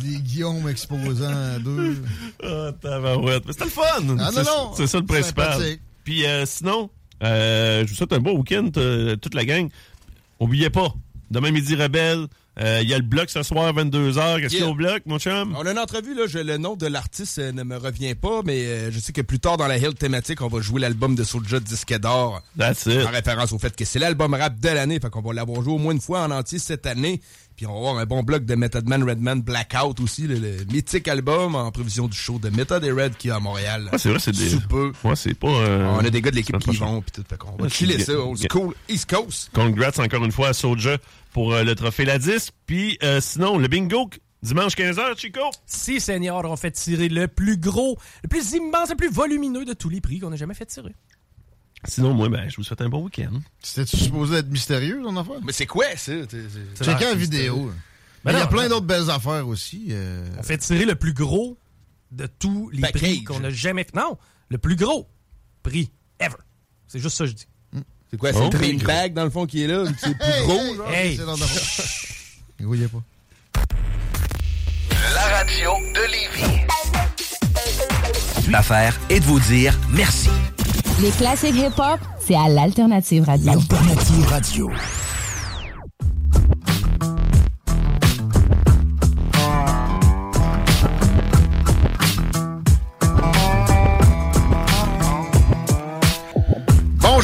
Les Guillaume exposant à deux. Ah, tabarouette. Mais c'était le fun. Ah non, C'est- non. C'est ça le principal. Puis euh, sinon, euh, je vous souhaite un beau week-end, toute la gang. Oubliez pas, demain midi rebelle, euh, il y a le bloc ce soir 22h. Qu'est-ce qu'il y a au bloc, mon chum? On a une entrevue, là, je- le nom de l'artiste euh, ne me revient pas, mais euh, je sais que plus tard dans la Hill thématique, on va jouer l'album de Soulja Disque d'or. That's it. En référence au fait que c'est l'album rap de l'année, fait qu'on va l'avoir joué au moins une fois en entier cette année. Puis on va avoir un bon bloc de Method Man, Redman, Blackout aussi, le, le mythique album en prévision du show de Method et Red qui est à Montréal. Ouais, c'est vrai, c'est des. Sous peu. Ouais, c'est pas. euh, On a des gars de l'équipe qui y vont, puis tout. Fait qu'on va chiller c'est- ça, old school, East Coast. Congrats encore une fois à Soulja pour euh, le trophée La 10. Puis euh, sinon, le bingo, dimanche 15h, Chico. Si, Seigneur, on fait tirer le plus gros, le plus immense, le plus volumineux de tous les prix qu'on a jamais fait tirer. Sinon, moi, ben, je vous souhaite un bon week-end. C'était-tu supposé être mystérieux, ton affaire? Mais c'est quoi, ça? Checker la vidéo. Mais il y a plein d'autres belles affaires aussi. euh. On fait tirer le plus gros de tous les prix qu'on a jamais fait. Non, le plus gros prix ever. C'est juste ça que je dis. C'est quoi, c'est Oh. le green bag dans le fond qui est là, c'est plus Hey, gros, hey, genre? hey. C'est dans le- Il (laughs) voyait pas. La radio de Lévis. L'affaire est de vous dire merci. Les classiques hip-hop, c'est à l'Alternative Radio.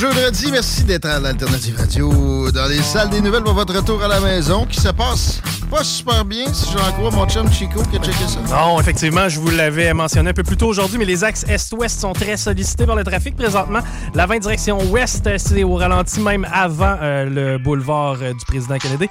Jeudi, merci d'être à l'Alternative Radio dans les salles des nouvelles pour votre retour à la maison qui se passe pas super bien si j'en crois mon chum Chico qui a checké ça. Non, effectivement, je vous l'avais mentionné un peu plus tôt aujourd'hui, mais les axes est-ouest sont très sollicités par le trafic présentement. La 20 direction ouest, euh, c'est au ralenti même avant euh, le boulevard euh, du président Kennedy.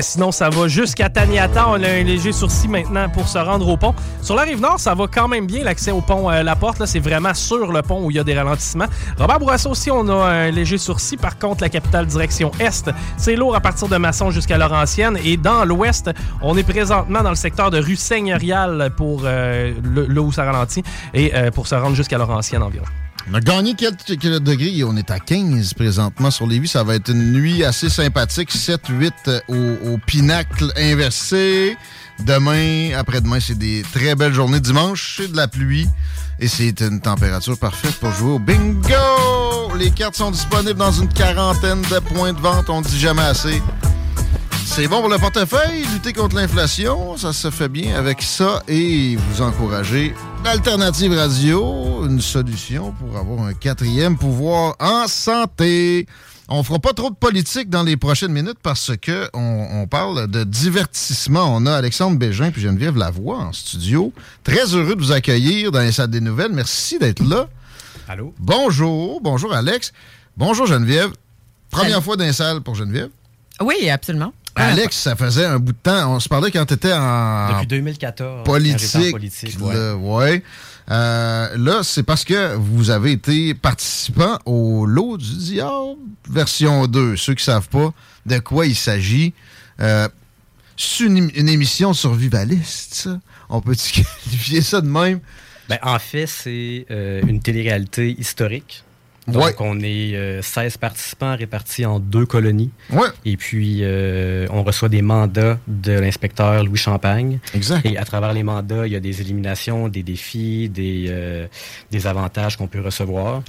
Sinon, ça va jusqu'à Taniata. On a un léger sourcil maintenant pour se rendre au pont. Sur la rive nord, ça va quand même bien l'accès au pont La Porte. C'est vraiment sur le pont où il y a des ralentissements. Robert Bourassa aussi, on a un léger sourcil. Par contre, la capitale direction est, c'est lourd à partir de Masson jusqu'à Laurentienne. Et dans l'ouest, on est présentement dans le secteur de rue Seigneurial pour euh, le- où ça ralentit et euh, pour se rendre jusqu'à Laurentienne environ. On a gagné quelques, degrés. On est à 15 présentement sur Lévis. Ça va être une nuit assez sympathique. 7-8 euh, au, au pinacle inversé. Demain, après-demain, c'est des très belles journées. Dimanche, c'est de la pluie. Et c'est une température parfaite pour jouer au bingo! Les cartes sont disponibles dans une quarantaine de points de vente. On ne dit jamais assez. C'est bon pour le portefeuille, lutter contre l'inflation, ça se fait bien avec ça et vous encouragez l'Alternative Radio, une solution pour avoir un quatrième pouvoir en santé. On fera pas trop de politique dans les prochaines minutes parce que on, on parle de divertissement. On a Alexandre Bégin puis Geneviève Lavoie en studio. Très heureux de vous accueillir dans les salles des nouvelles. Merci d'être là. Allô? Bonjour, bonjour Alex. Bonjour Geneviève. Première Salut. fois dans les salles pour Geneviève. Oui, absolument. Alex, ça faisait un bout de temps. On se parlait quand tu étais en Depuis 2014. politique. en politique, ouais. Euh, là, c'est parce que vous avez été participant au lot du diable version 2. Ceux qui savent pas de quoi il s'agit. Euh, c'est une, une émission survivaliste, ça. On peut (laughs) qualifier ça de même? Ben, en fait, c'est euh, une télé-réalité historique. Donc, Ouais. on est euh, 16 participants répartis en deux colonies. Ouais. Et puis, euh, on reçoit des mandats de l'inspecteur Louis Champagne. Exact. Et à travers les mandats, il y a des éliminations, des défis, des, euh, des avantages qu'on peut recevoir.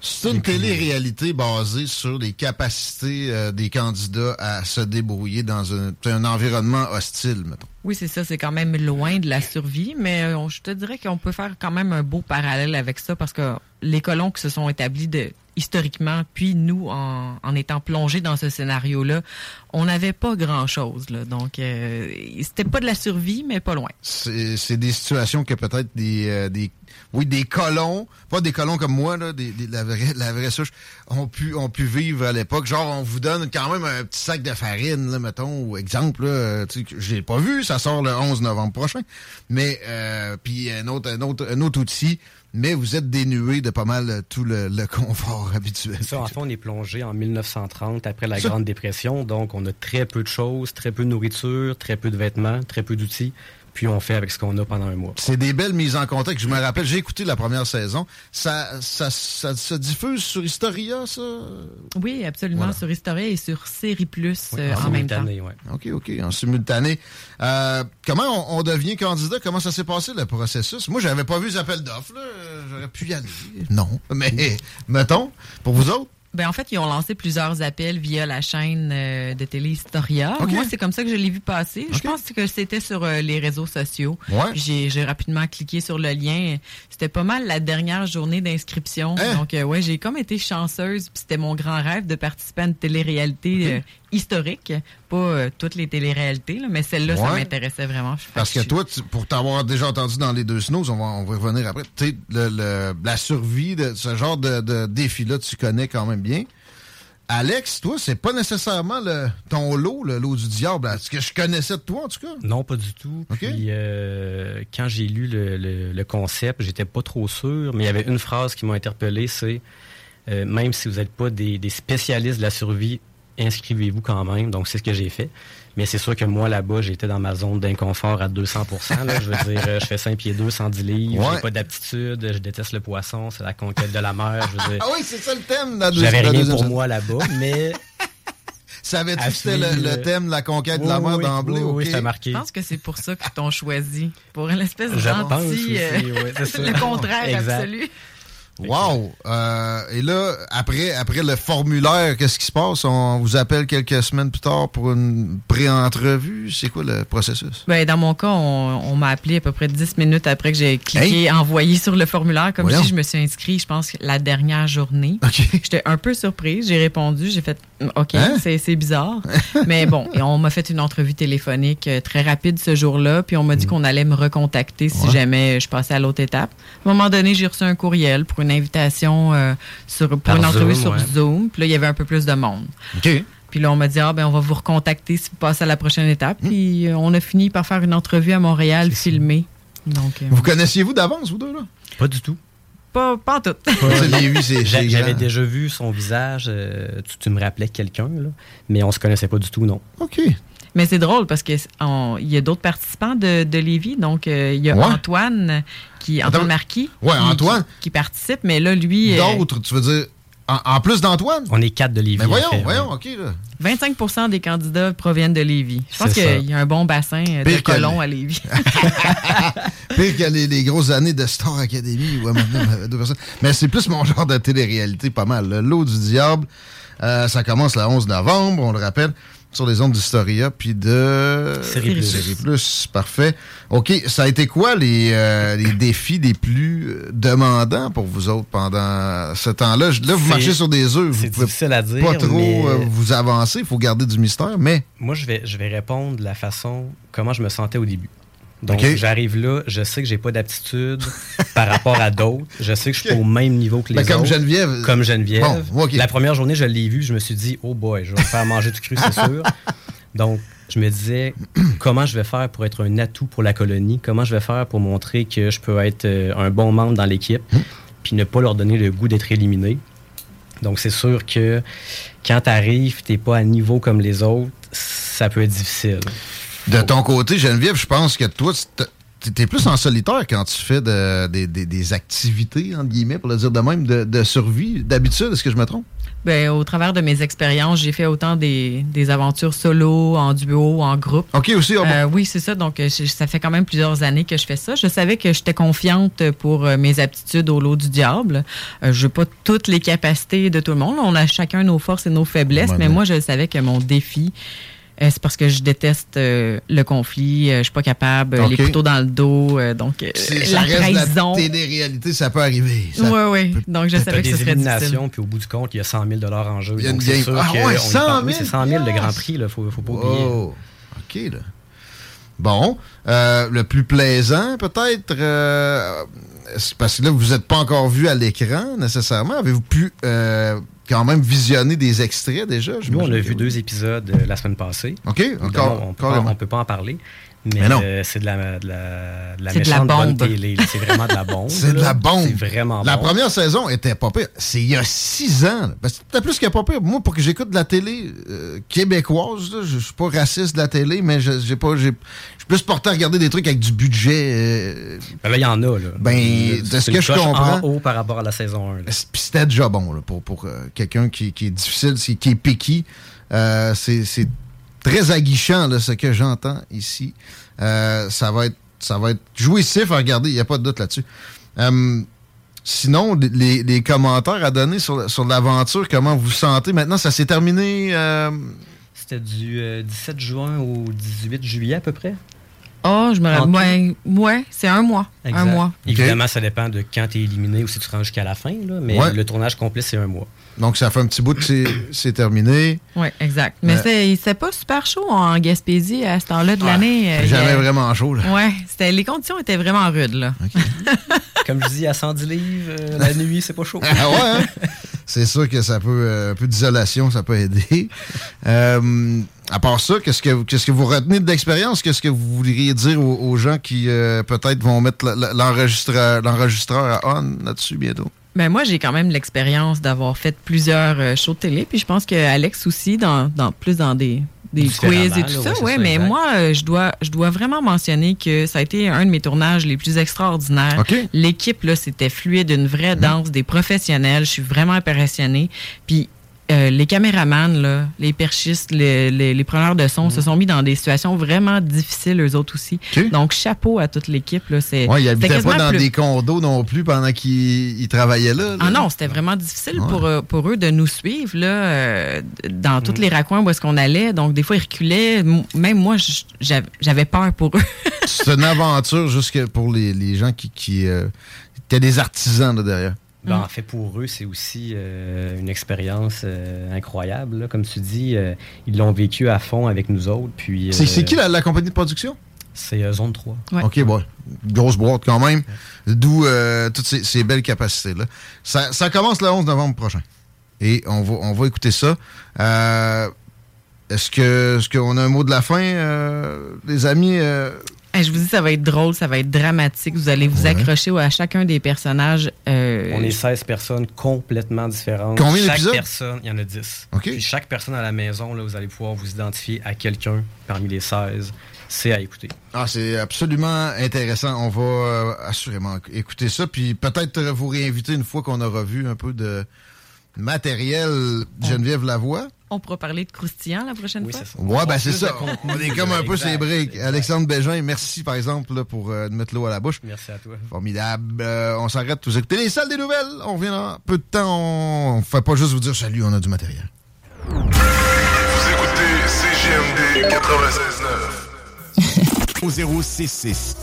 C'est une télé-réalité basée sur les capacités euh, des candidats à se débrouiller dans un, un environnement hostile, mettons. Oui, c'est ça. C'est quand même loin de la survie, mais euh, on- je te dirais qu'on peut faire quand même un beau parallèle avec ça parce que les colons qui se sont établis de, historiquement, puis nous, en, en étant plongés dans ce scénario-là, on n'avait pas grand-chose. là. Donc, euh, c'était pas de la survie, mais pas loin. C'est c'est des situations que peut-être des, euh, des oui des colons, pas des colons comme moi là, des, des- la vraie la vraie souche, ont pu ont pu vivre à l'époque. Genre on vous donne quand même un petit sac de farine là, mettons ou exemple là, j'ai pas vu, ça sort le 11 novembre prochain. Mais euh, puis un autre un autre un autre outil, mais vous êtes dénué de pas mal tout le, le confort habituel. Ça, en fait, on est plongé en 1930 après la Grande Dépression. Donc, on a très peu de choses, très peu de nourriture, très peu de vêtements, très peu d'outils. Puis on fait avec ce qu'on a pendant un mois. C'est des belles mises en contexte. Je me rappelle, j'ai écouté la première saison. Ça, ça, ça se diffuse sur Historia, ça? Oui, absolument, Voilà. sur Historia et sur Série Plus Oui, euh, en en même temps. ouais. OK, OK, en simultané. Euh, comment on, on devient candidat? Comment ça s'est passé, le processus? Moi, j'avais pas vu les appels d'offres. là. J'aurais pu y aller. Non. Mais, mettons, pour vous autres? Ben, en fait, ils ont lancé plusieurs appels via la chaîne euh, de télé Historia. Moi, c'est comme ça que je l'ai vu passer. Je pense que c'était sur euh, les réseaux sociaux. Ouais. J'ai rapidement cliqué sur le lien. C'était pas mal la dernière journée d'inscription. Hein? Donc, euh, ouais, j'ai comme été chanceuse. Puis c'était mon grand rêve de participer à une télé-réalité historique. Pas euh, toutes les téléréalités, là, mais celle-là, ça m'intéressait vraiment. Parce que toi, tu- pour t'avoir déjà entendu dans les deux snows, on va, on va y revenir après. Tu sais, le, le- la survie de ce genre de, de défi-là, tu connais quand même bien. Alex, toi, c'est pas nécessairement le, ton lot, le lot du diable. Ce que je connaissais de toi, en tout cas? Non, pas du tout. Puis euh, quand j'ai lu le, le- le concept, j'étais pas trop sûr, mais il y avait une phrase qui m'a interpellé, c'est euh, même si vous n'êtes pas des, des spécialistes de la survie, inscrivez-vous quand même. Donc c'est ce que j'ai fait. Mais c'est sûr que moi là-bas, j'étais dans ma zone d'inconfort à 200 là. Je veux dire, (laughs) euh, je fais 5 pieds 2, 110 livres, Ouais. j'ai pas d'aptitude, je déteste le poisson, c'est la conquête de la mer. Je veux dire, Ah oui, c'est ça le thème. La J'avais la rien deuxième pour moi là-bas, mais (laughs) Savais-tu que c'était le, thème de la conquête de la oui, mer oui, d'emblée? oui, oui, ok? ça a marqué. Je pense que c'est pour ça qu'ils t'ont choisi. Pour l'espèce de Je pense gentil, aussi, euh, (laughs) le contraire absolu. Wow! Euh, et là, après, après le formulaire, qu'est-ce qui se passe? On vous appelle quelques semaines plus tard pour une pré-entrevue? C'est quoi le processus? Ben, dans mon cas, on, on m'a appelé à peu près 10 minutes après que j'ai cliqué envoyer sur le formulaire. Comme Voyons. si je me suis inscrit, je pense, la dernière journée. (laughs) J'étais un peu surprise. J'ai répondu. J'ai fait mm, OK, Hein? c'est c'est bizarre. (laughs) Mais bon, et on m'a fait une entrevue téléphonique euh, très rapide ce jour-là. Puis on m'a Mm. dit qu'on allait me recontacter si Ouais. jamais je passais à l'autre étape. À un moment donné, j'ai reçu un courriel pour une invitation euh, sur, pour Par une entrevue Zoom, sur ouais. Zoom. Puis là, il y avait un peu plus de monde. OK. Puis là, on m'a dit, ah, ben, on va vous recontacter si vous passez à la prochaine étape. Puis euh, on a fini par faire une entrevue à Montréal filmée. Donc, euh, Vous connaissiez-vous d'avance, vous deux, là? pas du tout. pas, pas en tout. J'avais déjà vu son visage. euh, tu, tu me rappelais quelqu'un, là, mais on se connaissait pas du tout, non. OK. Mais c'est drôle parce qu'il y a d'autres participants de, de Lévis. Donc, euh, il y a Ouais. Antoine, qui, Attends, Antoine Marquis. Ouais, qui- Antoine. Qui, qui participe, mais là, lui. euh, D'autres, tu veux dire, en, en plus d'Antoine? On est quatre de Lévis. Mais voyons, fait, voyons, ouais. OK, là. 25% des candidats proviennent de Lévis. Je pense qu'il y a un bon bassin euh, de colons à Lévis. (laughs) (laughs) Pire que les, les grosses années de Star Academy où (laughs) deux personnes. Mais c'est plus mon genre de télé-réalité, pas mal. Le lot du diable, euh, ça commence le 11 novembre, on le rappelle, sur les ondes d'Historia, puis de... Série Plus. Série Plus, parfait. OK, ça a été quoi les, euh, les défis les plus euh, demandants pour vous autres pendant ce temps-là? Là, vous marchez sur des œufs. Vous c'est pouvez difficile à dire, pas trop mais- euh, vous avancer, il faut garder du mystère, mais... Moi, je vais, je vais répondre de la façon comment je me sentais au début. Donc, j'arrive là, je sais que j'ai pas d'aptitude (laughs) par rapport à d'autres. Je sais que je suis au même niveau que les Ben, comme autres. Geneviève. Comme Geneviève. Bon, OK. La première journée, je l'ai vu, je me suis dit, oh boy, je vais me faire manger du cru, c'est sûr. (laughs) Donc, je me disais, comment je vais faire pour être un atout pour la colonie? Comment je vais faire pour montrer que je peux être euh, un bon membre dans l'équipe, puis ne pas leur donner le goût d'être éliminé? Donc, c'est sûr que quand tu arrives, tu n'es pas à niveau comme les autres, ça peut être difficile. De ton côté, Geneviève, je pense que toi, tu es plus en solitaire quand tu fais de- des- activités, entre guillemets, pour le dire de même, de, survie. D'habitude, est-ce que je me trompe? Ben, au travers de mes expériences, j'ai fait autant des, des aventures solo, en duo, en groupe. OK, aussi. ah bon. Euh, oui, c'est ça. Donc, euh, je- ça fait quand même plusieurs années que je fais ça. Je savais que j'étais confiante pour euh, mes aptitudes au lot du diable. Euh, je n'ai pas toutes les capacités de tout le monde. On a chacun nos forces et nos faiblesses, mais moi, je savais que mon défi, euh, c'est parce que je déteste euh, le conflit. Euh, je suis pas capable. euh, OK. Les couteaux dans le dos. euh, donc, euh, la reste trahison. La télé-réalité, ça peut arriver. Ça- Oui, oui. Donc, je savais que ce serait difficile. puis au bout du compte, il y a 100 000 en jeu. Il y a Donc, une c'est game. sûr Ah ouais, on y 100 000 pense- Oui, c'est 100 000 le Grand Prix, il faut, faut pas oublier. Oh, OK, là. Bon. Euh, le plus plaisant, peut-être, euh, parce que là, vous n'êtes pas encore vu à l'écran, nécessairement. Avez-vous pu euh, quand même visionné des extraits déjà? Nous, on a vu oui. deux épisodes la semaine passée. OK, encore- on peut, on peut pas en parler. Mais, Mais non. euh, c'est de la, de la, de la C'est de la méchante bonne télé. C'est vraiment de la bombe. C'est de la bombe. C'est vraiment La bon. première saison était pas pire. C'est il y a six ans. Ben, peut-être plus que pas pire. Moi, pour que j'écoute de la télé euh, québécoise, là, je suis pas raciste de la télé, mais je j'ai pas. j'ai- Je suis plus porté à regarder des trucs avec du budget. euh, Ben là, il y en a. Là. Ben, de c'est ce que je comprends. en haut par rapport à la saison 1. là. Puis c'était déjà bon là, pour, pour euh, quelqu'un qui, qui est difficile, qui, est picky. Euh, c'est c'est très aguichant là, ce que j'entends ici. Euh, ça va être ça va être jouissif à regarder, il n'y a pas de doute là-dessus. Euh, sinon, les, les commentaires à donner sur, sur l'aventure, comment vous vous sentez? Maintenant, ça s'est terminé. euh, C'était du euh, 17 juin au 18 juillet à peu près? Oh, je me rappelle. Ouais, ouais, c'est un mois. Exact. Un mois. Évidemment, ça dépend de quand tu es éliminé ou si tu te rends jusqu'à la fin. Là, mais Ouais. le tournage complet, c'est un mois. Donc ça fait un petit bout que c'est- terminé. Oui, exact. Mais Euh, c'est- c'était pas super chaud en Gaspésie à ce temps-là de Ouais, l'année. Jamais vraiment chaud, c'était les conditions étaient vraiment rudes là. (laughs) Comme je dis, à 110 livres, euh, la nuit, c'est pas chaud. (laughs) Ah ouais, hein? C'est sûr que ça peut. euh, un peu d'isolation, ça peut aider. (laughs) Euh, à part ça, qu'est-ce que, qu'est-ce que vous retenez de l'expérience? Qu'est-ce que vous voudriez dire aux, aux gens qui euh, peut-être vont mettre l'enregistreur à on là-dessus bientôt? Ben moi, j'ai quand même l'expérience d'avoir fait plusieurs euh, shows de télé, puis je pense que Alex aussi, dans, dans plus dans des, des quiz et tout ça. c'est Ouais, mais exact. moi, euh, je dois, je dois vraiment mentionner que ça a été un de mes tournages les plus extraordinaires. OK. L'équipe là, c'était fluide, une vraie danse, des professionnels. Je suis vraiment impressionnée. Puis euh, les caméramans, là, les perchistes, les, les, les preneurs de son se sont mis dans des situations vraiment difficiles, eux autres aussi. Donc, chapeau à toute l'équipe. C'est, Ouais, habitait pas dans plus- des condos non plus pendant qu'il il travaillait là. là. ah non, c'était vraiment difficile Ouais. pour, euh, pour eux de nous suivre là, euh, dans tous les raccoins où est-ce qu'on allait. Donc, des fois, ils reculaient. Même moi, j'avais j'avais peur pour eux. C'est une aventure jusque pour les, les gens qui, qui euh, étaient des artisans là, derrière. Ben, En fait, pour eux, c'est aussi euh, une expérience euh, incroyable. là. Comme tu dis, euh, ils l'ont vécu à fond avec nous autres. Puis, C'est, euh, c'est qui la, la compagnie de production? C'est euh, Zone 3. OK, bon. Grosse boîte quand même. D'où euh, toutes ces, ces belles capacités-là. Ça, ça commence le 11 novembre prochain. Et on va, on va écouter ça. Euh, est-ce, que, est-ce qu'on a un mot de la fin, euh, les amis? Je vous dis, ça va être drôle, ça va être dramatique. Vous allez vous Ouais. accrocher à chacun des personnages. euh, On est 16 personnes complètement différentes. Combien chaque d'épisodes? personne, il y en a 10. OK. Puis chaque personne à la maison, là, vous allez pouvoir vous identifier à quelqu'un parmi les 16. C'est à écouter. Ah, c'est absolument intéressant. On va euh, assurément écouter ça. Puis peut-être vous réinviter une fois qu'on aura vu un peu de matériel Geneviève Lavoie. On pourra parler de croustillant la prochaine fois? Ouais, ben c'est ça. On est comme un peu Exact, ces briques. Alexandre Bégin, merci par exemple là, pour euh, mettre l'eau à la bouche. Merci à toi. Formidable. Euh, on s'arrête. Vous écoutez les salles des nouvelles. On revient dans peu de temps. On, on fait pas juste vous dire salut, on a du matériel. Vous écoutez CGMD 96.9. 066.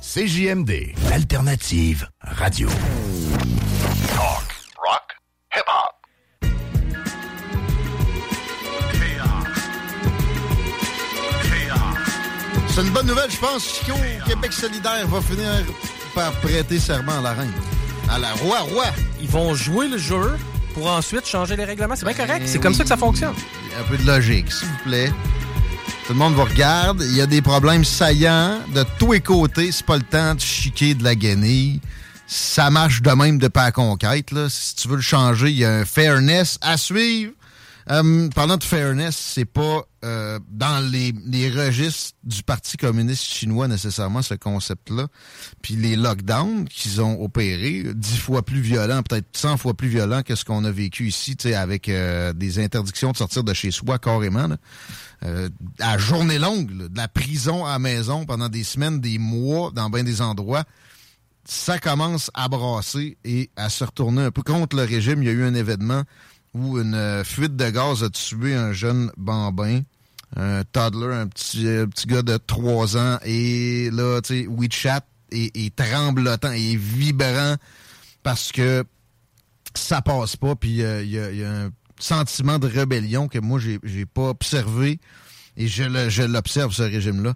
CJMD, l'alternative radio. Talk, rock, hip-hop. C'est une bonne nouvelle, je pense. Chico, Québec solidaire va finir par prêter serment à la reine. À la roi, roi. Ils vont jouer le jeu pour ensuite changer les règlements. C'est bien correct. C'est comme ça que ça fonctionne. Un peu de logique, s'il vous plaît. Tout le monde vous regarde. Il y a des problèmes saillants de tous les côtés. C'est pas le temps de chiquer de la guenille. Ça marche de même de pas à conquête. Là. Si tu veux le changer, il y a un fairness à suivre. Euh, parlant de fairness, c'est pas euh, dans les, les registres du Parti communiste chinois nécessairement ce concept-là. Puis les lockdowns qu'ils ont opérés, dix fois plus violents, peut-être 100 fois plus violents que ce qu'on a vécu ici, avec euh, des interdictions de sortir de chez soi carrément. Là. Euh, à journée longue, là, de la prison à maison pendant des semaines, des mois, dans bien des endroits ça commence à brasser et à se retourner un peu contre le régime. Il y a eu un événement où une euh, fuite de gaz a tué un jeune bambin, un toddler, un petit, euh, petit gars de 3 ans. Et là, tu sais, WeChat est, est tremblotant, est vibrant parce que ça passe pas. Puis euh, il y, a, un sentiment de rébellion que moi, j'ai pas observé. Et je je l'observe, ce régime-là,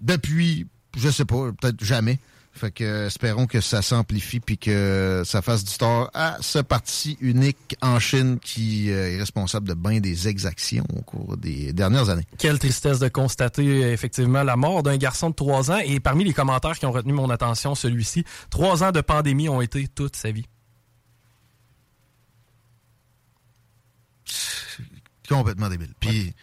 depuis, je sais pas, peut-être jamais. Fait que espérons que ça s'amplifie puis que ça fasse du tort à ce parti unique en Chine qui euh, est responsable de bien des exactions au cours des dernières années. Quelle tristesse de constater effectivement la mort d'un garçon de 3 ans. Et parmi les commentaires qui ont retenu mon attention, celui-ci, trois ans de pandémie ont été toute sa vie. Complètement débile. Puis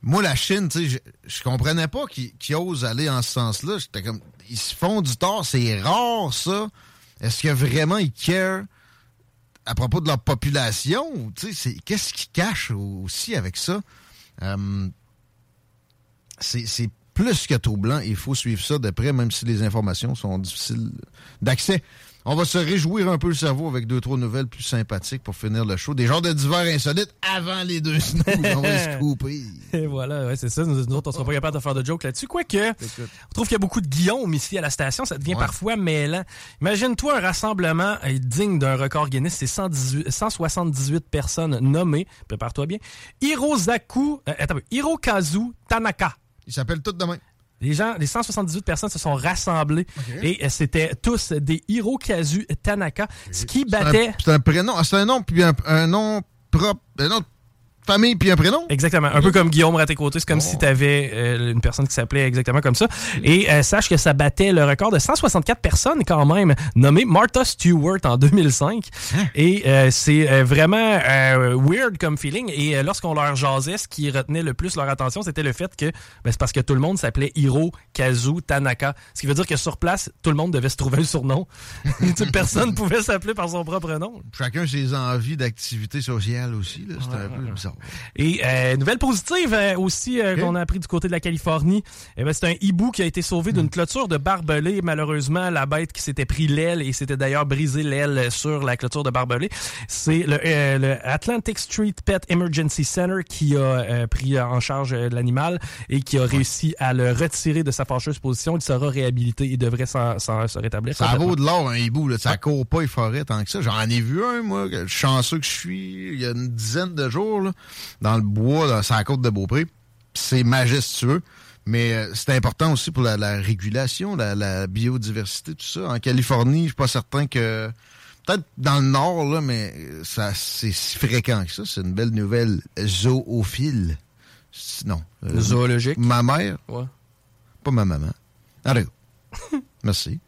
moi, la Chine, tu sais, je, je comprenais pas qu'ils qu'ils osent aller en ce sens-là. J'étais comme, ils se font du tort, c'est rare ça. Est-ce que vraiment ils care à propos de leur population? qu'est-ce qu'ils cachent aussi avec ça? Euh, c'est plus que tout blanc. Il faut suivre ça de près, même si les informations sont difficiles d'accès. On va se réjouir un peu le cerveau avec deux, trois nouvelles plus sympathiques pour finir le show. Des genres de divers insolites avant les deux. On va se (laughs) couper. Et voilà, ouais, c'est ça. Nous, nous autres, on sera pas capable de faire de joke là-dessus. Quoique, on trouve qu'il y a beaucoup de Guillaume ici à la station. Ça devient Ouais. parfois mêlant. Imagine-toi un rassemblement digne d'un record Guinness. C'est 118 178 personnes nommées. Prépare-toi bien. Hirozaku, euh, attends. Hirokazu Tanaka. Ils s'appellent tous demain. Les gens, les 178 personnes se sont rassemblées et euh, c'était tous des Hirokazu Tanaka, ce qui battait C'est un, prénom. C'est un nom, puis un, un nom propre. Un nom famille, puis un prénom. Exactement. Un peu comme Guillaume Raté-Côté. C'est comme si tu avais une personne qui s'appelait exactement comme ça. Et euh, sache que ça battait le record de 164 personnes quand même, nommée Martha Stewart en 2005. Et euh, c'est euh, vraiment euh, weird comme feeling. Et euh, lorsqu'on leur jasait, ce qui retenait le plus leur attention, c'était le fait que ben, c'est parce que tout le monde s'appelait Hiro Kazu Tanaka. Ce qui veut dire que sur place, tout le monde devait se trouver un surnom. (laughs) Personne pouvait s'appeler par son propre nom. Chacun ses envies d'activité sociale aussi. C'est un peu bizarre. Et euh, nouvelle positive euh, aussi euh, qu'on a appris du côté de la Californie, eh ben, c'est un hibou qui a été sauvé d'une clôture de barbelé. Malheureusement, la bête qui s'était pris l'aile et s'était d'ailleurs brisé l'aile sur la clôture de barbelé. C'est le, euh, le Atlantic Street Pet Emergency Center qui a euh, pris en charge euh, l'animal et qui a réussi à le retirer de sa fâcheuse position. Il sera réhabilité et devrait s'en- s'en- se rétablir. Ça vaut de l'or, un hibou. Là. Ça court pas les forêts tant que ça. J'en ai vu un, moi, chanceux que je suis, il y a une dizaine de jours, là, dans le bois, dans, sur la côte de Beaupré. C'est majestueux. Mais euh, c'est important aussi pour la, la régulation, la, la biodiversité, tout ça. En Californie, je suis pas certain que... Peut-être dans le nord, là, mais euh, ça c'est si fréquent que ça. C'est une belle nouvelle zoophile. Non. euh, Zoologique. Ma mère. Ouais. Pas ma maman. Allez. (laughs) Merci.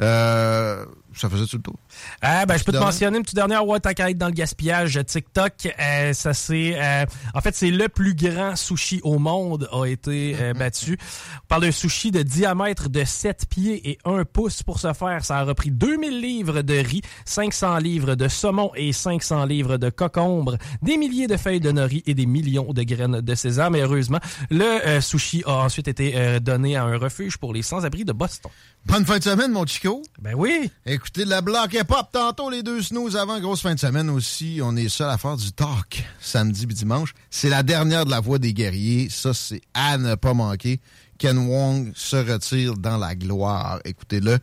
Euh, ça faisait tout le tour? Ah, ben, je peux te mentionner une petite dernière ouais, tant qu'à être dans le gaspillage TikTok. euh, ça c'est, euh, en fait, c'est le plus grand sushi au monde a été euh, battu. On parle d'un sushi de diamètre de 7 pieds et 1 pouce pour ce faire. Ça a repris 2000 livres de riz, 500 livres de saumon et 500 livres de cocombre, des milliers de feuilles de nori et des millions de graines de sésame. Et heureusement, le sushi a ensuite été donné à un refuge pour les sans-abri de Boston. Bonne fin de semaine, mon Chico. Ben oui. Écoutez de la bloc et pop tantôt, les deux snooze avant. Grosse fin de semaine aussi. On est seul à faire du talk samedi et dimanche. C'est la dernière de la voix des guerriers. Ça, c'est à ne pas manquer. Ken Wong se retire dans la gloire. Écoutez-le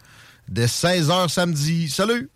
dès 16h samedi. Salut!